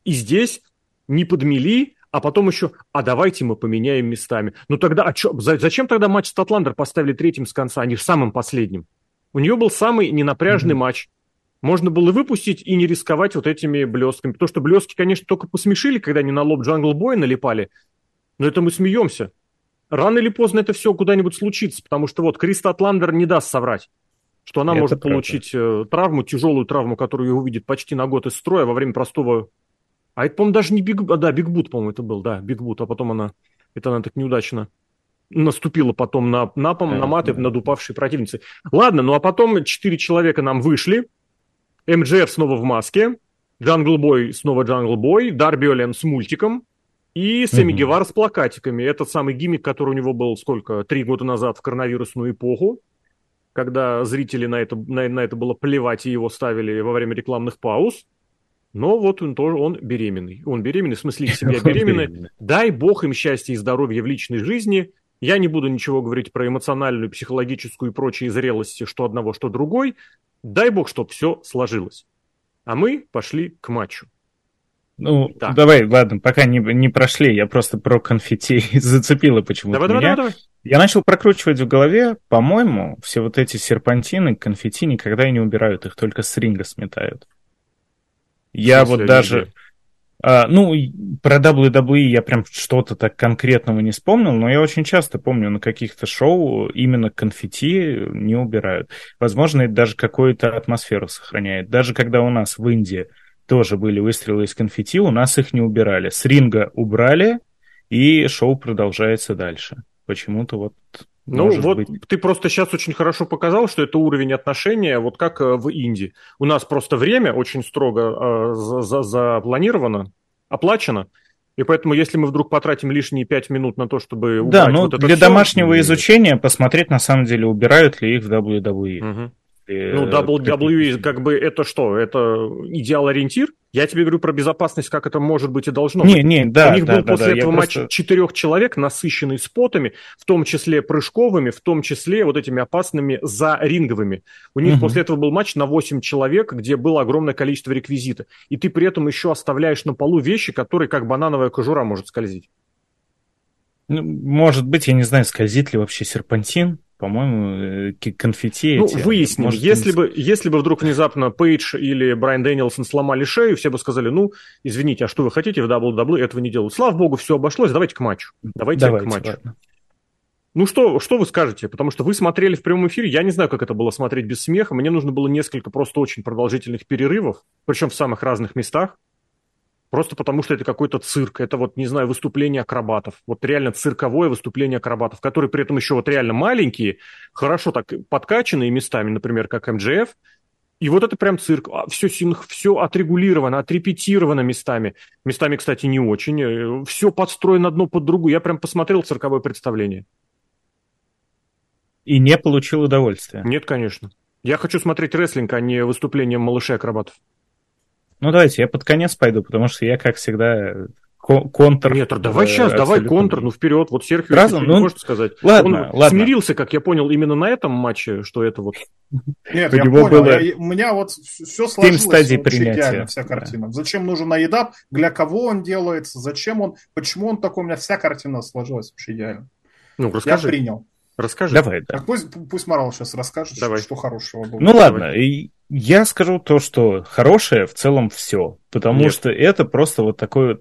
И здесь не подмели, а потом еще, а давайте мы поменяем местами. Ну тогда, а чё, зачем тогда матч Статландер поставили третьим с конца, а не самым последним? У нее был самый ненапряжный mm-hmm. матч можно было выпустить и не рисковать вот этими блестками. Потому что блестки, конечно, только посмешили, когда они на лоб Джангл Боя налипали. Но это мы смеемся. Рано или поздно это все куда-нибудь случится, потому что вот Крис Статландер не даст соврать, что она это может правда. получить э, травму, тяжелую травму, которую ее выведет почти на год из строя во время простого... А это, по-моему, даже не Биг... А, да, big boot, по-моему, это был, да, Бигбут, а потом она... Это она так неудачно наступила потом на, на, на, на маты, над упавшей противницей. Ладно, ну а потом четыре человека нам вышли, MJF снова в маске, Джангл Бой снова Джангл Бой, Дарби Аллин с мультиком и Сэмми mm-hmm. Гевара с плакатиками. Этот самый гиммик, который у него был сколько, три года назад в коронавирусную эпоху, когда зрители на это, на, на это было плевать и его ставили во время рекламных пауз. Но вот он тоже, он беременный. Он беременный, в смысле себя беременный. Дай бог им счастья и здоровья в личной жизни. Я не буду ничего говорить про эмоциональную, психологическую и прочие зрелости, что одного, что другой. Дай бог, чтобы все сложилось. А мы пошли к матчу. Ну, так. давай, ладно, пока не, не прошли, я просто про конфетти зацепила почему-то давай, меня. Давай, давай, давай. Я начал прокручивать в голове, по-моему, все вот эти серпантины, конфетти никогда и не убирают, их только с ринга сметают. Я вот даже... А, ну, про WWE я прям что-то так конкретного не вспомнил, но я очень часто помню на каких-то шоу именно конфетти не убирают. Возможно, это даже какую-то атмосферу сохраняет. Даже когда у нас в Индии тоже были выстрелы из конфетти, у нас их не убирали. С ринга убрали, и шоу продолжается дальше. Почему-то вот ну вот быть. ты просто сейчас очень хорошо показал, что это уровень отношения, вот как э, в Индии. У нас просто время очень строго э, запланировано, оплачено, и поэтому, если мы вдруг потратим лишние пять минут на то, чтобы убрать да, ну, вот это для все, домашнего и... изучения посмотреть, на самом деле, убирают ли их в WWE. Угу. Ну, WWE, как бы, это что? Это идеал-ориентир? Я тебе говорю про безопасность, как это может быть и должно не, быть. Не, да, У них да, был да, после да, этого матч просто... четырех человек, насыщенный спотами, в том числе прыжковыми, в том числе вот этими опасными за-ринговыми. У них угу. после этого был матч на 8 человек, где было огромное количество реквизита. И ты при этом еще оставляешь на полу вещи, которые как банановая кожура может скользить. Ну, может быть, я не знаю, скользит ли вообще серпантин по-моему, э, конфетти Ну, эти, выясним. Может, если, бы, если бы вдруг внезапно Пейдж или Брайан Дэнилсон сломали шею, все бы сказали, ну, извините, а что вы хотите в WWE, этого не делают. Слава богу, все обошлось, давайте к матчу. Давайте, давайте к матчу. Ладно. Ну, что, что вы скажете? Потому что вы смотрели в прямом эфире, я не знаю, как это было смотреть без смеха, мне нужно было несколько просто очень продолжительных перерывов, причем в самых разных местах. Просто потому, что это какой-то цирк. Это вот, не знаю, выступление акробатов. Вот реально цирковое выступление акробатов, которые при этом еще вот реально маленькие, хорошо так подкачанные местами, например, как МДФ. И вот это прям цирк. Все, а, все отрегулировано, отрепетировано местами. Местами, кстати, не очень. Э, все подстроено одно под другую. Я прям посмотрел цирковое представление. И не получил удовольствия? Нет, конечно. Я хочу смотреть рестлинг, а не выступление малышей-акробатов. Ну, давайте, я под конец пойду, потому что я, как всегда, контр. Нет, давай сейчас, давай контр, ну вперед. Вот Серхио Сразу, ну, может сказать. Ладно, Он ладно. смирился, как я понял, именно на этом матче, что это вот. Нет, у я понял. Было... Я, у меня вот все сложилось. стадий принятия. идеально, вся картина. Да. Зачем нужен наедап? Для кого он делается? Зачем он? Почему он такой? У меня вся картина сложилась вообще идеально. Ну, расскажи. Я принял. Расскажи. Давай, да. Так пусть, пусть Марал сейчас расскажет, Давай. что хорошего было. Ну ладно, и я скажу то, что хорошее в целом все. Потому Нет. что это просто вот такой,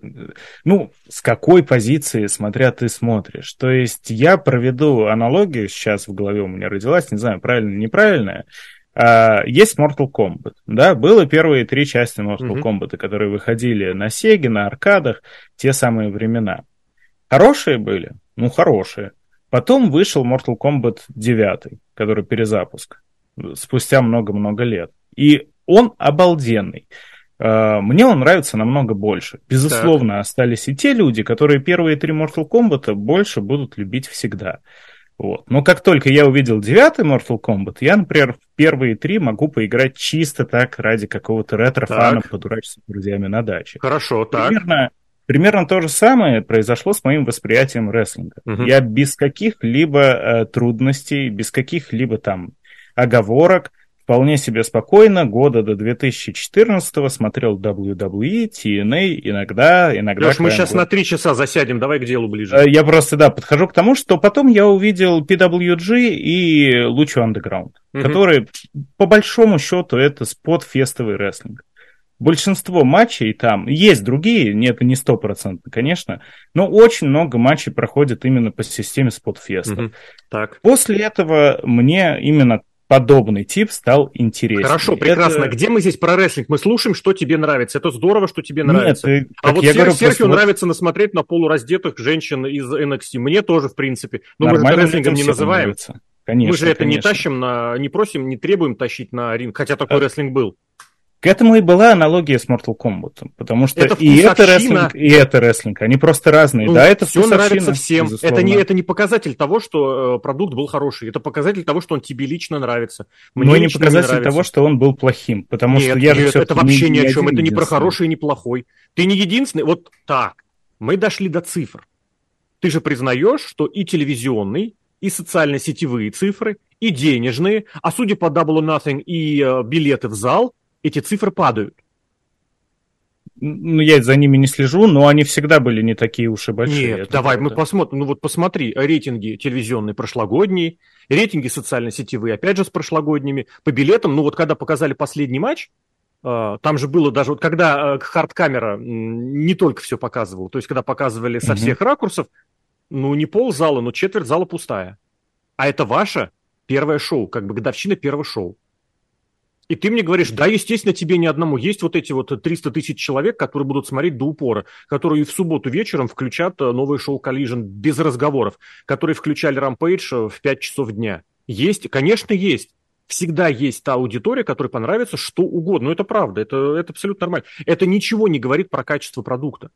ну, с какой позиции, смотря ты смотришь. То есть я проведу аналогию, сейчас в голове у меня родилась, не знаю, правильно, неправильная. А, есть Mortal Kombat, да, было первые три части Mortal mm-hmm. Kombat, которые выходили на Сеге, на аркадах, те самые времена. Хорошие были? Ну, хорошие. Потом вышел Mortal Kombat 9, который перезапуск, спустя много-много лет. И он обалденный. А, мне он нравится намного больше. Безусловно, так. остались и те люди, которые первые три Mortal Kombat больше будут любить всегда. Вот. Но как только я увидел девятый Mortal Kombat, я, например, в первые три могу поиграть чисто так ради какого-то ретро-фана, подурачиться с друзьями на даче. Хорошо, так. Примерно Примерно то же самое произошло с моим восприятием рестлинга. Угу. Я без каких-либо э, трудностей, без каких-либо там оговорок, вполне себе спокойно, года до 2014 смотрел WWE, TNA, иногда, иногда... Леш, мы сейчас на три часа засядем, давай к делу ближе. Э, я просто, да, подхожу к тому, что потом я увидел PWG и Lucha Underground, угу. которые, по большому счету, это спот-фестовый рестлинг большинство матчей там, есть другие, нет, не стопроцентно, конечно, но очень много матчей проходит именно по системе спотфеста. Угу. Так. После этого мне именно подобный тип стал интереснее. Хорошо, прекрасно. Это... Где мы здесь про рестлинг? Мы слушаем, что тебе нравится. Это здорово, что тебе нравится. Нет, ты, а вот я Сер- говорю, Серхио просто... нравится насмотреть на полураздетых женщин из NXT. Мне тоже, в принципе. Но мы же это рестлингом не называем. Нравится. Конечно, мы же это конечно. не тащим на, не просим, не требуем тащить на ринг, хотя такой а... рестлинг был. К этому и была аналогия с Mortal Kombat, потому что это и это рестлинг, и это рестлинг, они просто разные. Ну, да, это все нравится всем. Это не, это не показатель того, что э, продукт был хороший, это показатель того, что он тебе лично нравится. Мне Но не показатель не того, что он был плохим, потому нет, что я нет, же это вообще ни о чем, это не про хороший и не плохой. Ты не единственный. Вот так, мы дошли до цифр. Ты же признаешь, что и телевизионный, и социально-сетевые цифры, и денежные, а судя по Double or Nothing и э, билеты в зал – эти цифры падают. Ну, я за ними не слежу, но они всегда были не такие уж и большие. Нет, давай правда. мы посмотрим. Ну вот посмотри, рейтинги телевизионные прошлогодние, рейтинги социально-сетевые, опять же, с прошлогодними. По билетам, ну вот когда показали последний матч, а, там же было даже, вот когда хард-камера не только все показывала, то есть когда показывали со всех ракурсов, ну не пол зала, но четверть зала пустая. А это ваше первое шоу, как бы годовщина первого шоу. И ты мне говоришь, да, естественно, тебе ни одному. Есть вот эти вот 300 тысяч человек, которые будут смотреть до упора, которые в субботу вечером включат э, новое шоу Collision без разговоров, которые включали Rampage в 5 часов дня. Есть, конечно, есть. Всегда есть та аудитория, которой понравится что угодно. Но это правда, это, это абсолютно нормально. Это ничего не говорит про качество продукта.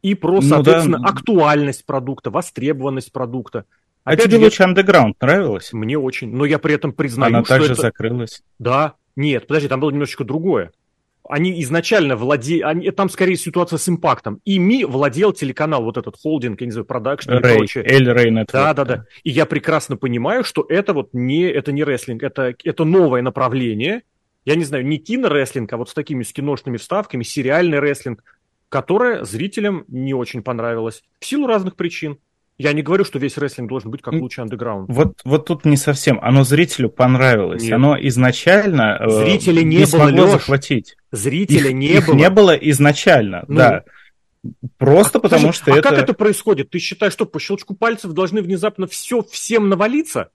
И про, соответственно, ну, да. актуальность продукта, востребованность продукта. А Опять тебе лучше Underground нравилось? Мне очень, но я при этом признаю, Она что также это... закрылась. Да, нет, подожди, там было немножечко другое. Они изначально владели, там скорее ситуация с импактом. Ими владел телеканал, вот этот холдинг, я не знаю, продакшн и прочее. El Rey Network. Да, да, да. И я прекрасно понимаю, что это вот не, это не рестлинг, это, это новое направление. Я не знаю, не кинорестлинг, а вот с такими с киношными вставками, сериальный рестлинг, которое зрителям не очень понравилось. В силу разных причин. Я не говорю, что весь рестлинг должен быть как лучший андеграунд. Вот, вот тут не совсем. Оно зрителю понравилось. Нет. Оно изначально э, Зрителя не, не было, смогло Леш. захватить. Зрителя их, не их было. не было изначально, ну. да. Просто а, потому скажи, что а это... А как это происходит? Ты считаешь, что по щелчку пальцев должны внезапно все всем навалиться?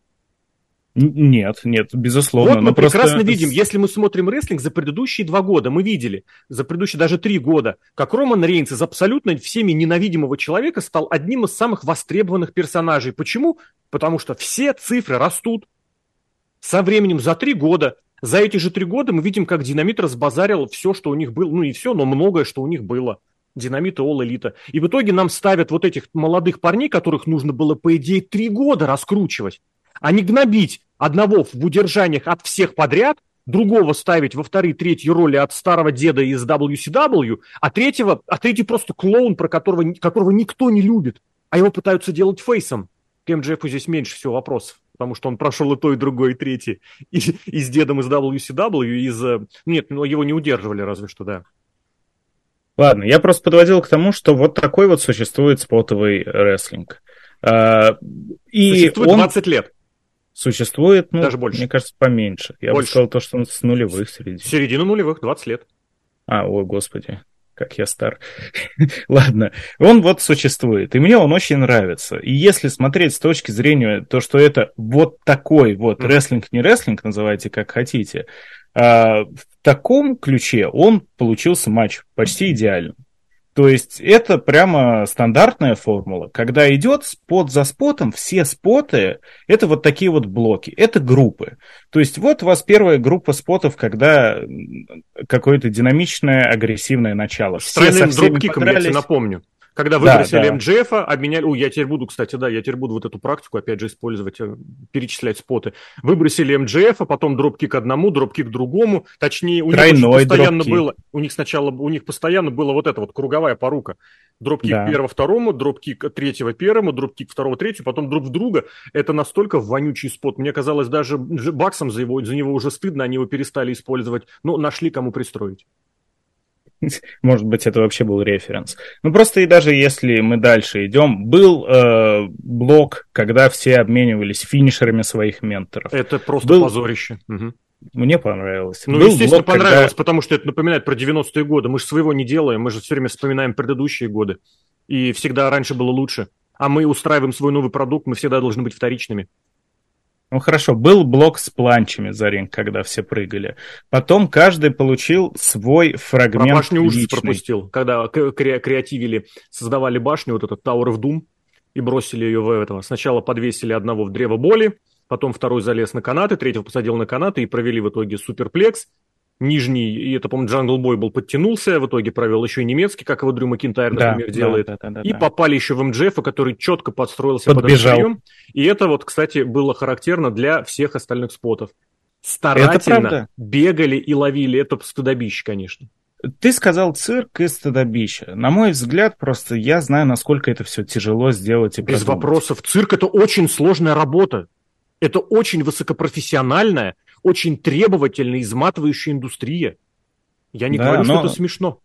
Нет, нет, безусловно. Вот мы просто... прекрасно видим, если мы смотрим рестлинг за предыдущие два года, мы видели, за предыдущие даже три года, как Роман Рейнс из абсолютно всеми ненавидимого человека стал одним из самых востребованных персонажей. Почему? Потому что все цифры растут. Со временем за три года, за эти же три года мы видим, как Динамит разбазарил все, что у них было, ну и все, но многое, что у них было. Динамит и All Elite. И в итоге нам ставят вот этих молодых парней, которых нужно было, по идее, три года раскручивать а не гнобить одного в удержаниях от всех подряд, другого ставить во вторые, третьи роли от старого деда из WCW, а третьего, а третий просто клоун, про которого, которого никто не любит, а его пытаются делать фейсом. К МДФу здесь меньше всего вопросов, потому что он прошел и то, и другое, и третье. И, и с дедом из WCW, и из... Э, нет, ну его не удерживали разве что, да. Ладно, я просто подводил к тому, что вот такой вот существует спотовый рестлинг. А, и существует он... 20 лет. Существует, ну, Даже больше. мне кажется, поменьше. Я больше. бы сказал то, что он с нулевых среди. Середина нулевых, 20 лет. А, ой, господи, как я стар. Ладно, он вот существует, и мне он очень нравится. И если смотреть с точки зрения то, что это вот такой вот mm. рестлинг, не рестлинг, называйте как хотите, а, в таком ключе он получился матч почти идеальным. То есть это прямо стандартная формула. Когда идет спот за спотом, все споты это вот такие вот блоки, это группы. То есть вот у вас первая группа спотов, когда какое-то динамичное, агрессивное начало. Все всеми дропкиком, я тебе напомню. Когда выбросили да, да. МДФ, обменяли... Ой, я теперь буду, кстати, да, я теперь буду вот эту практику, опять же, использовать, э, перечислять споты. Выбросили МДФ, а потом дропкик одному, дропкик другому. Точнее, у Тройной них постоянно дропкик. было... У них сначала... У них постоянно было вот это вот круговая порука. Дропкик да. первого второму, дропкик третьего первому, дропкик второго третьему, потом друг в друга. Это настолько вонючий спот. Мне казалось, даже баксом за, его, за него уже стыдно, они его перестали использовать. Но нашли, кому пристроить. Может быть, это вообще был референс. Ну, просто и даже если мы дальше идем, был э, блок, когда все обменивались финишерами своих менторов. Это просто был... позорище. Угу. Мне понравилось. Ну, был естественно, блок, понравилось, когда... потому что это напоминает про 90-е годы. Мы же своего не делаем, мы же все время вспоминаем предыдущие годы. И всегда раньше было лучше. А мы устраиваем свой новый продукт, мы всегда должны быть вторичными. Ну хорошо, был блок с планчами за ринг, когда все прыгали. Потом каждый получил свой фрагмент Про башню ужас пропустил, когда кре- креативили, создавали башню, вот этот Tower of Doom, и бросили ее в этого. Сначала подвесили одного в древо боли, потом второй залез на канаты, третьего посадил на канаты и провели в итоге суперплекс нижний, и это, по-моему, Джангл Бой был, подтянулся, в итоге провел еще и немецкий, как его Дрю Макинтайр, например, да, делает. Да, да, да, и да. попали еще в MJF, который четко подстроился Подбежал. под И это вот, кстати, было характерно для всех остальных спотов. Старательно бегали и ловили. Это стыдобище, конечно. Ты сказал цирк и стыдобище. На мой взгляд, просто я знаю, насколько это все тяжело сделать и Без продумать. вопросов. Цирк – это очень сложная работа. Это очень высокопрофессиональная, очень требовательная, изматывающая индустрия. Я не да, говорю, но... что это смешно.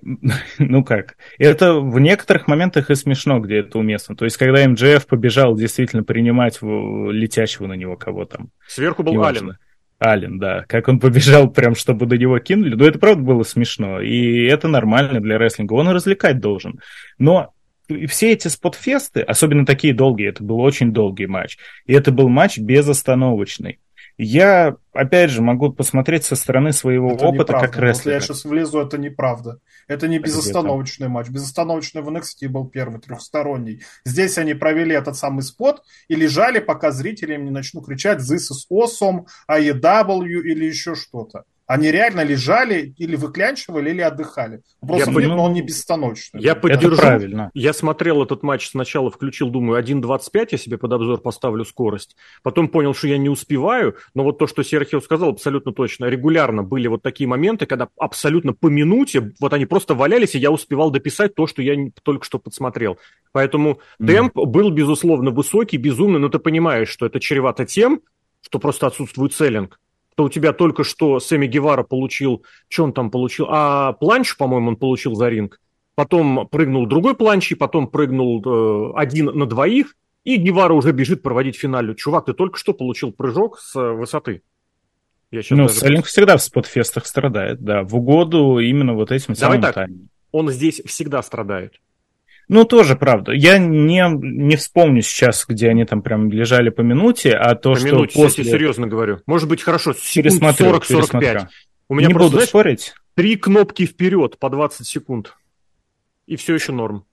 Ну как? Это в некоторых моментах и смешно, где это уместно. То есть, когда МДФ побежал действительно принимать летящего на него кого там. Сверху был Ален. Ален, да. Как он побежал прям, чтобы до него кинули. Ну, это правда было смешно. И это нормально для рестлинга. Он развлекать должен. Но все эти спотфесты, особенно такие долгие, это был очень долгий матч. И это был матч безостановочный. Я, опять же, могу посмотреть со стороны своего это опыта неправда. как рестлера. Вот я сейчас влезу, это неправда. Это не безостановочный матч. Безостановочный в NXT был первый, трехсторонний. Здесь они провели этот самый спот и лежали, пока зрители им не начнут кричать «This is awesome», «AEW» или еще что-то. Они реально лежали или выклянчивали, или отдыхали. Просто я, нет, но он не бесстановочный. Я поддержу. Это правильно. Я смотрел этот матч сначала, включил, думаю, 1.25 я себе под обзор поставлю скорость. Потом понял, что я не успеваю. Но вот то, что Серхио сказал, абсолютно точно. Регулярно были вот такие моменты, когда абсолютно по минуте, вот они просто валялись, и я успевал дописать то, что я только что подсмотрел. Поэтому mm. темп был, безусловно, высокий, безумный, но ты понимаешь, что это чревато тем, что просто отсутствует селлинг то у тебя только что Сэмми Гевара получил, что он там получил, а планч, по-моему, он получил за ринг, потом прыгнул другой планч, и потом прыгнул э, один на двоих, и Гевара уже бежит проводить финалю. Чувак, ты только что получил прыжок с высоты. Я ну, даже... Селлинг всегда в спотфестах страдает, да, в угоду именно вот этим Давай самым так, таймом. Он здесь всегда страдает. Ну, тоже правда. Я не, не вспомню сейчас, где они там прям лежали по минуте, а то, по что минуте, после... я серьезно говорю. Может быть, хорошо, секунд 40-45. У меня не просто, буду знаешь, спорить. Три кнопки вперед по 20 секунд. И все еще норм.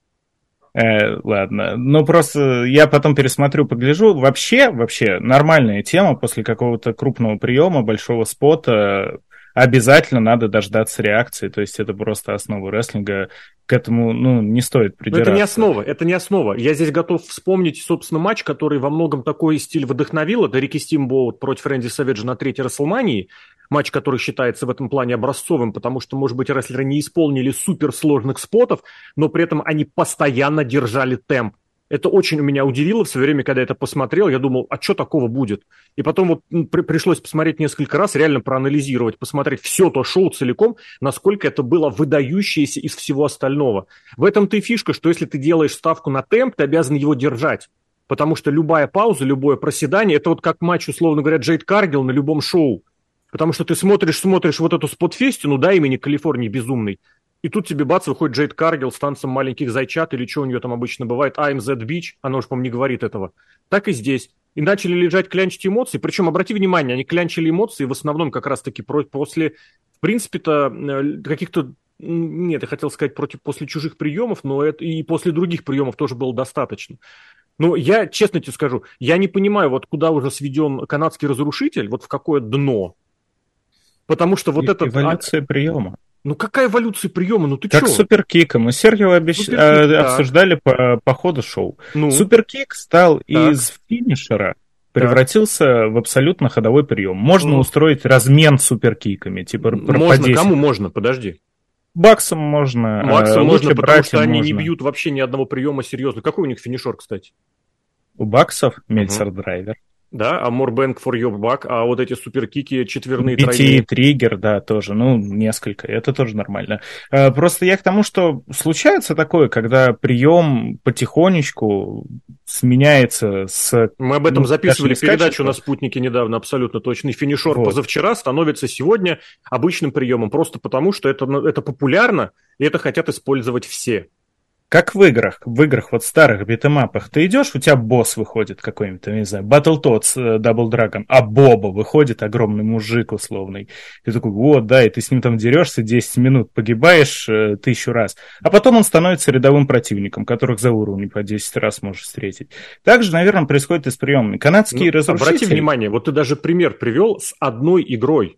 Э, ладно. Ну, просто я потом пересмотрю, погляжу. Вообще, вообще, нормальная тема после какого-то крупного приема, большого спота обязательно надо дождаться реакции, то есть это просто основа рестлинга, к этому ну, не стоит придираться. Но это не основа, это не основа. Я здесь готов вспомнить, собственно, матч, который во многом такой стиль вдохновил, это Рики Стимбоут против Рэнди Саведжа на третьей Расселмании, матч, который считается в этом плане образцовым, потому что, может быть, рестлеры не исполнили суперсложных спотов, но при этом они постоянно держали темп. Это очень у меня удивило в свое время, когда я это посмотрел. Я думал, а что такого будет? И потом вот при, пришлось посмотреть несколько раз, реально проанализировать, посмотреть все то шоу целиком, насколько это было выдающееся из всего остального. В этом-то и фишка, что если ты делаешь ставку на темп, ты обязан его держать. Потому что любая пауза, любое проседание, это вот как матч, условно говоря, Джейд Каргил на любом шоу. Потому что ты смотришь, смотришь вот эту спотфестину, да, имени Калифорнии безумный, и тут тебе бац, выходит Джейд Каргил с танцем маленьких зайчат, или что у нее там обычно бывает, I'm that bitch, она уж, по-моему, не говорит этого. Так и здесь. И начали лежать клянчить эмоции, причем, обрати внимание, они клянчили эмоции в основном как раз-таки после, в принципе-то, э, каких-то нет, я хотел сказать против после чужих приемов, но это и после других приемов тоже было достаточно. Но я честно тебе скажу, я не понимаю, вот куда уже сведен канадский разрушитель, вот в какое дно. Потому что вот это... Эволюция приема. Ну какая эволюция приема? Ну ты Как чё? суперкика. Мы с Сергеем обещ... суперкик, да. обсуждали по, по ходу шоу. Ну. Суперкик стал так. из финишера превратился так. в абсолютно ходовой прием. Можно ну. устроить размен суперкиками, типа Можно, кому можно? Подожди. Баксом можно. Баксом можно, потому что они не бьют вообще ни одного приема серьезно. Какой у них финишер, кстати? У Баксов Мельцер Драйвер да, а more bang for your buck, а вот эти суперкики четверные, BT тройные. триггер, да, тоже, ну, несколько, это тоже нормально. А, просто я к тому, что случается такое, когда прием потихонечку сменяется с... Мы об этом ну, записывали передачу на спутнике недавно, абсолютно точно. Финишер вот. позавчера становится сегодня обычным приемом, просто потому что это, это популярно, и это хотят использовать все. Как в играх, в играх вот старых битэмапах, ты идешь, у тебя босс выходит какой-нибудь, не знаю, Battletoads э, Double Dragon, а Боба выходит огромный мужик условный. Ты такой, вот, да, и ты с ним там дерешься 10 минут, погибаешь э, тысячу раз. А потом он становится рядовым противником, которых за уровень по 10 раз можешь встретить. Также, наверное, происходит и с приемами. Канадские ну, разрушители... Обрати внимание, вот ты даже пример привел с одной игрой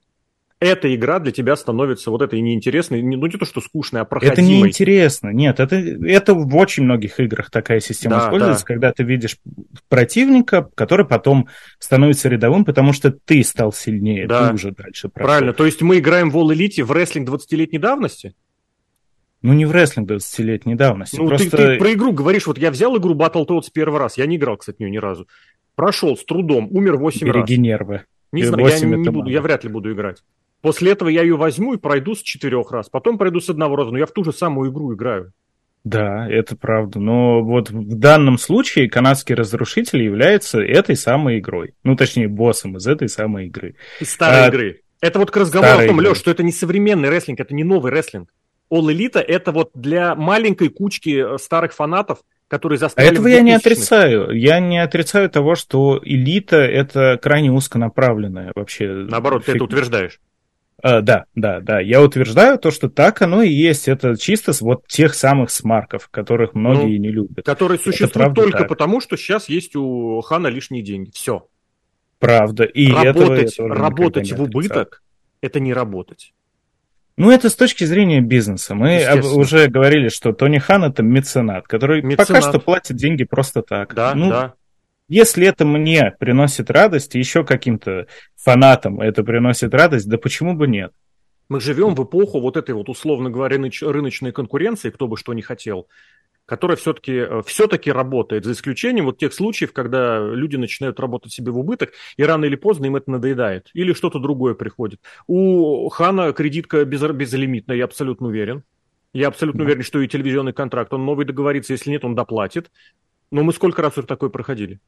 эта игра для тебя становится вот этой неинтересной, ну не то, что скучной, а проходимой. Это неинтересно, нет, это, это в очень многих играх такая система да, используется, да. когда ты видишь противника, который потом становится рядовым, потому что ты стал сильнее, да. ты уже дальше прошел. Правильно, то есть мы играем в All Elite в рестлинг 20-летней давности? Ну, не в рестлинг 20-летней давности. Ну, просто... ты, ты про игру говоришь, вот я взял игру Battletoads первый раз, я не играл, кстати, в нее ни разу. Прошел с трудом, умер 8 Береги раз. нервы. Не знаю, я не, не буду, я вряд ли буду играть. После этого я ее возьму и пройду с четырех раз, потом пройду с одного раза, но я в ту же самую игру играю. Да, это правда. Но вот в данном случае канадский разрушитель является этой самой игрой. Ну, точнее, боссом из этой самой игры. Из старой а, игры. Это вот к разговору о том, Леш, что это не современный рестлинг, это не новый рестлинг. All Elite это вот для маленькой кучки э, старых фанатов, которые застряли... А этого я не отрицаю. Я не отрицаю того, что элита это крайне узконаправленная вообще. Наоборот, фиг... ты это утверждаешь. Uh, да, да, да. Я утверждаю то, что так оно и есть. Это чисто с вот тех самых смарков, которых многие ну, не любят. Которые существуют только так. потому, что сейчас есть у Хана лишние деньги. Все. Правда. И работать, работать в убыток – это не работать. Ну, это с точки зрения бизнеса. Мы уже говорили, что Тони Хан это меценат, который меценат. пока что платит деньги просто так. Да, ну, да. Если это мне приносит радость, и еще каким-то фанатам это приносит радость, да почему бы нет? Мы живем в эпоху вот этой вот, условно говоря, рыночной конкуренции, кто бы что ни хотел, которая все-таки все работает, за исключением вот тех случаев, когда люди начинают работать себе в убыток, и рано или поздно им это надоедает, или что-то другое приходит. У Хана кредитка без, безлимитная, я абсолютно уверен. Я абсолютно уверен, что и телевизионный контракт, он новый договорится, если нет, он доплатит. Но мы сколько раз уже такое проходили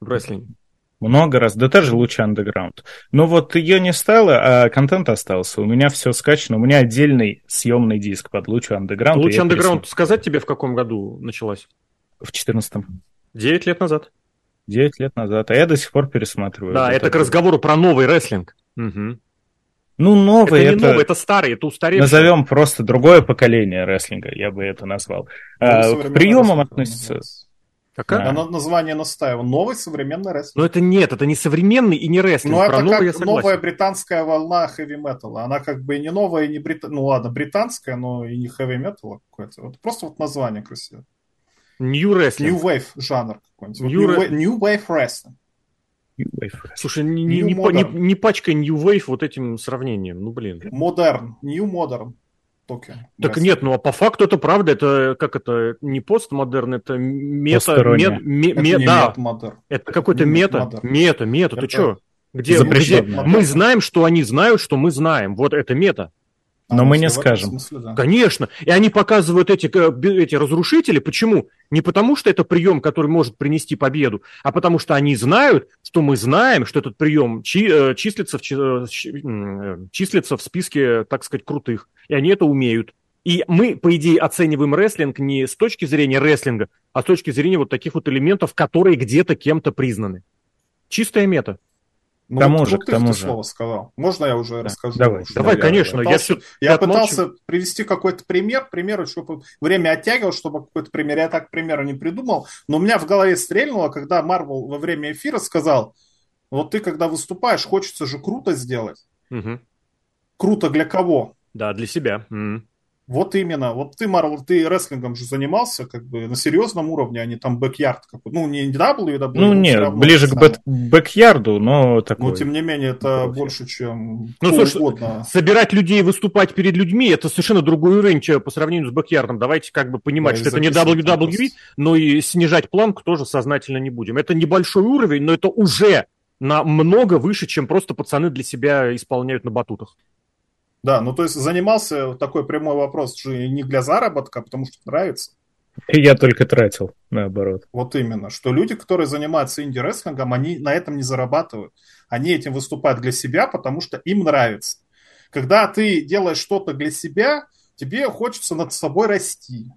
в рестлинге? Много раз, да даже лучше андеграунд. Но вот ее не стало, а контент остался. У меня все скачано, у меня отдельный съемный диск под лучше андеграунд. Лучше андеграунд сказать тебе, в каком году началась? В четырнадцатом. Девять лет назад. Девять лет назад, а я до сих пор пересматриваю. Да, это, это к разговору про новый рестлинг. Угу. Ну, новый это... Не это... новый, это старый, это устаревший. Назовем просто другое поколение рестлинга, я бы это назвал. Ну, а, к приемам относится... Какая? Да. Оно название настаивал. Новый современный рестлинг. Но это нет, это не современный и не рестлинг. Ну, это новый, как новая британская волна хэви-металла. Она как бы и не новая, и не британская. Ну ладно, британская, но и не хэви-металла какое-то. Вот просто вот название красивое. New Wrestling. New Wave жанр какой-нибудь. New, New, Wave, New Wave Wrestling. New Wave Wrestling. Слушай, не, не, не, не, не пачкай New Wave вот этим сравнением. Ну, блин. Modern. New Modern. Токио. Так да, нет, ну а по факту это правда, это как это не постмодерн, это мета, мет, ме, это ме, да, это какой-то мета, мета, мета, ты что? Где, где мы знаем, что они знают, что мы знаем, вот это мета. Но а, мы не скажем. Смысле, да. Конечно. И они показывают эти, эти разрушители. Почему? Не потому, что это прием, который может принести победу, а потому что они знают, что мы знаем, что этот прием чи, э, числится, в, э, э, числится в списке, так сказать, крутых. И они это умеют. И мы, по идее, оцениваем рестлинг не с точки зрения рестлинга, а с точки зрения вот таких вот элементов, которые где-то кем-то признаны. Чистая мета. Ну, к тому вот, же, вот к тому же. слово сказал. Можно я уже да. расскажу? Давай, давай я конечно. Пытался, я, я пытался привести какой-то пример, пример, чтобы время оттягивал, чтобы какой-то пример. Я так примера не придумал, но у меня в голове стрельнуло, когда Марвел во время эфира сказал, вот ты когда выступаешь, хочется же круто сделать. Угу. Круто для кого? Да, для себя. Угу. Вот именно. Вот ты, Марвел, ты рестлингом же занимался как бы на серьезном уровне, а не там backyard. Ну, не WWE. Ну, нет, ближе к back- бэк-ярду, но такой. Но, тем не менее, это Профи. больше, чем Ну, слушай, угодно. собирать людей, выступать перед людьми, это совершенно другой уровень по сравнению с бэк-ярдом. Давайте как бы понимать, да, что это не WWE, но и снижать планку тоже сознательно не будем. Это небольшой уровень, но это уже намного выше, чем просто пацаны для себя исполняют на батутах. Да, ну то есть занимался такой прямой вопрос же не для заработка, а потому что нравится. И я только тратил, наоборот. Вот именно, что люди, которые занимаются инди-рестлингом, они на этом не зарабатывают. Они этим выступают для себя, потому что им нравится. Когда ты делаешь что-то для себя, тебе хочется над собой расти.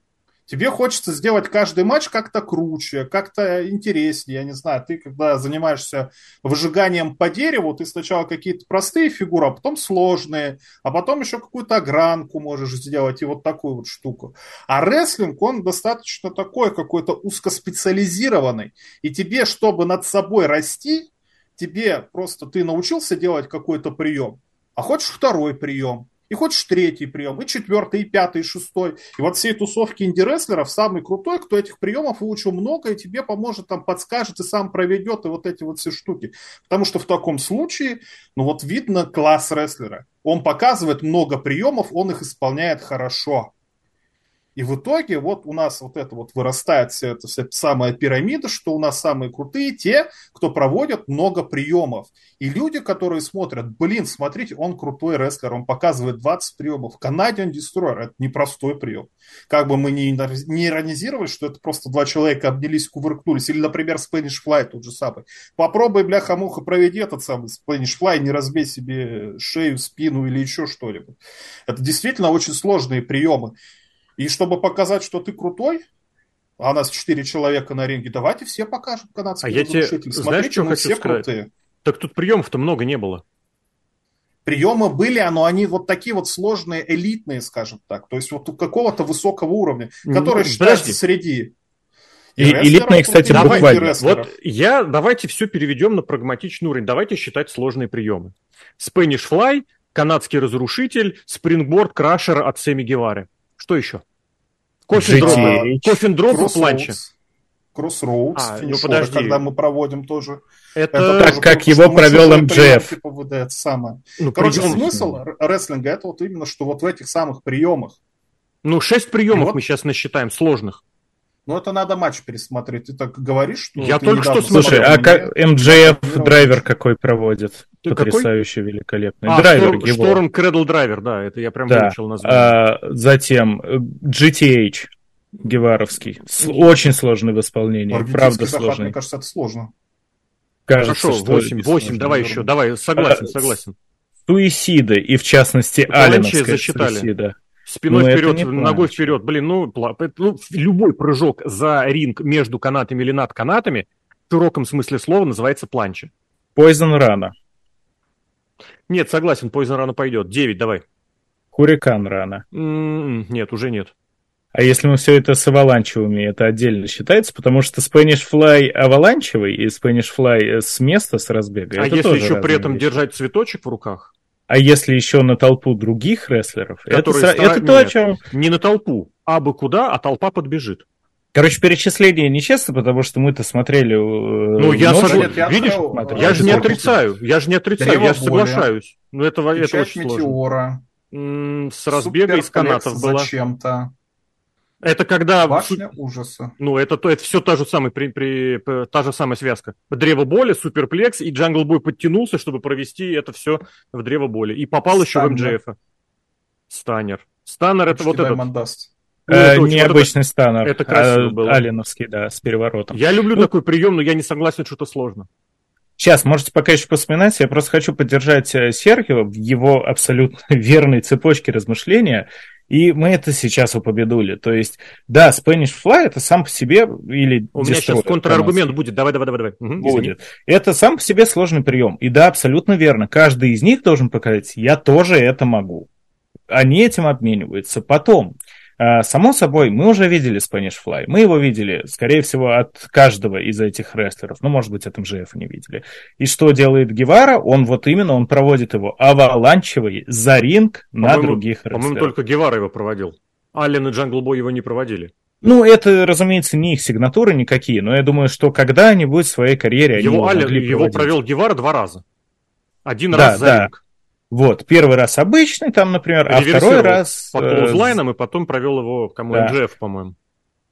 Тебе хочется сделать каждый матч как-то круче, как-то интереснее. Я не знаю, ты когда занимаешься выжиганием по дереву, ты сначала какие-то простые фигуры, а потом сложные, а потом еще какую-то огранку можешь сделать и вот такую вот штуку. А рестлинг, он достаточно такой какой-то узкоспециализированный. И тебе, чтобы над собой расти, тебе просто ты научился делать какой-то прием, а хочешь второй прием и хочешь третий прием, и четвертый, и пятый, и шестой. И вот всей тусовки инди-рестлеров самый крутой, кто этих приемов выучил много, и тебе поможет, там, подскажет, и сам проведет, и вот эти вот все штуки. Потому что в таком случае, ну вот видно класс рестлера. Он показывает много приемов, он их исполняет хорошо. И в итоге вот у нас вот это вот вырастает вся эта вся самая пирамида, что у нас самые крутые те, кто проводят много приемов. И люди, которые смотрят, блин, смотрите, он крутой рестлер, он показывает 20 приемов. Canadian Destroyer – это непростой прием. Как бы мы не, не иронизировали, что это просто два человека обнялись, кувыркнулись. Или, например, Spanish Fly тот же самый. Попробуй, бляха-муха, проведи этот самый Spanish Fly, не разбей себе шею, спину или еще что-либо. Это действительно очень сложные приемы. И чтобы показать, что ты крутой, а у нас четыре человека на ринге, давайте все покажем канадский а я тебе, Смотрите, знаешь, что мы хочу все сказать? крутые. Так тут приемов-то много не было. Приемы были, но они вот такие вот сложные, элитные, скажем так. То есть вот у какого-то высокого уровня, который ну, считается подожди. среди и, элитные, кстати, давай, буквально. Вот я, давайте все переведем на прагматичный уровень. Давайте считать сложные приемы. Spanish Fly, канадский разрушитель, спрингборд, крашер от Семи Гевары. Что еще? Кофин дроп в планче. Кроссроудс, а, ну подожди. когда мы проводим тоже. Это, это так, тоже, как его провел МДФ. Типа, это самое. Ну, Короче, прием... смысл рестлинга это вот именно, что вот в этих самых приемах. Ну, шесть приемов вот... мы сейчас насчитаем, сложных. Ну, это надо матч пересмотреть. Ты так говоришь, что... Я только что Слушай, а как МДФ драйвер какой проводит? Ты Потрясающе какой? великолепный. А, драйвер Шторм, его. Шторм Кредл драйвер, да, это я прям да. выучил название. А, затем GTH Геваровский. С, очень сложный в исполнении. Правда захват, сложный. Мне кажется, это сложно. Кажется, Хорошо, 8, 8 давай еще, давай, согласен, а, согласен. Суициды, и в частности Алленовская засчитали. суицида. Спиной ну, вперед, ногой плачь. вперед. Блин, ну, ну, любой прыжок за ринг между канатами или над канатами в широком смысле слова называется планча. Poison рана. Нет, согласен, Poison рана пойдет. 9, давай. Хурикан рана. М-м, нет, уже нет. А если мы все это с аваланчевыми, это отдельно считается, потому что Spanish Fly аваланчевый и Spanish Fly с места, с разбега. А если еще при этом вещи. держать цветочек в руках? А если еще на толпу других рестлеров, это, стар... это то, о чем... Не на толпу, а бы куда, а толпа подбежит. Короче, перечисление нечестно, потому что мы-то смотрели... Э, ну, я, сог... видишь, смотрел, я же не отрицаю, я же не отрицаю, Древо я же соглашаюсь. Ну, это, это очень метеора. сложно. С разбега из канатов было. Зачем-то. Это когда... Башня ужаса. Ну, это, то, это все та же, самая, при, при, та же самая связка. Древо боли, суперплекс, и Джангл Бой подтянулся, чтобы провести это все в древо боли. И попал Станнер. еще в МДФ. Stunner. Stunner это вот этот. Даст. Ну, э, необычный stunner. Это красиво а, было. Алиновский, да, с переворотом. Я люблю ну, такой прием, но я не согласен, что это сложно. Сейчас, можете пока еще вспоминать, я просто хочу поддержать э, Сергио в его абсолютно верной цепочке размышления. И мы это сейчас упомянули. То есть, да, Spanish Fly это сам по себе или У меня сейчас контраргумент будет. Давай, давай, давай, давай. Угу, будет. Это сам по себе сложный прием. И да, абсолютно верно. Каждый из них должен показать, я тоже это могу. Они этим обмениваются. Потом, само собой, мы уже видели Spanish Fly. Мы его видели, скорее всего, от каждого из этих рестлеров. Ну, может быть, от MJF не видели. И что делает Гевара? Он вот именно, он проводит его аваланчевый за ринг на других рестлеров. По-моему, только Гевара его проводил. Аллен и Джангл Бой его не проводили. Ну, это, разумеется, не их сигнатуры никакие, но я думаю, что когда-нибудь в своей карьере его они его, Аллен, его провел Гевара два раза. Один да, раз за да. ринг. Вот, первый раз обычный там, например, а второй раз... По клоузлайнам э, и потом провел его, кому да. MGF, по-моему.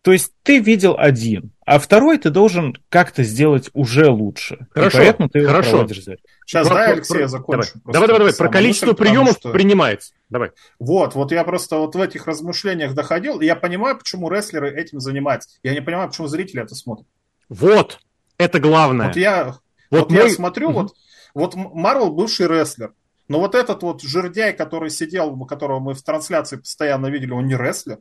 То есть ты видел один, а второй ты должен как-то сделать уже лучше. Хорошо, и поэтому ты хорошо. Сейчас, про, дай, Алексей, про, я закончу. Давай, давай, давай, про количество приемов что... принимается. Давай. Вот, вот я просто вот в этих размышлениях доходил, и я понимаю, почему рестлеры этим занимаются. Я не понимаю, почему зрители это смотрят. Вот, это главное. Вот я, вот вот мой... я смотрю, угу. вот, вот Марвел бывший рестлер, но вот этот вот жердяй, который сидел, которого мы в трансляции постоянно видели, он не рестлер.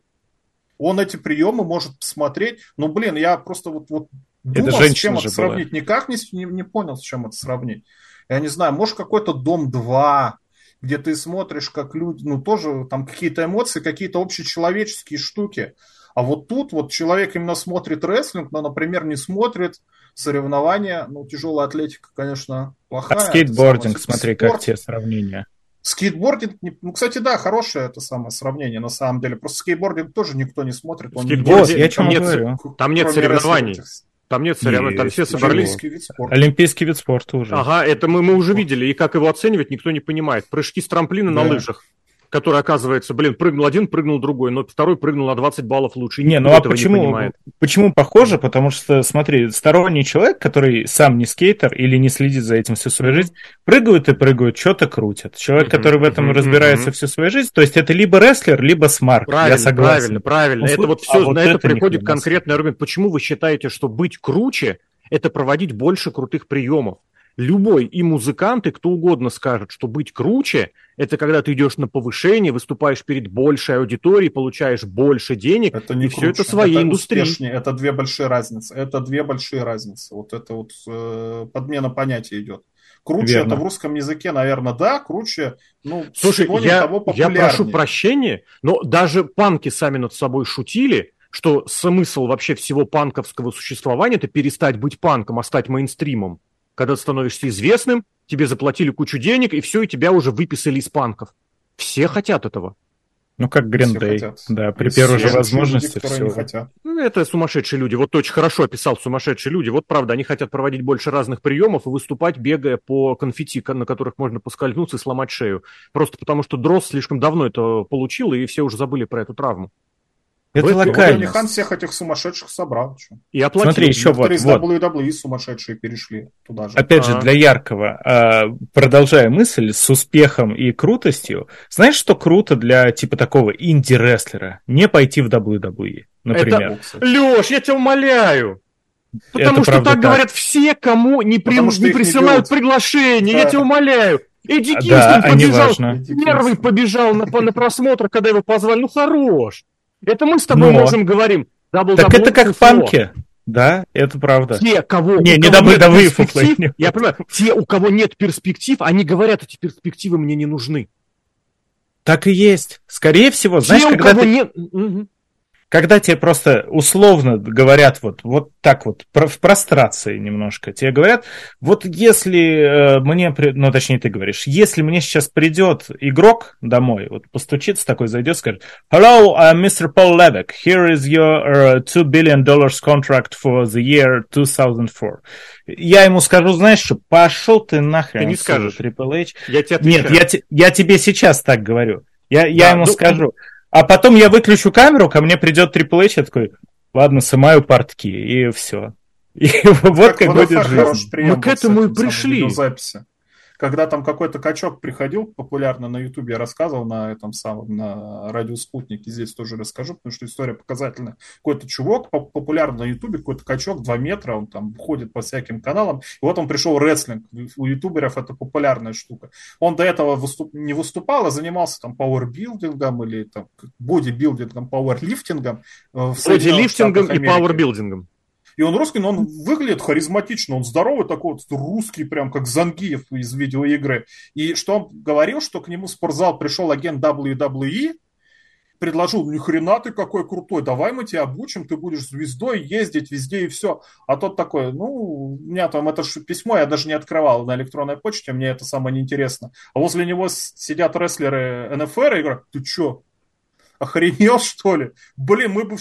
Он эти приемы может посмотреть. Ну, блин, я просто вот, вот думал, это с чем это сравнить. Была. Никак не, не, не понял, с чем это сравнить. Я не знаю, может, какой-то Дом 2, где ты смотришь, как люди, ну, тоже там какие-то эмоции, какие-то общечеловеческие штуки. А вот тут вот человек именно смотрит рестлинг, но, например, не смотрит соревнования. Ну, тяжелая атлетика, конечно, плохая. А скейтбординг, смотри, спорт. как те сравнения. Скейтбординг, ну, кстати, да, хорошее это самое сравнение на самом деле. Просто скейтбординг тоже никто не смотрит. Он Скейтборд, я чем нет, говорю. Там нет соревнований. Там нет соревнований, там все собрались. Олимпийский вид спорта. Олимпийский вид спорта уже. Ага, это мы, мы уже видели. И как его оценивать, никто не понимает. Прыжки с трамплина да. на лыжах. Который, оказывается, блин, прыгнул один, прыгнул другой, но второй прыгнул на 20 баллов лучше. Не, ну а почему, почему похоже? Потому что, смотри, сторонний человек, который сам не скейтер или не следит за этим всю свою жизнь, прыгают и прыгают, что-то крутят. Человек, который в этом разбирается всю свою жизнь, то есть это либо рестлер, либо смарт. Правильно, Я согласен. правильно, правильно. Ну, это вот все, а вот на это, это приходит конкретный аргумент. Почему вы считаете, что быть круче – это проводить больше крутых приемов? Любой и музыкант, и кто угодно скажет, что быть круче – это когда ты идешь на повышение, выступаешь перед большей аудиторией, получаешь больше денег, это не и круче. все это своей это индустрии. Успешнее. Это две большие разницы. Это две большие разницы. Вот это вот э, подмена понятия идет. Круче Верно. это в русском языке, наверное, да, круче, ну, Слушай, я, я прошу прощения, но даже панки сами над собой шутили, что смысл вообще всего панковского существования – это перестать быть панком, а стать мейнстримом когда ты становишься известным, тебе заплатили кучу денег, и все, и тебя уже выписали из панков. Все хотят этого. Ну, как Гриндей, да, при все первой же возможности люди, все. хотят. Ну, это сумасшедшие люди. Вот очень хорошо описал сумасшедшие люди. Вот правда, они хотят проводить больше разных приемов и выступать, бегая по конфетти, на которых можно поскользнуться и сломать шею. Просто потому, что Дрос слишком давно это получил, и все уже забыли про эту травму. Это локально. Хан всех этих сумасшедших собрал. Что? И оплатил. Смотри, еще вот, из вот. WWE сумасшедшие перешли туда же. Опять А-а-а. же, для яркого, а, продолжая мысль, с успехом и крутостью, знаешь, что круто для типа такого инди-рестлера? Не пойти в WWE, например. Это... Леш, я тебя умоляю! Потому это что так, так говорят все, кому не, при... не присылают не приглашение, да. я тебя умоляю. Эдди Кингстон да, побежал, первый побежал на, на просмотр, когда его позвали. Ну, хорош. Это мы с тобой Но... можем говорим. Double так это как в панке. Да, это правда. Те, кого, не, у не кого нет перспектив, я понимаю, те, у кого нет перспектив, они говорят, эти перспективы мне не нужны. Так и есть. Скорее всего, знаешь, те, когда ты... нет... Когда тебе просто условно говорят вот, вот так вот, в прострации немножко, тебе говорят, вот если э, мне, ну точнее ты говоришь, если мне сейчас придет игрок домой, вот постучится такой, зайдет, скажет, Hello, I'm Mr. Paul Levick, here is your uh, 2 billion dollars contract for the year 2004. Я ему скажу, знаешь что, пошел ты нахрен. Ты не скажешь. Triple H. Я тебе Нет, я, я тебе сейчас так говорю. Я, да, я ему ну, скажу. А потом я выключу камеру, ко мне придет Triple H, я такой, ладно, сымаю портки, и все. И вот как будет жизнь. Мы к этому и пришли. Когда там какой-то качок приходил популярно на Ютубе, я рассказывал на этом самом, на радио Спутник, и здесь тоже расскажу, потому что история показательная. Какой-то чувак популярный на Ютубе, какой-то качок 2 метра, он там ходит по всяким каналам, и вот он пришел рестлинг, у ютуберов это популярная штука. Он до этого выступ... не выступал, а занимался там пауэрбилдингом или там бодибилдингом, пауэрлифтингом. Э, бодилифтингом и пауэрбилдингом. И он русский, но он выглядит харизматично, он здоровый такой вот, русский, прям как Зангиев из видеоигры. И что он говорил, что к нему в спортзал пришел агент WWE, предложил, ни хрена ты какой крутой, давай мы тебя обучим, ты будешь звездой ездить везде и все. А тот такой, ну, у меня там это же письмо, я даже не открывал на электронной почте, мне это самое неинтересно. А возле него сидят рестлеры НФР и говорят, ты чё, охренел что ли? Блин, мы бы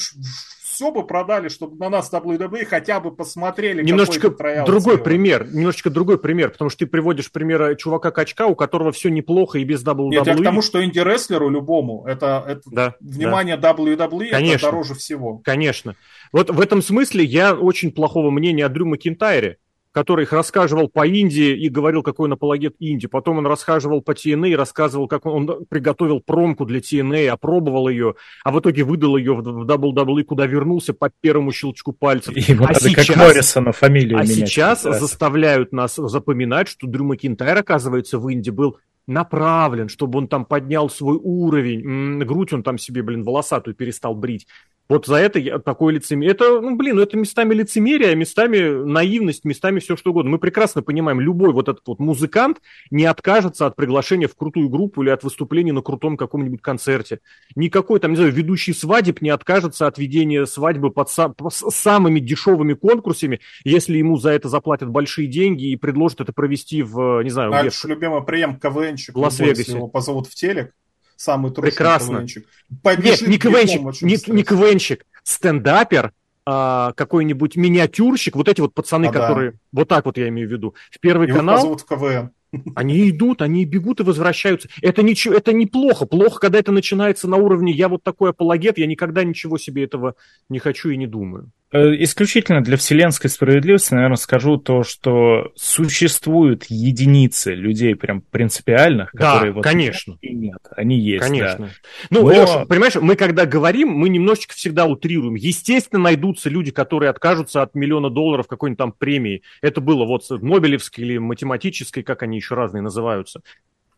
все бы продали, чтобы на нас WWE хотя бы посмотрели. Немножечко другой сделали. пример, немножечко другой пример, потому что ты приводишь пример чувака-качка, у которого все неплохо и без WWE. Нет, я к тому, что инди-рестлеру любому, это, это да, внимание да. WWE Конечно. это дороже всего. Конечно. Вот в этом смысле я очень плохого мнения о Дрю Макинтайре который их рассказывал по Индии и говорил, какой он апологет Индии. Потом он расхаживал по TNA и рассказывал, как он, он приготовил промку для TNA, опробовал ее, а в итоге выдал ее в WWE, куда вернулся по первому щелчку пальцев. Ему а надо сейчас, как Моррисона фамилию А менять, сейчас да. заставляют нас запоминать, что Дрю Макинтайр, оказывается, в Индии был направлен, чтобы он там поднял свой уровень. Грудь он там себе, блин, волосатую перестал брить. Вот за это я такое лицемерие. Это, ну, блин, ну, это местами лицемерие, местами наивность, местами все что угодно. Мы прекрасно понимаем, любой вот этот вот музыкант не откажется от приглашения в крутую группу или от выступления на крутом каком-нибудь концерте. Никакой там, не знаю, ведущий свадеб не откажется от ведения свадьбы под са- самыми дешевыми конкурсами, если ему за это заплатят большие деньги и предложат это провести в, не знаю, Наш любимый прием КВНчик. В Лас-Вегасе. Его позовут в телек самый трушный Прекрасно. КВНчик. Побежит Нет, не КВНчик, не, не КВНчик, стендапер, а, какой-нибудь миниатюрщик, вот эти вот пацаны, а, которые... Да. Вот так вот я имею в виду. В Первый Его канал... в КВН. Они идут, они бегут и возвращаются. Это, ничего, это неплохо. Плохо, когда это начинается на уровне «я вот такой апологет, я никогда ничего себе этого не хочу и не думаю». Э, исключительно для вселенской справедливости, наверное, скажу то, что существуют единицы людей прям принципиальных, да, которые вот конечно. и нет, они есть. Конечно. Да. Ну, Но... Леша, понимаешь, мы когда говорим, мы немножечко всегда утрируем. Естественно, найдутся люди, которые откажутся от миллиона долларов какой-нибудь там премии. Это было вот Нобелевской или математической, как они еще разные называются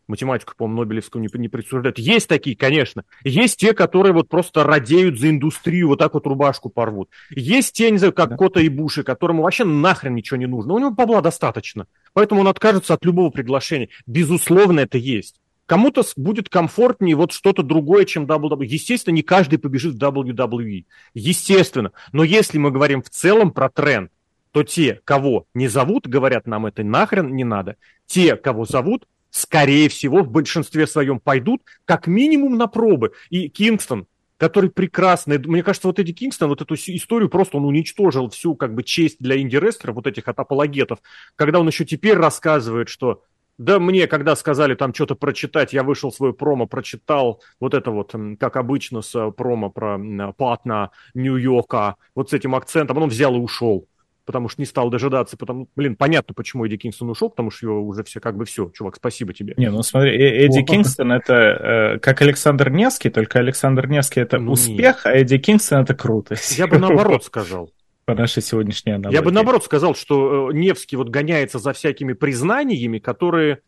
математику, по-моему, Нобелевскую не, не присуждают. Есть такие, конечно. Есть те, которые вот просто радеют за индустрию, вот так вот рубашку порвут. Есть те, не знаю, как да. Кота и Буши, которому вообще нахрен ничего не нужно. У него бабла достаточно. Поэтому он откажется от любого приглашения. Безусловно, это есть. Кому-то будет комфортнее вот что-то другое, чем WWE. Естественно, не каждый побежит в WWE. Естественно. Но если мы говорим в целом про тренд, то те, кого не зовут, говорят, нам это нахрен не надо. Те, кого зовут, скорее всего, в большинстве своем пойдут как минимум на пробы. И Кингстон, который прекрасный, мне кажется, вот Эдди Кингстон, вот эту историю просто он уничтожил всю как бы честь для инди-рестлеров, вот этих от апологетов, когда он еще теперь рассказывает, что да мне, когда сказали там что-то прочитать, я вышел свой промо, прочитал вот это вот, как обычно, с э, промо про Патна, Нью-Йорка, вот с этим акцентом, он взял и ушел потому что не стал дожидаться, потому, блин, понятно, почему Эдди Кингстон ушел, потому что его уже все как бы все, чувак, спасибо тебе. Не, ну смотри, э, Эдди Кингстон это э, как Александр Невский, только Александр Невский это ну, успех, нет. а Эдди Кингстон это крутость. Я бы наоборот сказал. По нашей сегодняшней аналогии. Я бы наоборот сказал, что э, Невский вот гоняется за всякими признаниями, которые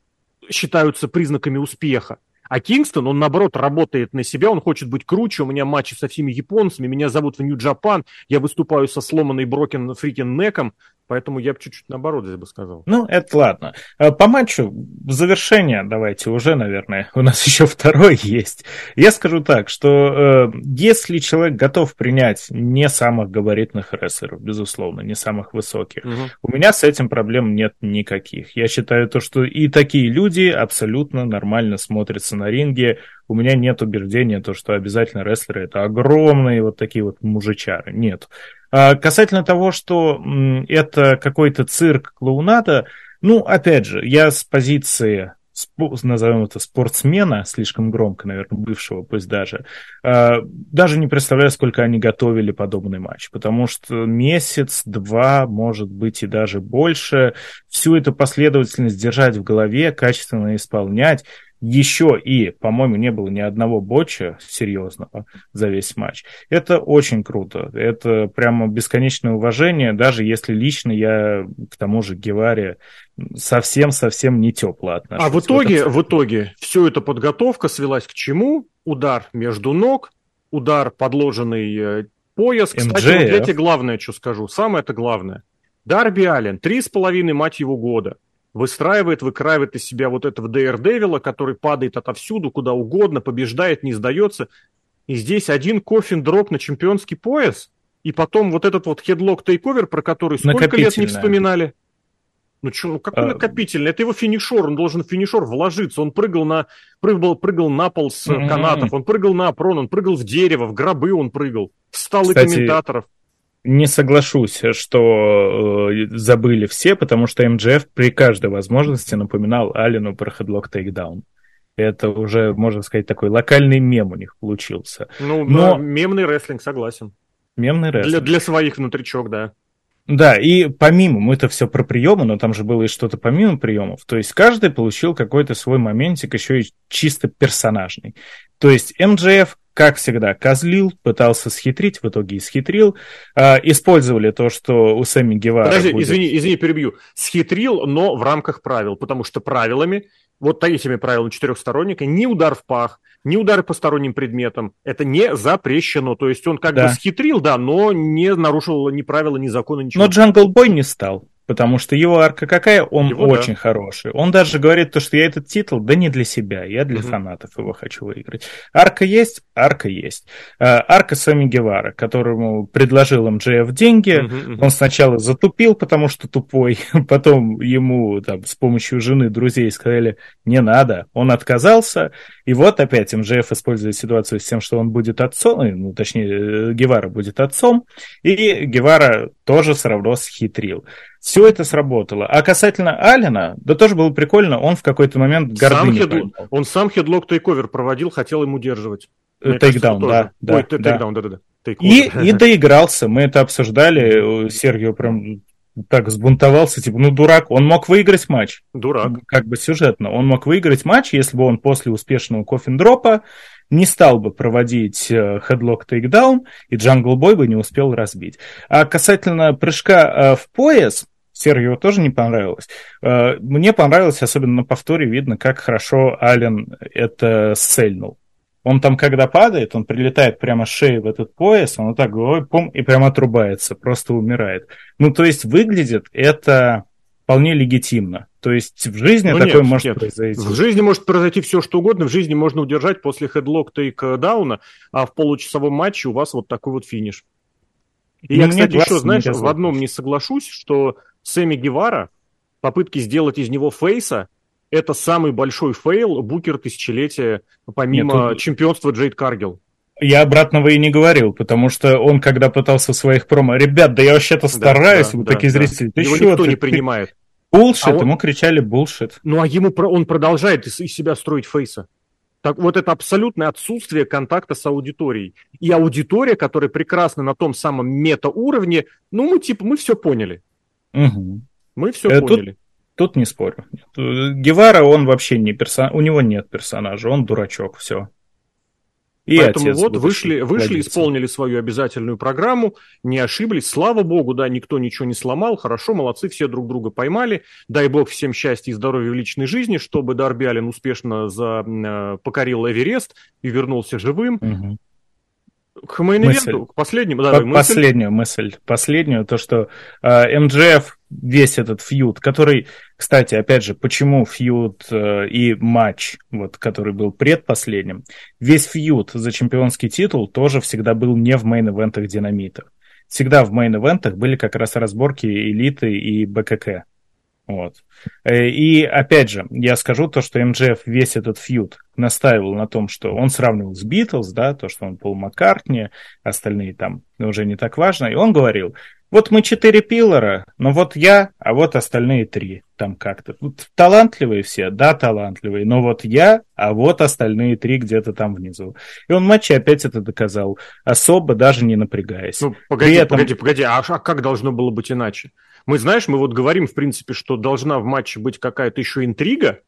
считаются признаками успеха. А Кингстон, он наоборот работает на себя, он хочет быть круче, у меня матчи со всеми японцами, меня зовут в Нью-Джапан, я выступаю со сломанной брокен фрикин неком, Поэтому я бы чуть-чуть наоборот здесь бы сказал. Ну, это ладно. Э, по матчу завершение давайте уже, наверное. У нас еще второй есть. Я скажу так, что э, если человек готов принять не самых габаритных рестлеров, безусловно, не самых высоких, угу. у меня с этим проблем нет никаких. Я считаю то, что и такие люди абсолютно нормально смотрятся на ринге. У меня нет убеждения, то, что обязательно рестлеры это огромные вот такие вот мужичары. Нет. А, касательно того, что это какой-то цирк клоунада, ну, опять же, я с позиции назовем это спортсмена, слишком громко, наверное, бывшего, пусть даже, а, даже не представляю, сколько они готовили подобный матч, потому что месяц, два, может быть, и даже больше, всю эту последовательность держать в голове, качественно исполнять, еще и, по-моему, не было ни одного ботча серьезного за весь матч. Это очень круто. Это прямо бесконечное уважение, даже если лично я к тому же Геваре совсем-совсем не тепло отношусь. А в итоге, в, в итоге, все эта подготовка свелась к чему? Удар между ног, удар подложенный э, пояс. Кстати, вот я тебе главное, что скажу. Самое это главное. Дарби Аллен, три с половиной, мать его, года выстраивает, выкраивает из себя вот этого Дейрдевила, который падает отовсюду, куда угодно, побеждает, не сдается. И здесь один кофин дроп на чемпионский пояс, и потом вот этот вот хедлок тейковер, про который сколько лет не вспоминали. Ну что, ну какой а... накопительный? Это его финишор, он должен в финишор вложиться. Он прыгал на, прыгал, прыгал на пол с mm-hmm. канатов, он прыгал на опрон, он прыгал в дерево, в гробы он прыгал, в столы Кстати, комментаторов не соглашусь, что э, забыли все, потому что МДФ при каждой возможности напоминал Алину про хедлок тейкдаун. Это уже, можно сказать, такой локальный мем у них получился. Ну, Но... мемный рестлинг, согласен. Мемный рестлинг. Для, для своих внутричок, да. Да, и помимо, мы это все про приемы, но там же было и что-то помимо приемов. То есть каждый получил какой-то свой моментик, еще и чисто персонажный. То есть МДФ как всегда, козлил, пытался схитрить, в итоге и схитрил. А, использовали то, что у Сэмми Гевара Подожди, будет... извини, извини, перебью. Схитрил, но в рамках правил, потому что правилами, вот этими правилами четырехсторонника, ни удар в пах, ни удары по сторонним предметам, это не запрещено. То есть он как да. бы схитрил, да, но не нарушил ни правила, ни закона, ничего. Но Джангл Бой не стал. Потому что его арка какая? Он его, очень да. хороший. Он даже говорит то, что я этот титул, да не для себя, я для угу. фанатов его хочу выиграть. Арка есть? Арка есть. А, арка Сами Гевара, которому предложил МДФ деньги. Угу, угу. Он сначала затупил, потому что тупой. Потом ему там, с помощью жены, друзей сказали, не надо. Он отказался. И вот опять МЖФ использует ситуацию с тем, что он будет отцом, э, ну, точнее, Гевара будет отцом, и Гевара тоже все равно схитрил. Все это сработало. А касательно Алина, да тоже было прикольно, он в какой-то момент гордыни сам хед... Он сам headlock takeover проводил, хотел им удерживать. Takedown, да, да. Ой, takedown, да, да, да. И, и доигрался, мы это обсуждали, Сергио прям так взбунтовался, типа, ну, дурак, он мог выиграть матч. Дурак. Как бы сюжетно. Он мог выиграть матч, если бы он после успешного coffin drop а не стал бы проводить headlock takedown, и Джангл Бой бы не успел разбить. А касательно прыжка э, в пояс, Сергею тоже не понравилось. Э, мне понравилось, особенно на повторе, видно, как хорошо Ален это сцельнул. Он там, когда падает, он прилетает прямо с шеи в этот пояс, он вот так головой, пум, и прямо отрубается, просто умирает. Ну, то есть выглядит это вполне легитимно. То есть в жизни ну, такое нет, может нет. произойти. В жизни может произойти все, что угодно. В жизни можно удержать после хедлок тейк-дауна, а в получасовом матче у вас вот такой вот финиш. И ну, я, кстати, еще, знаешь, в одном не соглашусь, что Сэмми Гевара, попытки сделать из него фейса, это самый большой фейл Букер тысячелетия, помимо Нет, чемпионства Джейд Каргил. Я обратного и не говорил, потому что он, когда пытался в своих промо, ребят, да я вообще-то стараюсь, да, вот да, такие да. зрители, ты Его никто ты, не принимает. Bullshit, а он... ему кричали bullshit. Ну а ему он продолжает из себя строить фейса. Так вот это абсолютное отсутствие контакта с аудиторией. И аудитория, которая прекрасна на том самом мета-уровне, ну мы типа, мы все поняли. Угу. Мы все э, поняли. Тут не спорю. Гевара, он вообще не персонаж, у него нет персонажа, он дурачок, все. И Поэтому вот вышли, вышли, исполнили свою обязательную программу, не ошиблись, слава богу, да, никто ничего не сломал, хорошо, молодцы, все друг друга поймали, дай бог всем счастья и здоровья в личной жизни, чтобы Дарби Аллен успешно за, э, покорил Эверест и вернулся живым. Угу. К мейн-ивенту, к последнему, да, По- мысль. Последнюю мысль, последнюю, то, что э, MJF весь этот фьюд, который, кстати, опять же, почему фьюд э, и матч, вот, который был предпоследним, весь фьюд за чемпионский титул тоже всегда был не в мейн-ивентах Динамита. Всегда в мейн-ивентах были как раз разборки элиты и БКК. Вот. Э, и опять же, я скажу то, что MJF весь этот фьюд настаивал на том, что он сравнивал с Битлз, да, то, что он Пол Маккартни, остальные там уже не так важно, и он говорил, вот мы четыре пиллора, но вот я, а вот остальные три. Там как-то. Вот талантливые все, да, талантливые, но вот я, а вот остальные три где-то там внизу. И он в матче опять это доказал, особо даже не напрягаясь. Ну, погоди, этом... погоди, погоди, а, а как должно было быть иначе? Мы, знаешь, мы вот говорим, в принципе, что должна в матче быть какая-то еще интрига.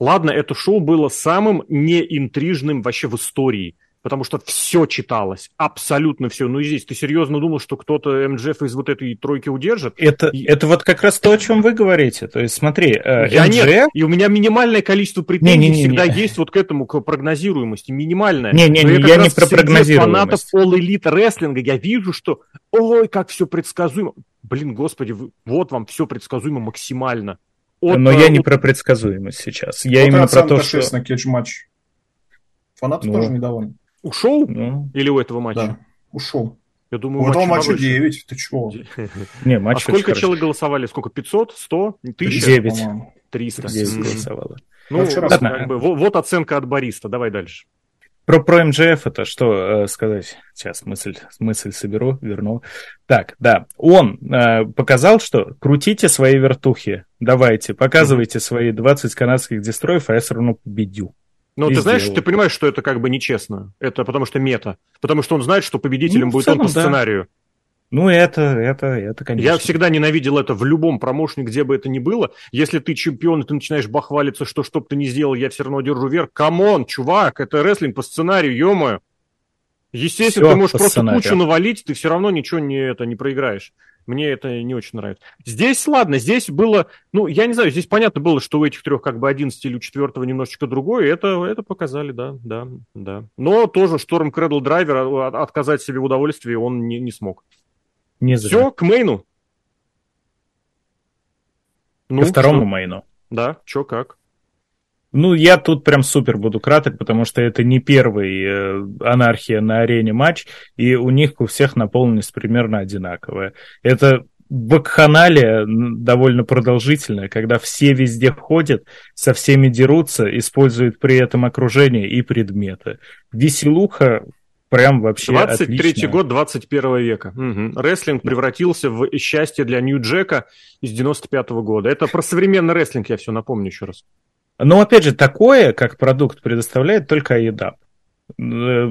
Ладно, это шоу было самым неинтрижным вообще в истории потому что все читалось, абсолютно все. Ну и здесь ты серьезно думал, что кто-то МДФ из вот этой тройки удержит? Это, и... это вот как раз то, о чем вы говорите. То есть смотри, э, Я МДФ... нет, и у меня минимальное количество претензий не, не, не, всегда не. есть вот к этому, к прогнозируемости, минимальное. Не-не-не, я, я не про прогнозируемость. фанатов All Elite рестлинга я вижу, что ой, как все предсказуемо. Блин, господи, вот вам все предсказуемо максимально. От, Но я не про предсказуемость сейчас. Я вот именно про то, что... на кетч-матч. Фанаты ну, тоже недовольны. Ушел? Ну, Или у этого матча? Да, ушел. Я думаю, у этого матча 9, ты чего? Не, матч а сколько человек голосовали? Сколько? 500? 100? 1000? 9. 300. 9 голосовало. Ну, вчера как бы, вот, вот оценка от бариста. Давай дальше. Про, про MJF это что э, сказать? Сейчас мысль, мысль соберу, верну. Так, да, он э, показал, что крутите свои вертухи, давайте, показывайте mm-hmm. свои 20 канадских дестроев, а я все равно победю. Ну, ты знаешь, ты понимаешь, что это как бы нечестно. Это потому что мета. Потому что он знает, что победителем ну, будет целым, он падает. Ну, это, это, это, конечно. Я всегда ненавидел это в любом промоушене, где бы это ни было. Если ты чемпион, и ты начинаешь бахвалиться, что что бы ты ни сделал, я все равно одержу верх. Come on, чувак, это рестлинг по сценарию, ё Естественно, Все ты можешь просто сценарию. кучу навалить, ты все равно ничего не, это, не проиграешь. Мне это не очень нравится. Здесь, ладно, здесь было, ну, я не знаю, здесь понятно было, что у этих трех как бы 11 или у четвертого немножечко другое, это, это показали, да, да, да. Но тоже Шторм Кредл Драйвер а, отказать себе в удовольствии он не, не смог. Не зря. Все, к мейну. Ну, Ко второму что? мейну. Да, что как? Ну, я тут прям супер буду краток, потому что это не первый э, анархия на арене матч, и у них у всех наполненность примерно одинаковая. Это бакханалия довольно продолжительная, когда все везде ходят, со всеми дерутся, используют при этом окружение и предметы. Веселуха прям вообще 23 отлично. год 21 века. Угу. Рестлинг превратился в счастье для Нью-Джека из 95 -го года. Это про современный рестлинг, я все напомню еще раз. Но опять же, такое, как продукт предоставляет только AEW. Э,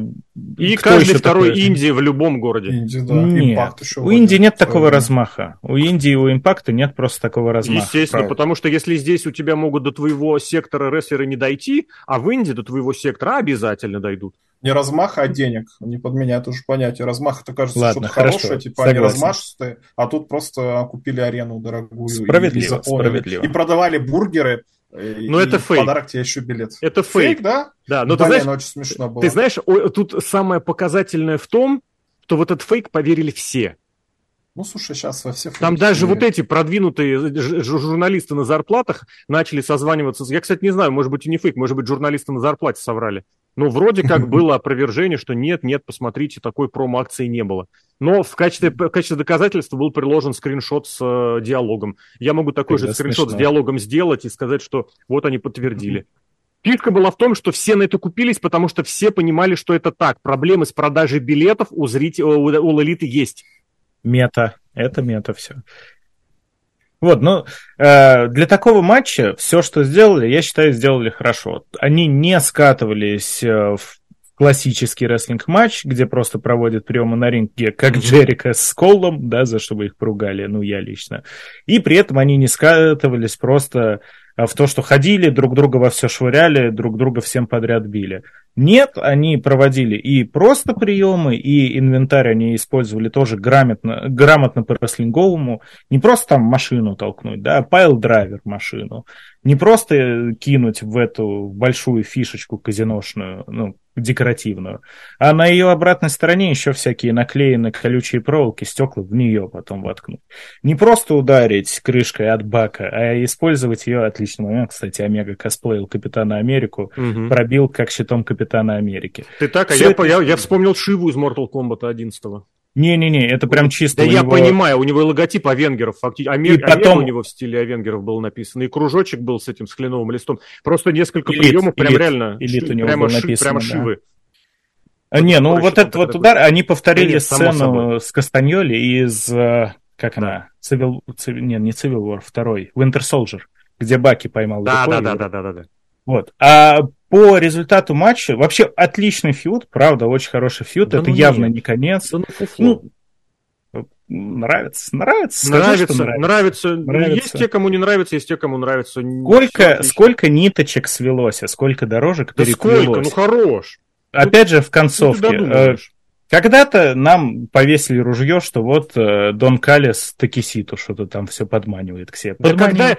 и Кто каждый второй такой? инди в любом городе. Инди, да. Нет. у Инди нет такого размаха. У Инди и у импакта нет просто такого размаха. Естественно, правда. потому что если здесь у тебя могут до твоего сектора рестлеры не дойти, а в Инди до твоего сектора обязательно дойдут. Не размаха, а денег. Не подменяют уже понятие. Размах это кажется Ладно, что-то хорошее, типа согласен. они размашистые, а тут просто купили арену дорогую. Справедливо, и, справедливо. И продавали бургеры ну, это фейк. подарок тебе еще билет. Это фейк. Фейк, да? Да, но Блин, ты знаешь, очень смешно было. Ты знаешь, тут самое показательное в том, что в этот фейк поверили все. Ну, слушай, сейчас во все Там даже вот эти продвинутые журналисты на зарплатах начали созваниваться. Я, кстати, не знаю, может быть и не фейк, может быть журналисты на зарплате соврали. Но вроде как было опровержение, что нет, нет, посмотрите, такой промо-акции не было. Но в качестве, в качестве доказательства был приложен скриншот с э, диалогом. Я могу такой Тогда же скриншот смешно. с диалогом сделать и сказать, что вот они подтвердили. Фишка была в том, что все на это купились, потому что все понимали, что это так. Проблемы с продажей билетов у, зрителей, у, у элиты есть. Мета. Это мета все. Вот, ну, э, для такого матча все, что сделали, я считаю, сделали хорошо. Они не скатывались э, в классический рестлинг-матч, где просто проводят приемы на ринге, как Джерика с Колом, да, за что бы их поругали, ну, я лично. И при этом они не скатывались просто в то, что ходили, друг друга во все швыряли, друг друга всем подряд били. Нет, они проводили и просто приемы, и инвентарь они использовали тоже грамотно, грамотно по рестлинговому. Не просто там машину толкнуть, да, а пайл-драйвер машину. Не просто кинуть в эту большую фишечку казиношную, ну, декоративную. А на ее обратной стороне еще всякие наклеены колючие проволоки, стекла в нее потом воткнуть. Не просто ударить крышкой от бака, а использовать ее отличный момент. Кстати, Омега косплеил Капитана Америку, угу. пробил как щитом Капитана Америки. Ты так, а я, это... я, я вспомнил Шиву из Mortal Kombat 11 не-не-не, это прям чисто. Да я него... понимаю, у него логотип Авенгеров, фактически. И потом... у него в стиле Авенгеров был написан. И кружочек был с этим с кленовым листом. Просто несколько элит, приемов прям элит, реально. Элит у него прямо, был написан, прямо да. шивы. А, не, ну вот этот вот удар, они повторили Нет, сцену с Кастаньоли из, э, как она, Civil, Civil, не, не Civil War, второй, Winter Soldier, где Баки поймал. Да, да, да, да, да, да, да. Вот. А по результату матча, вообще отличный фьюд, правда, очень хороший фьюд, да это ну явно нет. не конец. Да ну, ну, нравится, нравится, скажи, нравится, нравится, нравится. нравится. Есть те, кому не нравится, есть те, кому нравится. Сколько, сколько ниточек свелось, а сколько дорожек да сколько, ну хорош. Опять же, в концовке. Э, когда-то нам повесили ружье, что вот э, Дон Калес Такиситу что-то там все подманивает к себе. Да когда...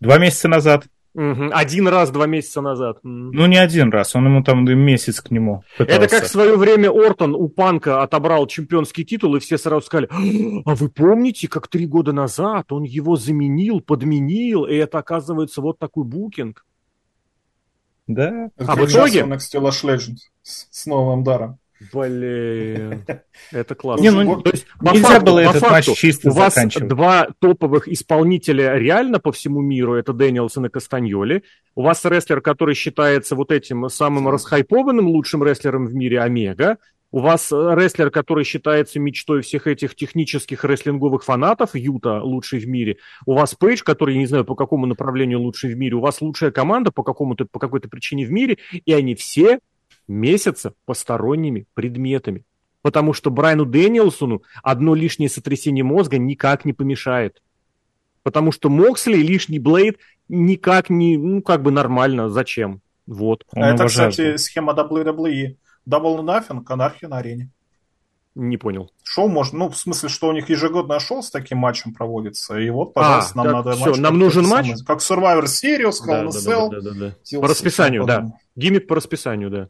Два месяца назад. Угу. Один раз два месяца назад. Ну, не один раз, он ему там месяц к нему пытался. Это как в свое время Ортон у Панка отобрал чемпионский титул, и все сразу сказали, а вы помните, как три года назад он его заменил, подменил, и это, оказывается, вот такой букинг? Да. Это а в итоге... Next Legends с новым даром. Блин, это классно. Не, ну, то есть, нельзя факту, было этот факту, матч чисто У вас два топовых исполнителя реально по всему миру, это Дэниелсон и Кастаньоли. У вас рестлер, который считается вот этим самым расхайпованным лучшим рестлером в мире, Омега. У вас рестлер, который считается мечтой всех этих технических рестлинговых фанатов, Юта лучший в мире. У вас Пейдж, который, я не знаю, по какому направлению лучший в мире. У вас лучшая команда по, какому-то, по какой-то причине в мире. И они все месяца посторонними предметами. Потому что Брайану Дэниелсону одно лишнее сотрясение мозга никак не помешает. Потому что Моксли лишний Блейд никак не, ну, как бы нормально. Зачем? Вот. А это, кстати, схема WWE. Double Nothing, анархия на арене. Не понял. Шоу можно, ну, в смысле, что у них ежегодное шоу с таким матчем проводится, и вот, пожалуйста, а, нам надо все, матч. нам нужен матч? Самый, как Survivor Series, Hell да, да, да, да, да, да. По расписанию, да. Гиммик по расписанию, да.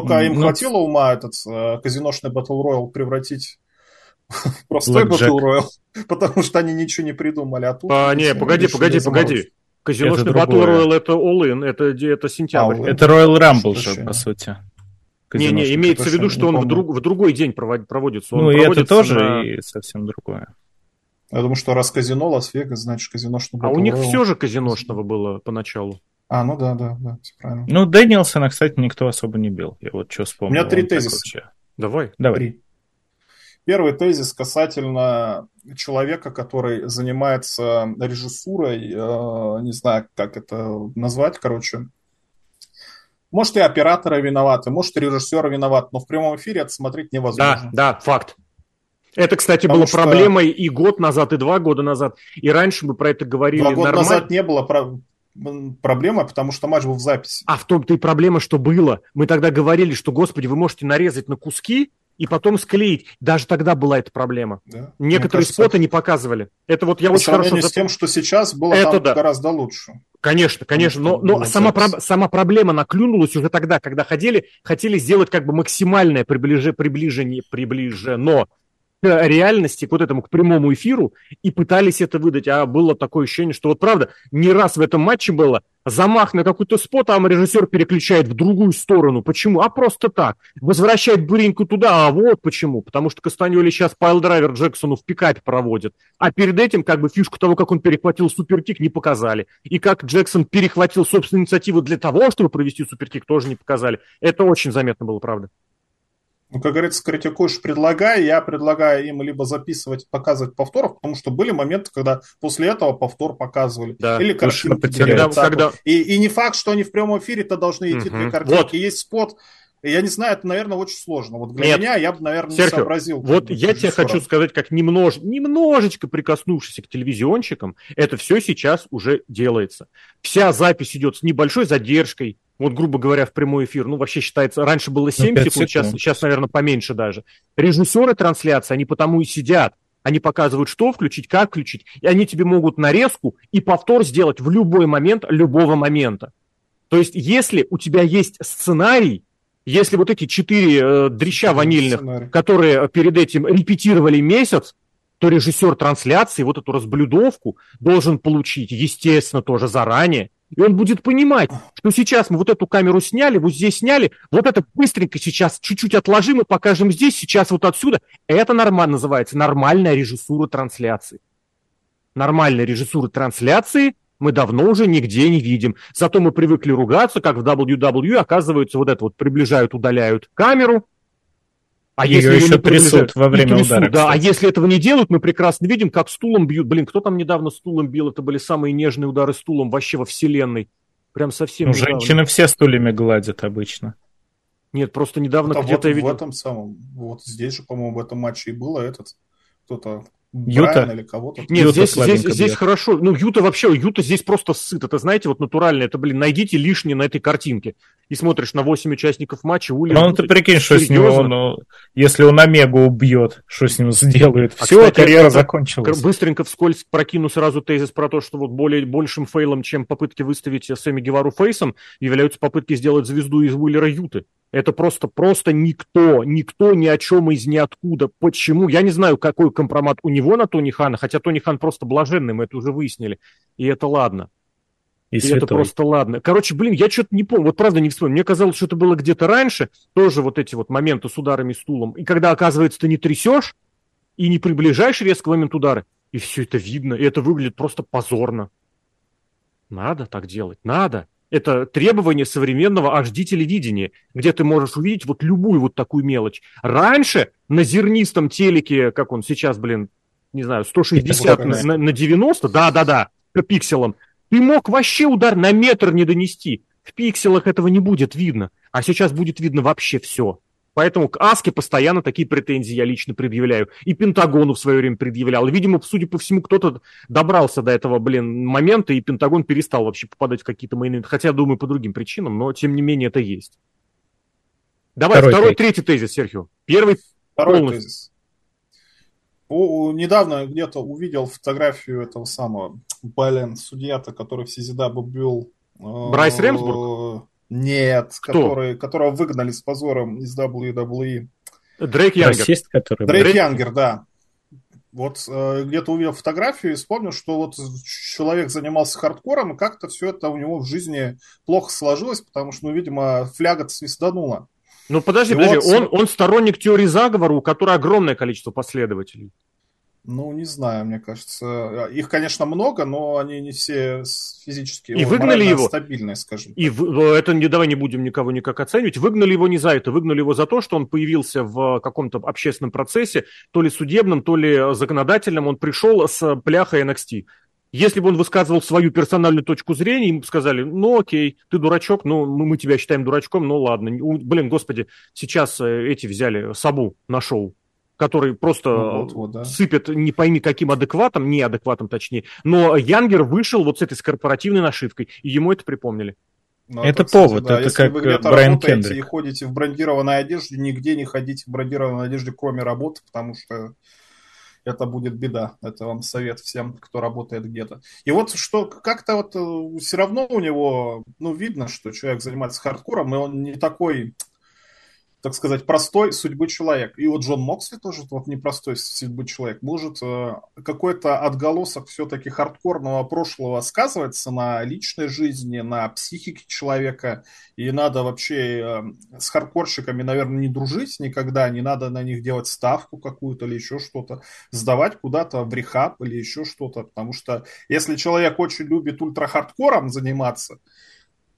Только им ну, хватило ума этот э, казиношный Battle Royale превратить в простой Black Battle Royale, потому что они ничего не придумали. А, тут а не, погоди, погоди, погоди. Казиношный Battle Royale это All-In, это, это сентябрь. А, это Royal Rumble по сути. Не-не, имеется в виду, что он в, друг, в другой день проводится. Он ну, и это тоже на... и совсем другое. Я думаю, что раз казино Лас-Вегас, значит казиношного А у них все же казиношного было поначалу. А, ну да, да, да, все правильно. Ну, Дэнилсона, кстати, никто особо не бил. Я вот что вспомнил. У меня три тезиса. Давай. Давай. Три. Первый тезис касательно человека, который занимается режиссурой, э, не знаю, как это назвать, короче. Может, и операторы виноваты, может, и режиссеры виноваты, но в прямом эфире это смотреть невозможно. Да, да, факт. Это, кстати, Потому было что... проблемой и год назад, и два года назад. И раньше мы про это говорили. Два года нормально. назад не было проблема, потому что матч был в записи. А в том-то и проблема, что было. Мы тогда говорили, что, господи, вы можете нарезать на куски и потом склеить. Даже тогда была эта проблема. Да? Некоторые кажется, споты не показывали. Это вот я по очень хорошо... с тем, что сейчас было это там да. гораздо лучше. Конечно, конечно, но, но сама, про, сама проблема наклюнулась уже тогда, когда хотели, хотели сделать как бы максимальное приближ, приближение, приближено к реальности, к вот этому, к прямому эфиру, и пытались это выдать. А было такое ощущение, что вот правда, не раз в этом матче было замах на какой-то спот, а режиссер переключает в другую сторону. Почему? А просто так. Возвращает Буреньку туда, а вот почему. Потому что Кастаньоли сейчас пайл-драйвер Джексону в пикапе проводит. А перед этим как бы фишку того, как он перехватил суперкик, не показали. И как Джексон перехватил собственную инициативу для того, чтобы провести супертик, тоже не показали. Это очень заметно было, правда. Ну, как говорится, критикуешь, предлагай. Я предлагаю им либо записывать, показывать повторов, потому что были моменты, когда после этого повтор показывали. Да. Или картинки. Когда, когда... И, и не факт, что они в прямом эфире-то должны идти угу. две картинки. Вот. Есть спот, я не знаю, это, наверное, очень сложно. Вот для Нет. меня я бы, наверное, Серхио, не сообразил. Вот я тебе хочу сказать, как немнож... немножечко прикоснувшись к телевизионщикам, это все сейчас уже делается. Вся запись идет с небольшой задержкой, вот, грубо говоря, в прямой эфир, ну, вообще считается, раньше было 7 ну, секунд, секунд, сейчас, сейчас, наверное, поменьше даже. Режиссеры трансляции, они потому и сидят, они показывают, что включить, как включить, и они тебе могут нарезку и повтор сделать в любой момент, любого момента. То есть, если у тебя есть сценарий, если вот эти четыре э, дрища ванильных, сценарий. которые перед этим репетировали месяц, то режиссер трансляции вот эту разблюдовку должен получить, естественно, тоже заранее, и он будет понимать, что сейчас мы вот эту камеру сняли, вот здесь сняли, вот это быстренько сейчас чуть-чуть отложим и покажем здесь, сейчас вот отсюда. Это нормально называется, нормальная режиссура трансляции. Нормальная режиссура трансляции мы давно уже нигде не видим. Зато мы привыкли ругаться, как в WWE, оказывается, вот это вот приближают, удаляют камеру, а Ее если еще трясут во время трясут, удара. Да, а если этого не делают, мы прекрасно видим, как стулом бьют. Блин, кто там недавно стулом бил? Это были самые нежные удары стулом вообще во вселенной. Прям совсем ну, Женщины все стульями гладят обычно. Нет, просто недавно а где-то вот я видел. В этом самом, вот здесь же, по-моему, в этом матче и было этот, кто-то Юта или кого-то. Нет, Юта здесь, здесь, здесь хорошо. Ну, Юта вообще, Юта здесь просто сыт. Это, знаете, вот натурально. Это, блин, найдите лишнее на этой картинке. И смотришь на 8 участников матча. Уильям, ну, ты прикинь, что с него, ну, если он Омегу убьет, что с ним сделает? А, Все, кстати, карьера закончилась. Быстренько вскользь прокину сразу тезис про то, что вот более, большим фейлом, чем попытки выставить Сэмми Гевару фейсом, являются попытки сделать звезду из Уиллера Юты. Это просто, просто никто, никто ни о чем из ниоткуда. Почему? Я не знаю, какой компромат у него на Тони Хана, хотя Тони Хан просто блаженный, мы это уже выяснили. И это ладно. И, и это просто ладно. Короче, блин, я что-то не помню. Вот правда не вспомню. Мне казалось, что это было где-то раньше. Тоже вот эти вот моменты с ударами стулом. И когда, оказывается, ты не трясешь и не приближаешь резко момент удара, и все это видно, и это выглядит просто позорно. Надо так делать, надо. Это требование современного HD-телевидения, где ты можешь увидеть вот любую вот такую мелочь. Раньше на зернистом телеке, как он сейчас, блин, не знаю, 160 на, на 90, да-да-да, по пикселам, ты мог вообще удар на метр не донести. В пикселах этого не будет видно, а сейчас будет видно вообще все. Поэтому к Аске постоянно такие претензии я лично предъявляю. И Пентагону в свое время предъявлял. И, видимо, судя по всему, кто-то добрался до этого, блин, момента, и Пентагон перестал вообще попадать в какие-то мои... Хотя, думаю, по другим причинам, но, тем не менее, это есть. Давай, второй, второй третий тезис, Серхио. Первый Второй полностью. тезис. О, недавно где-то увидел фотографию этого самого, блин, судья-то, который в CZW бил... Брайс Ремсбург? Нет, который, которого выгнали с позором из WWE. Дрейк Янгер. Расист, который... Дрейк, Дрейк Янгер, да. Вот э, где-то увидел фотографию и вспомнил, что вот человек занимался хардкором, и как-то все это у него в жизни плохо сложилось, потому что, ну, видимо, фляга-то свистанула. Ну подожди, и подожди, вот... он, он сторонник теории заговора, у которой огромное количество последователей. Ну, не знаю, мне кажется. Их, конечно, много, но они не все физически и выгнали его. стабильные, скажем. И в, это не давай не будем никого никак оценивать. Выгнали его не за это, выгнали его за то, что он появился в каком-то общественном процессе, то ли судебном, то ли законодательном. Он пришел с пляхой NXT. Если бы он высказывал свою персональную точку зрения, ему бы сказали, ну окей, ты дурачок, ну мы тебя считаем дурачком, ну ладно. Блин, господи, сейчас э, эти взяли Сабу на шоу который просто ну, вот, вот, да. сыпет не пойми каким адекватом, неадекватом точнее, но Янгер вышел вот с этой с корпоративной нашивкой, и ему это припомнили. Ну, это, повод, да. это Если как вы где-то Брайан работаете Кендрик. и ходите в брендированной одежде, нигде не ходите в брендированной одежде, кроме работы, потому что это будет беда. Это вам совет всем, кто работает где-то. И вот что как-то вот э, все равно у него, ну, видно, что человек занимается хардкором, и он не такой так сказать, простой судьбы человек. И вот Джон Моксли тоже вот непростой судьбы человек. Может, э, какой-то отголосок все-таки хардкорного прошлого сказывается на личной жизни, на психике человека. И надо вообще э, с хардкорщиками, наверное, не дружить никогда, не надо на них делать ставку какую-то или еще что-то, сдавать куда-то в рехаб или еще что-то. Потому что если человек очень любит ультрахардкором заниматься,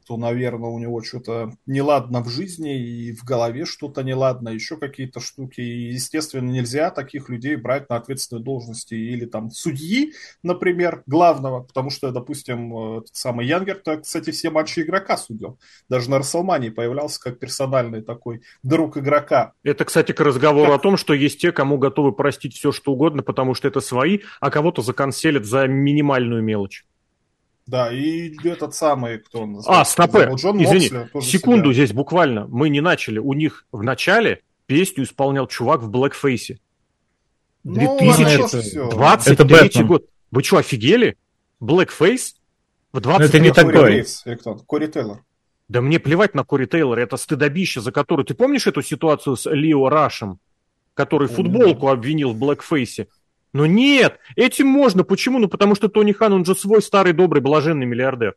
то, наверное, у него что-то неладно в жизни и в голове что-то неладно, еще какие-то штуки. И, естественно, нельзя таких людей брать на ответственные должности или там судьи, например, главного, потому что, допустим, этот самый Янгер, то, кстати, все матчи игрока судил. Даже на Расселмании появлялся как персональный такой друг игрока. Это, кстати, к разговору как... о том, что есть те, кому готовы простить все, что угодно, потому что это свои, а кого-то законселят за минимальную мелочь. Да, и этот самый, кто он называется? А, стопе, Джон извини, Моксли, секунду себя. здесь буквально. Мы не начали. У них в начале песню исполнял чувак в блэкфейсе. 2023 ну, год. Вы что, офигели? Блэкфейс? В 20 Это не такой. Кори Тейлор. Да мне плевать на Кори Тейлора, это стыдобище, за которую... Ты помнишь эту ситуацию с Лио Рашем, который футболку обвинил в блэкфейсе? Но нет, этим можно. Почему? Ну, потому что Тони Хан, он же свой старый, добрый, блаженный миллиардер.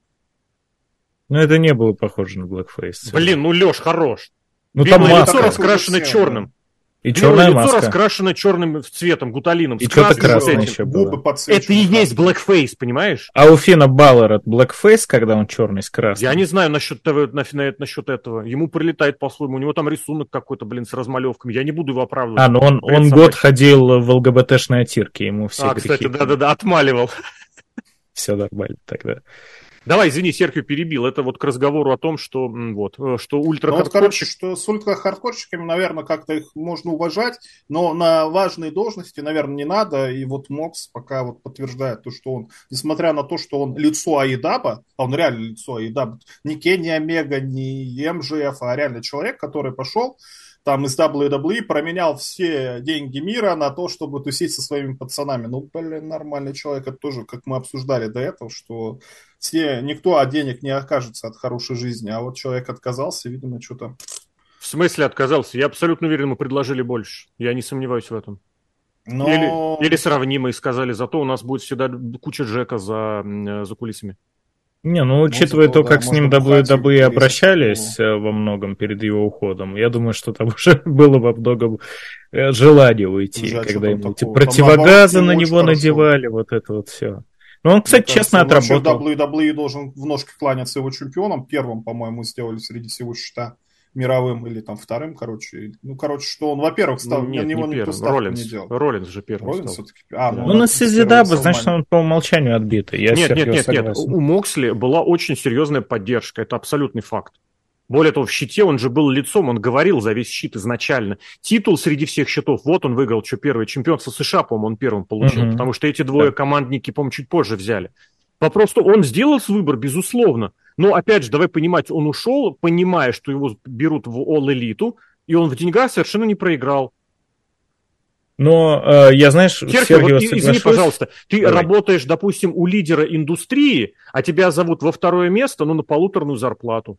Ну, это не было похоже на Blackface. Блин, ну, Леш, хорош. Ну, там маска. лицо раскрашено черным. И черная лицо маска. раскрашено черным цветом, гуталином. И что-то красное еще было. Это и есть blackface, понимаешь? А у Фина Баллера blackface, когда он черный с красным? Я не знаю насчет, на, на, насчет этого. Ему прилетает по-своему. У него там рисунок какой-то, блин, с размалевками. Я не буду его оправдывать. А, ну он, он год ходил в ЛГБТшной отирке. Ему все А, кстати, да-да-да, отмаливал. Все нормально тогда. Давай, извини, Серхио перебил. Это вот к разговору о том, что вот, э, что ультра ну, вот, короче, что с ультра-хардкорщиками, наверное, как-то их можно уважать, но на важные должности, наверное, не надо. И вот Мокс пока вот подтверждает то, что он, несмотря на то, что он лицо Аидаба, а он реально лицо Аидаба, не Кенни Омега, не МЖФ, а реально человек, который пошел там из WWE променял все деньги мира на то, чтобы тусить со своими пацанами. Ну, блин, нормальный человек, это тоже, как мы обсуждали до этого, что все, никто от денег не окажется от хорошей жизни, а вот человек отказался, видимо, что-то... В смысле отказался? Я абсолютно уверен, ему предложили больше. Я не сомневаюсь в этом. Но... Или, или сравнимые сказали, зато у нас будет всегда куча Джека за, за кулисами. Не, ну, учитывая то, как да, с ним WWE обращались его. Э, во многом перед его уходом, я думаю, что там уже было во многом э, желание уйти, Жаль, когда ему эти противогазы на него надевали, вот это вот все. Ну, он, кстати, Мне честно кажется, отработал. WWE должен в ножке кланяться его чемпионом. Первым, по-моему, сделали среди всего счета мировым или там вторым, короче. Ну, короче, что он, во-первых, стал, ну, нет, на него не ставку Роллинс, не делал. Роллинс же первый Роллинс стал. все-таки. А, ну, ну на Сизидабе, значит, он по умолчанию отбитый. Я нет, нет, нет, нет. У Моксли была очень серьезная поддержка. Это абсолютный факт. Более того, в щите он же был лицом, он говорил за весь щит изначально. Титул среди всех щитов, вот он выиграл, что первый. Чемпионство США, по-моему, он первым получил, угу. потому что эти двое да. командники, по-моему, чуть позже взяли. Вопрос, что он сделал свой выбор, безусловно. Но, опять же, давай понимать, он ушел, понимая, что его берут в All Elite, и он в деньгах совершенно не проиграл. Но э, я, знаешь, Серхио, Сергей, вот, извини, пожалуйста, ты Давай. работаешь, допустим, у лидера индустрии, а тебя зовут во второе место, но на полуторную зарплату.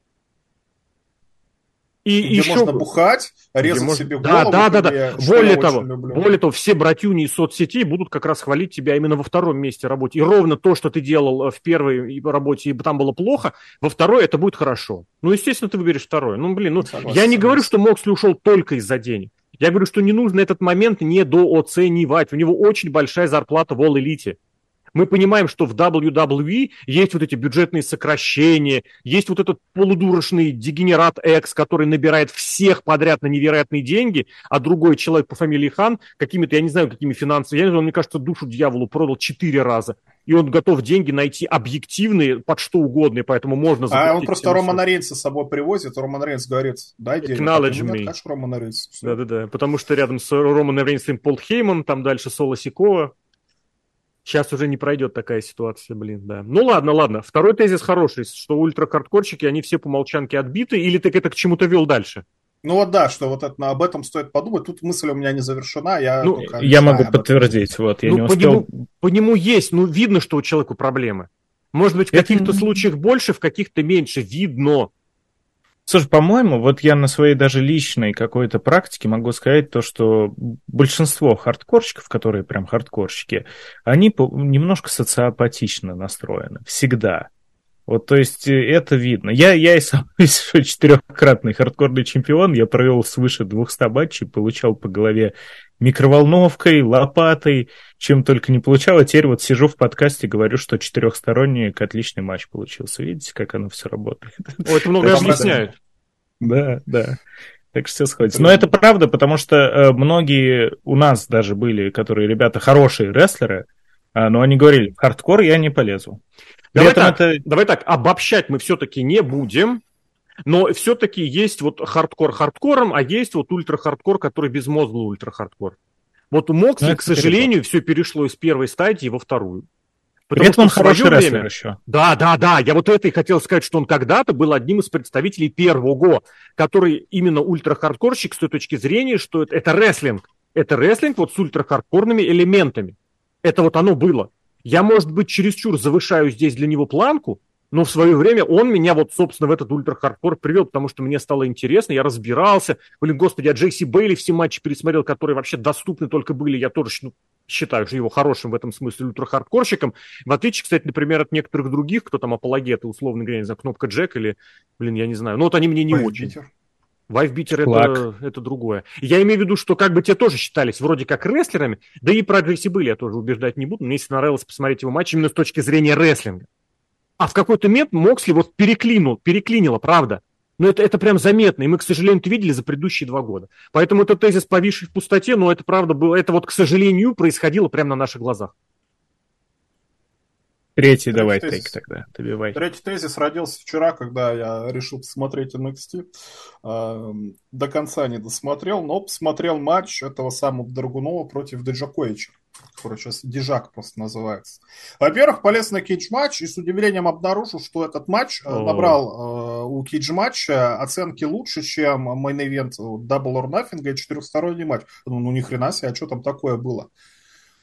И где еще... можно бухать, резать можно... себе голову. Да, да, да, да. Более того, более того, все братюни из соцсетей будут как раз хвалить тебя именно во втором месте работы. И ровно то, что ты делал э, в первой работе, и там было плохо, во второй это будет хорошо. Ну, естественно, ты выберешь второе. Ну, блин, ну, согласен, я не говорю, что Моксли ушел только из-за денег. Я говорю, что не нужно этот момент недооценивать. У него очень большая зарплата в All Elite. Мы понимаем, что в WWE есть вот эти бюджетные сокращения, есть вот этот полудурочный дегенерат X, который набирает всех подряд на невероятные деньги, а другой человек по фамилии Хан какими-то, я не знаю, какими финансами, я не знаю, он, мне кажется, душу дьяволу продал четыре раза. И он готов деньги найти объективные под что угодно, и поэтому можно А он просто Романа Рейнса с собой привозит, Роман Рейнс говорит, дай денег. Acknowledge me. Романа Рейнса. Да-да-да, потому что рядом с Романом Рейнсом Пол Хейман, там дальше Соло Сикова, Сейчас уже не пройдет такая ситуация, блин, да. Ну ладно, ладно. Второй тезис хороший, что ультракардкорщики, они все по молчанке отбиты, или ты это к чему-то вел дальше? Ну вот да, что вот это, об этом стоит подумать. Тут мысль у меня не завершена, я ну, Я могу подтвердить, вот, я ну, не успел... По нему, по нему есть, ну видно, что у человека проблемы. Может быть, в каких-то случаях больше, в каких-то меньше. Видно. Слушай, по-моему, вот я на своей даже личной какой-то практике могу сказать то, что большинство хардкорщиков, которые прям хардкорщики, они немножко социопатично настроены. Всегда. Вот, то есть, э, это видно. Я, я и сам четырехкратный хардкорный чемпион, я провел свыше 200 матчей, получал по голове микроволновкой, лопатой, чем только не получал. А теперь вот сижу в подкасте говорю, что четырехсторонний отличный матч получился. Видите, как оно все работает? О, это много объясняет. Да, да. Так что все сходится. Но это правда, потому что э, многие у нас даже были, которые ребята хорошие рестлеры, э, но они говорили, хардкор я не полезу. Давай так, это... давай так, обобщать мы все-таки не будем, но все-таки есть вот хардкор хардкором, а есть вот ультра-хардкор, который безмозглый ультра-хардкор. Вот у Моксли, ну, к сожалению, все перешло из первой стадии во вторую. Потому При этом он хороший время... рестлер еще. Да, да, да. Я вот это и хотел сказать, что он когда-то был одним из представителей первого, который именно ультра-хардкорщик с той точки зрения, что это, это рестлинг. Это рестлинг вот с ультра-хардкорными элементами. Это вот оно было. Я, может быть, чересчур завышаю здесь для него планку, но в свое время он меня вот, собственно, в этот ультра-хардкор привел, потому что мне стало интересно, я разбирался. Блин, господи, я JC Bailey все матчи пересмотрел, которые вообще доступны только были. Я тоже ну, считаю же его хорошим в этом смысле ультра-хардкорщиком. В отличие, кстати, например, от некоторых других, кто там апологеты, условно говоря, не знаю, кнопка Джек или, блин, я не знаю. Ну вот они мне не Ой, очень. Питер. Вайфбитер это, это другое. Я имею в виду, что как бы те тоже считались вроде как рестлерами, да и про Джесси были я тоже убеждать не буду, мне если нравилось посмотреть его матч именно с точки зрения рестлинга. А в какой-то момент Моксли вот переклинул, переклинило, правда. Но это, это прям заметно, и мы, к сожалению, это видели за предыдущие два года. Поэтому это тезис, повисший в пустоте, но это правда было, это вот, к сожалению, происходило прямо на наших глазах. Третий, Третий давай тезис. тейк тогда, добивай. Третий тезис родился вчера, когда я решил посмотреть NXT. До конца не досмотрел, но посмотрел матч этого самого Драгунова против Деджаковича, который сейчас Dijak просто называется. Во-первых, полез на кейдж-матч и с удивлением обнаружил, что этот матч О. Э, набрал э, у кейдж-матча оценки лучше, чем мейн-эвент Double or Nothing и четырехсторонний матч. Ну, ну ни хрена себе, а что там такое было?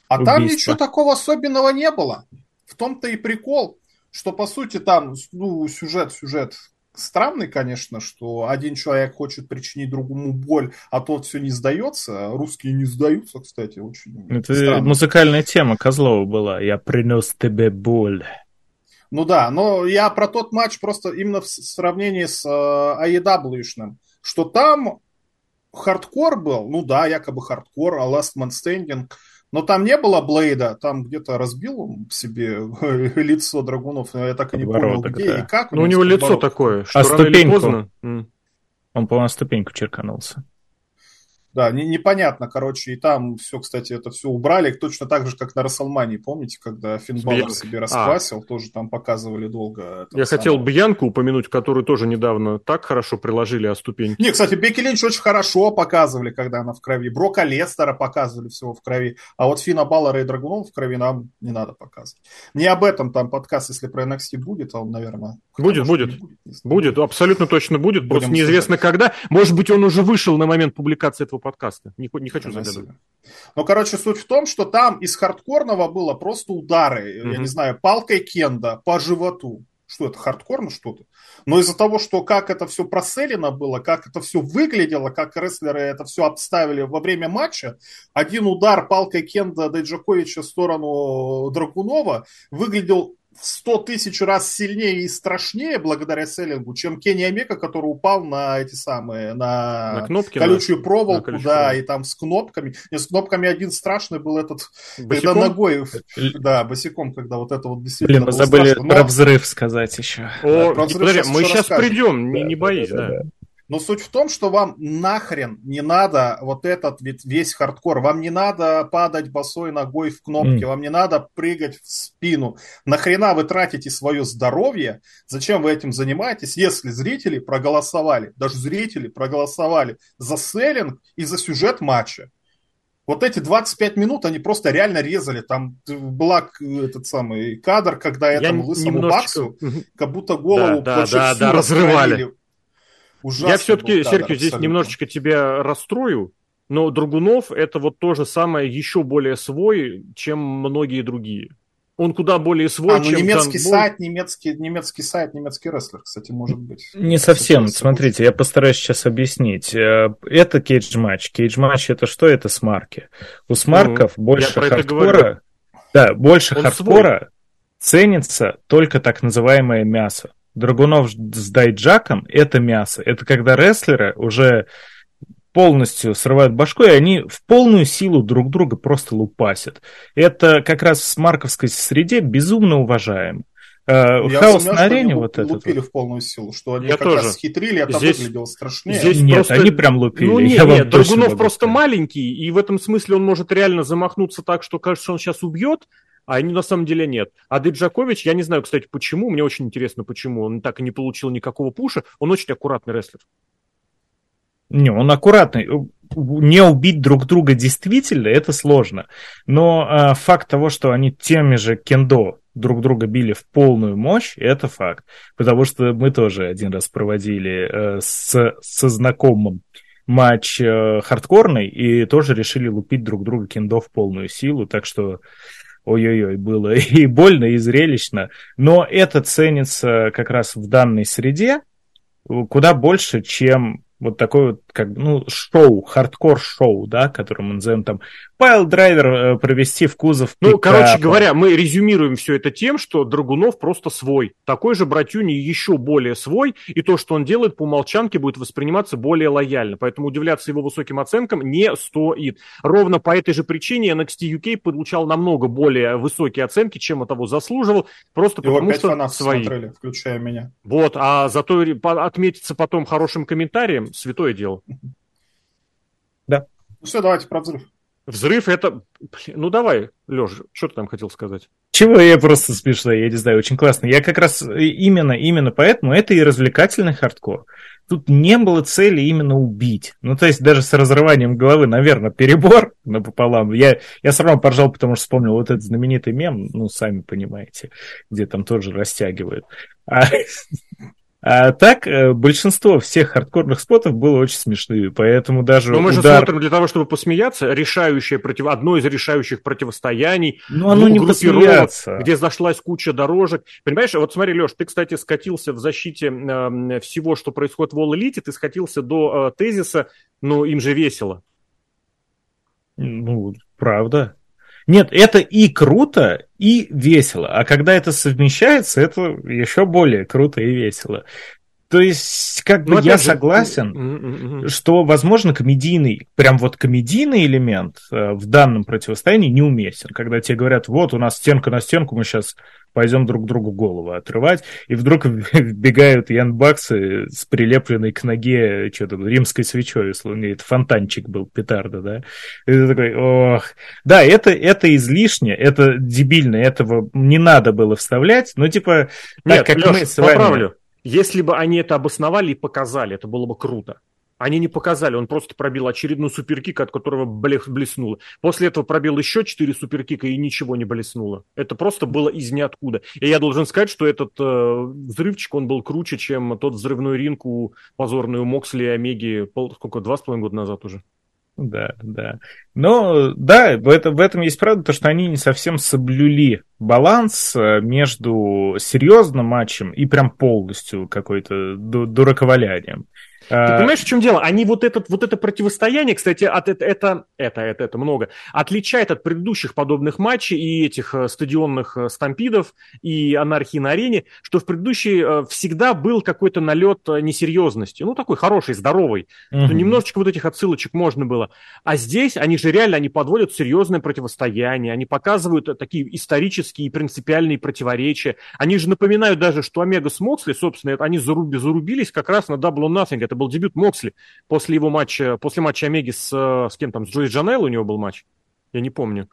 А Убийство. там ничего такого особенного не было. В том-то и прикол, что по сути там, ну, сюжет, сюжет странный, конечно, что один человек хочет причинить другому боль, а тот все не сдается. Русские не сдаются, кстати, очень Это странно. музыкальная тема Козлова была. Я принес тебе боль. Ну да, но я про тот матч просто именно в сравнении с э, AEW, что там хардкор был, ну да, якобы хардкор, а Last Man Standing – но там не было Блейда, там где-то разбил он себе лицо Драгунов, я так и не понял, где да. и как. Ну, у него лицо такое, что а ступеньку. Поздно... Он, по-моему, ступеньку черканулся. Да, не, непонятно, короче, и там все, кстати, это все убрали, точно так же, как на Рестлмании, помните, когда Финн Балор себе а. расквасил, а. тоже там показывали долго. Я самого. хотел Бьянку упомянуть, которую тоже недавно так хорошо приложили о ступеньке. Не, кстати, Бекки Линч очень хорошо показывали, когда она в крови. Брока Лестера показывали всего в крови, а вот Фина Баллара и Драгунов в крови нам не надо показывать. Не об этом там подкаст, если про NXT будет, а он, наверное... Будет, будет. будет, будет, абсолютно точно будет, Будем просто неизвестно когда. Может быть, он уже вышел на момент публикации этого подкаста. Не, не хочу загадывать. Ну, короче, суть в том, что там из хардкорного было просто удары, mm-hmm. я не знаю, палкой кенда по животу. что это хардкорно что-то. Но из-за того, что как это все проселено было, как это все выглядело, как рестлеры это все обставили во время матча, один удар палкой Кенда Дайджаковича в сторону Драгунова выглядел в 100 тысяч раз сильнее и страшнее благодаря селлингу, чем Кенни Омека, который упал на эти самые, на, на кнопки, колючую на, проволоку, на колючую да, проволоку. и там с кнопками. Не, с кнопками один страшный был этот, босиком? когда ногой, да, босиком, когда вот это вот действительно Блин, мы забыли страшно. про взрыв сказать еще. О, да, подожди, мы сейчас придем, не, не боись, да. да. да. Но суть в том, что вам нахрен не надо вот этот ведь весь хардкор. Вам не надо падать босой ногой в кнопки, mm. вам не надо прыгать в спину. Нахрена вы тратите свое здоровье? Зачем вы этим занимаетесь, если зрители проголосовали, даже зрители проголосовали за селлинг и за сюжет матча? Вот эти 25 минут они просто реально резали. Там была этот самый кадр, когда этому Я лысому немножечко... Баксу как будто голову да, да, да, да, разрывали. Ужасно Я все-таки, Серхио, здесь немножечко тебя расстрою, но Драгунов это вот то же самое еще более свой, чем многие другие. Он куда более свой, а, ну, чем немецкий Ганта. сайт, немецкий, немецкий сайт, немецкий рестлер, кстати, может быть. Не совсем. Смотрите, я постараюсь сейчас объяснить. Э, это кейдж-матч. Кейдж-матч это что? Это смарки. У смарков ну, больше хардкора... Да, больше Он хардкора свой. ценится только так называемое мясо. Драгунов с Дайджаком – это мясо. Это когда рестлеры уже полностью срывают башку, и они в полную силу друг друга просто лупасят. Это как раз в марковской среде безумно уважаем. Э, Я Хаос на арене вот это. Лупили в полную силу, что они Я как тоже. раз схитрили, это здесь, выглядело страшнее. Здесь нет, просто... они прям лупили. Ну нет, нет, Драгунов просто маленький, и в этом смысле он может реально замахнуться так, что кажется, он сейчас убьет, а они на самом деле нет. А Диджакович, я не знаю, кстати, почему, мне очень интересно, почему он так и не получил никакого пуша, он очень аккуратный рестлер. Не, он аккуратный. Не убить друг друга действительно, это сложно. Но э, факт того, что они теми же кендо друг друга били в полную мощь, это факт. Потому что мы тоже один раз проводили э, с, со знакомым матч э, хардкорный и тоже решили лупить друг друга кендо в полную силу. Так что ой-ой-ой, было и больно, и зрелищно. Но это ценится как раз в данной среде куда больше, чем вот такой вот, как ну, шоу, хардкор-шоу, да, которым мы назовем там пайл-драйвер э, провести в кузов Ну, пикапа. короче говоря, мы резюмируем все это тем, что Драгунов просто свой. Такой же братюни еще более свой, и то, что он делает по умолчанке, будет восприниматься более лояльно. Поэтому удивляться его высоким оценкам не стоит. Ровно по этой же причине NXT UK получал намного более высокие оценки, чем того заслуживал, просто его потому что свои. смотрели, включая меня. Вот, а зато отметиться потом хорошим комментарием, святое дело. Да. Ну все, давайте про взрыв. Взрыв это... Ну давай, Леша, что ты там хотел сказать? Чего я просто смешно, я не знаю, очень классно. Я как раз именно, именно поэтому это и развлекательный хардкор. Тут не было цели именно убить. Ну, то есть даже с разрыванием головы, наверное, перебор напополам. Я, я все равно поржал, потому что вспомнил вот этот знаменитый мем, ну, сами понимаете, где там тоже растягивают. А, а так, э, большинство всех хардкорных спотов было очень смешные, поэтому даже Но мы удар... же смотрим для того, чтобы посмеяться, решающее против... одно из решающих противостояний, ну, оно не посмеяться. где зашлась куча дорожек. Понимаешь, вот смотри, Леш, ты, кстати, скатился в защите э, всего, что происходит в All Elite, ты скатился до э, тезиса, ну, им же весело. Ну, правда. Нет, это и круто, и весело. А когда это совмещается, это еще более круто и весело. То есть, как бы ну, я же... согласен, mm-hmm. что, возможно, комедийный, прям вот комедийный элемент э, в данном противостоянии неуместен. Когда тебе говорят, вот у нас стенка на стенку, мы сейчас пойдем друг другу голову отрывать, и вдруг вбегают янбаксы с прилепленной к ноге что-то римской свечой, условно, это фонтанчик был, петарда, да, и ты такой, ох, да, это, это излишне, это дебильно, этого не надо было вставлять, но типа, Нет, так как Леш, мы с вами... поправлю, если бы они это обосновали и показали, это было бы круто. Они не показали, он просто пробил очередной суперкик, от которого блеснуло. После этого пробил еще четыре суперкика и ничего не блеснуло. Это просто было из ниоткуда. И я должен сказать, что этот э, взрывчик, он был круче, чем тот взрывной ринг у позорной у Моксли и Омеги, пол, сколько, два с половиной года назад уже. Да, да. Но да, в, это, в этом есть правда, то, что они не совсем соблюли баланс э, между серьезным матчем и прям полностью какой-то дураковалянием. Ты а, понимаешь, в чем дело? Они вот, этот, вот это противостояние, кстати, от, это, это, это, это, это много, отличает от предыдущих подобных матчей и этих э, стадионных э, стампидов и анархии на арене, что в предыдущей э, всегда был какой-то налет несерьезности. Ну, такой хороший, здоровый. Угу. Что немножечко вот этих отсылочек можно было. А здесь они же реально, они подводят серьезное противостояние, они показывают такие исторические и принципиальные противоречия. Они же напоминают даже, что Омега с Моксли, собственно, они заруби, зарубились как раз на Double Nothing. Это был дебют Моксли после его матча, после матча Омеги с, с кем там, с Джои Джанелло у него был матч, я не помню.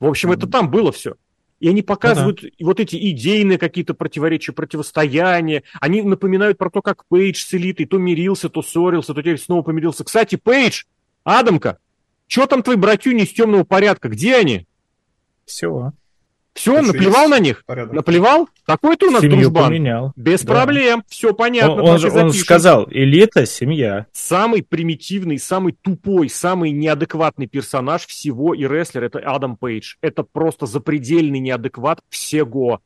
В общем, mm-hmm. это там было все. И они показывают ну, да. вот эти идейные какие-то противоречия, противостояния. Они напоминают про то, как Пейдж с элитой то мирился, то ссорился, то теперь снова помирился. Кстати, Пейдж, Адамка, что там твои братюни из темного порядка? Где они? Все. Все, наплевал на них? Порядок. Наплевал? Какой-то у нас Семью дружбан. поменял. Без да. проблем, все понятно. Он, он, он сказал, элита, семья. Самый примитивный, самый тупой, самый неадекватный персонаж всего и рестлер это Адам Пейдж. Это просто запредельный неадекват всего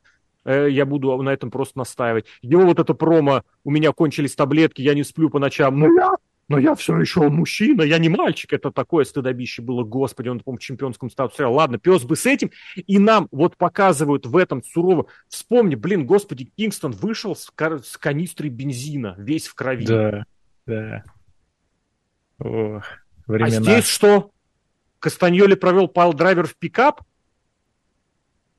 э, я буду на этом просто настаивать. Его вот это промо, у меня кончились таблетки, я не сплю по ночам, но я но я все еще мужчина, я не мальчик. Это такое стыдобище было, господи, он, по-моему, в чемпионском статусе. Ладно, пес бы с этим. И нам вот показывают в этом сурово. Вспомни, блин, господи, Кингстон вышел с, с канистрой бензина, весь в крови. Да, да. О, времена. А здесь что? Кастаньоли провел пайл-драйвер в пикап?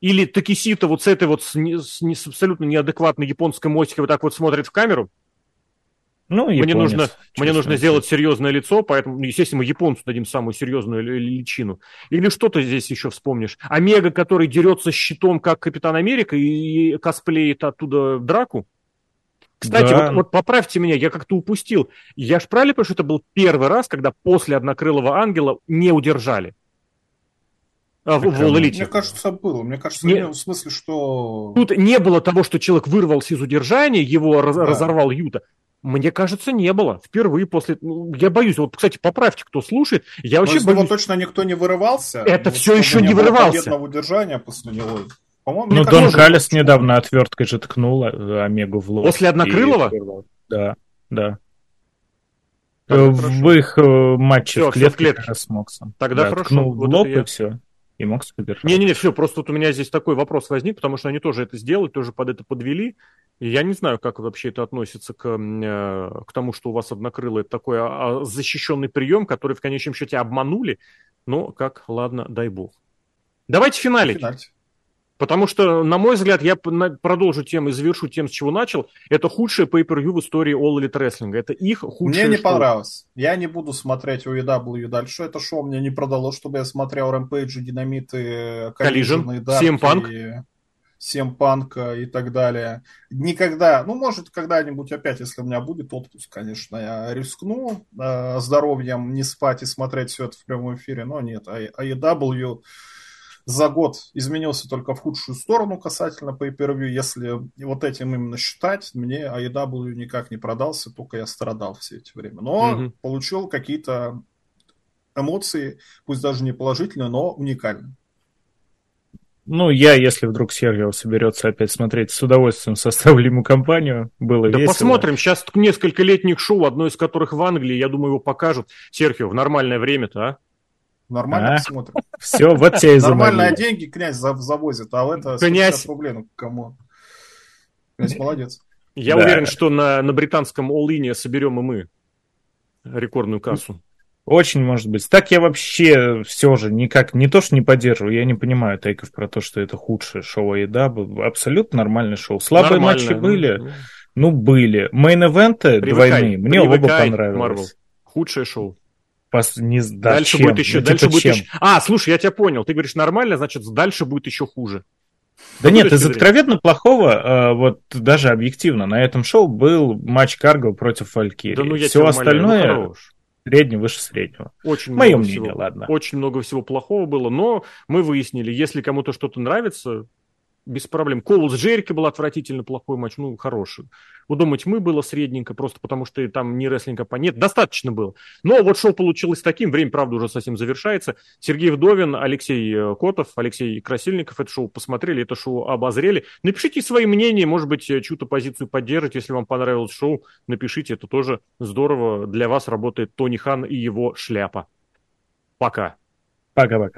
Или Такешита вот с этой вот с, с, с абсолютно неадекватной японской мимикой вот так вот смотрит в камеру? Ну, мне нужно, мне нужно сделать серьезное лицо, поэтому, естественно, мы японцу дадим самую серьезную личину. Или что то здесь еще вспомнишь? Омега, который дерется щитом, как Капитан Америка, и косплеит оттуда драку? Кстати, да. вот, вот поправьте меня, я как-то упустил. Я ж правильно понимаю, что это был первый раз, когда после Однокрылого Ангела не удержали? А, в. Мне кажется, было. Мне кажется, не... в смысле, что... Тут не было того, что человек вырвался из удержания, его да. разорвал Юта. Мне кажется, не было. Впервые после... Ну, я боюсь, вот, кстати, поправьте, кто слушает. Я вообще боюсь... него точно никто не вырывался. Это вот, все еще не вырывался. удержания после него. По-моему, ну, Дон Калес недавно отверткой же ткнул э, Омегу в лоб. После Однокрылого? И... Да, да. Так, в хорошо. их э, матче все, в клетке, в клетке. с Моксом. Тогда да, хорошо. Ткнул вот в лоб я... и все. И Мокс удержал. Не-не-не, все, просто вот у меня здесь такой вопрос возник, потому что они тоже это сделали, тоже под это подвели. И я не знаю, как вообще это относится к, э, к тому, что у вас однокрылый это такой а, а, защищенный прием, который в конечном счете обманули. Но как, ладно, дай бог. Давайте финалить. Финалить. Потому что, на мой взгляд, я продолжу тем и завершу тем, с чего начал. Это худшее pay per в истории All Elite Wrestling. Это их худшее Мне не шоу. понравилось. Я не буду смотреть UEW дальше. Это шоу мне не продало, чтобы я смотрел Rampage, Динамиты, Collision, CM Punk. И... Семпанка и так далее. Никогда, ну, может, когда-нибудь опять, если у меня будет отпуск, конечно, я рискну э, здоровьем не спать и смотреть все это в прямом эфире, но нет. AEW за год изменился только в худшую сторону касательно pay per -view. Если вот этим именно считать, мне AEW никак не продался, только я страдал все эти время. Но mm-hmm. получил какие-то эмоции, пусть даже не положительные, но уникальные. Ну, я, если вдруг Серхио соберется опять смотреть, с удовольствием составлю ему компанию. Было да весело. посмотрим. Сейчас несколько летних шоу, одно из которых в Англии, я думаю, его покажут. Серхио, в нормальное время-то, а? Нормально а? посмотрим. Все, вот тебе и Нормальные деньги князь завозит, а это князь... рублей, ну кому? Князь молодец. Я да. уверен, что на, на британском all соберем и мы рекордную кассу. Очень может быть. Так я вообще все же никак, не то что не поддерживаю, я не понимаю тейков про то, что это худшее шоу еда. Абсолютно нормальное шоу. Слабые Нормально, матчи были? Ну, ну были. Мейн-эвенты двойные, мне оба понравились. Marvel. Худшее шоу. Пос... Не... Да, дальше чем? будет еще, ну, дальше типа будет чем? еще. А, слушай, я тебя понял. Ты говоришь нормально, значит, дальше будет еще хуже. Да нет, из откровенно плохого, э, вот даже объективно, на этом шоу был матч Карго против Валькирии. Да, ну, Все остальное... Ну, средний выше среднего. Очень Мое мнение, всего, ладно. Очень много всего плохого было, но мы выяснили, если кому-то что-то нравится, без проблем. Колу с Джерики был отвратительно плохой матч, ну, хороший. У Дома Тьмы было средненько, просто потому что там не по нет, достаточно было. Но вот шоу получилось таким, время, правда, уже совсем завершается. Сергей Вдовин, Алексей э, Котов, Алексей Красильников это шоу посмотрели, это шоу обозрели. Напишите свои мнения, может быть, э, чью-то позицию поддержите, если вам понравилось шоу, напишите, это тоже здорово. Для вас работает Тони Хан и его шляпа. Пока. Пока-пока.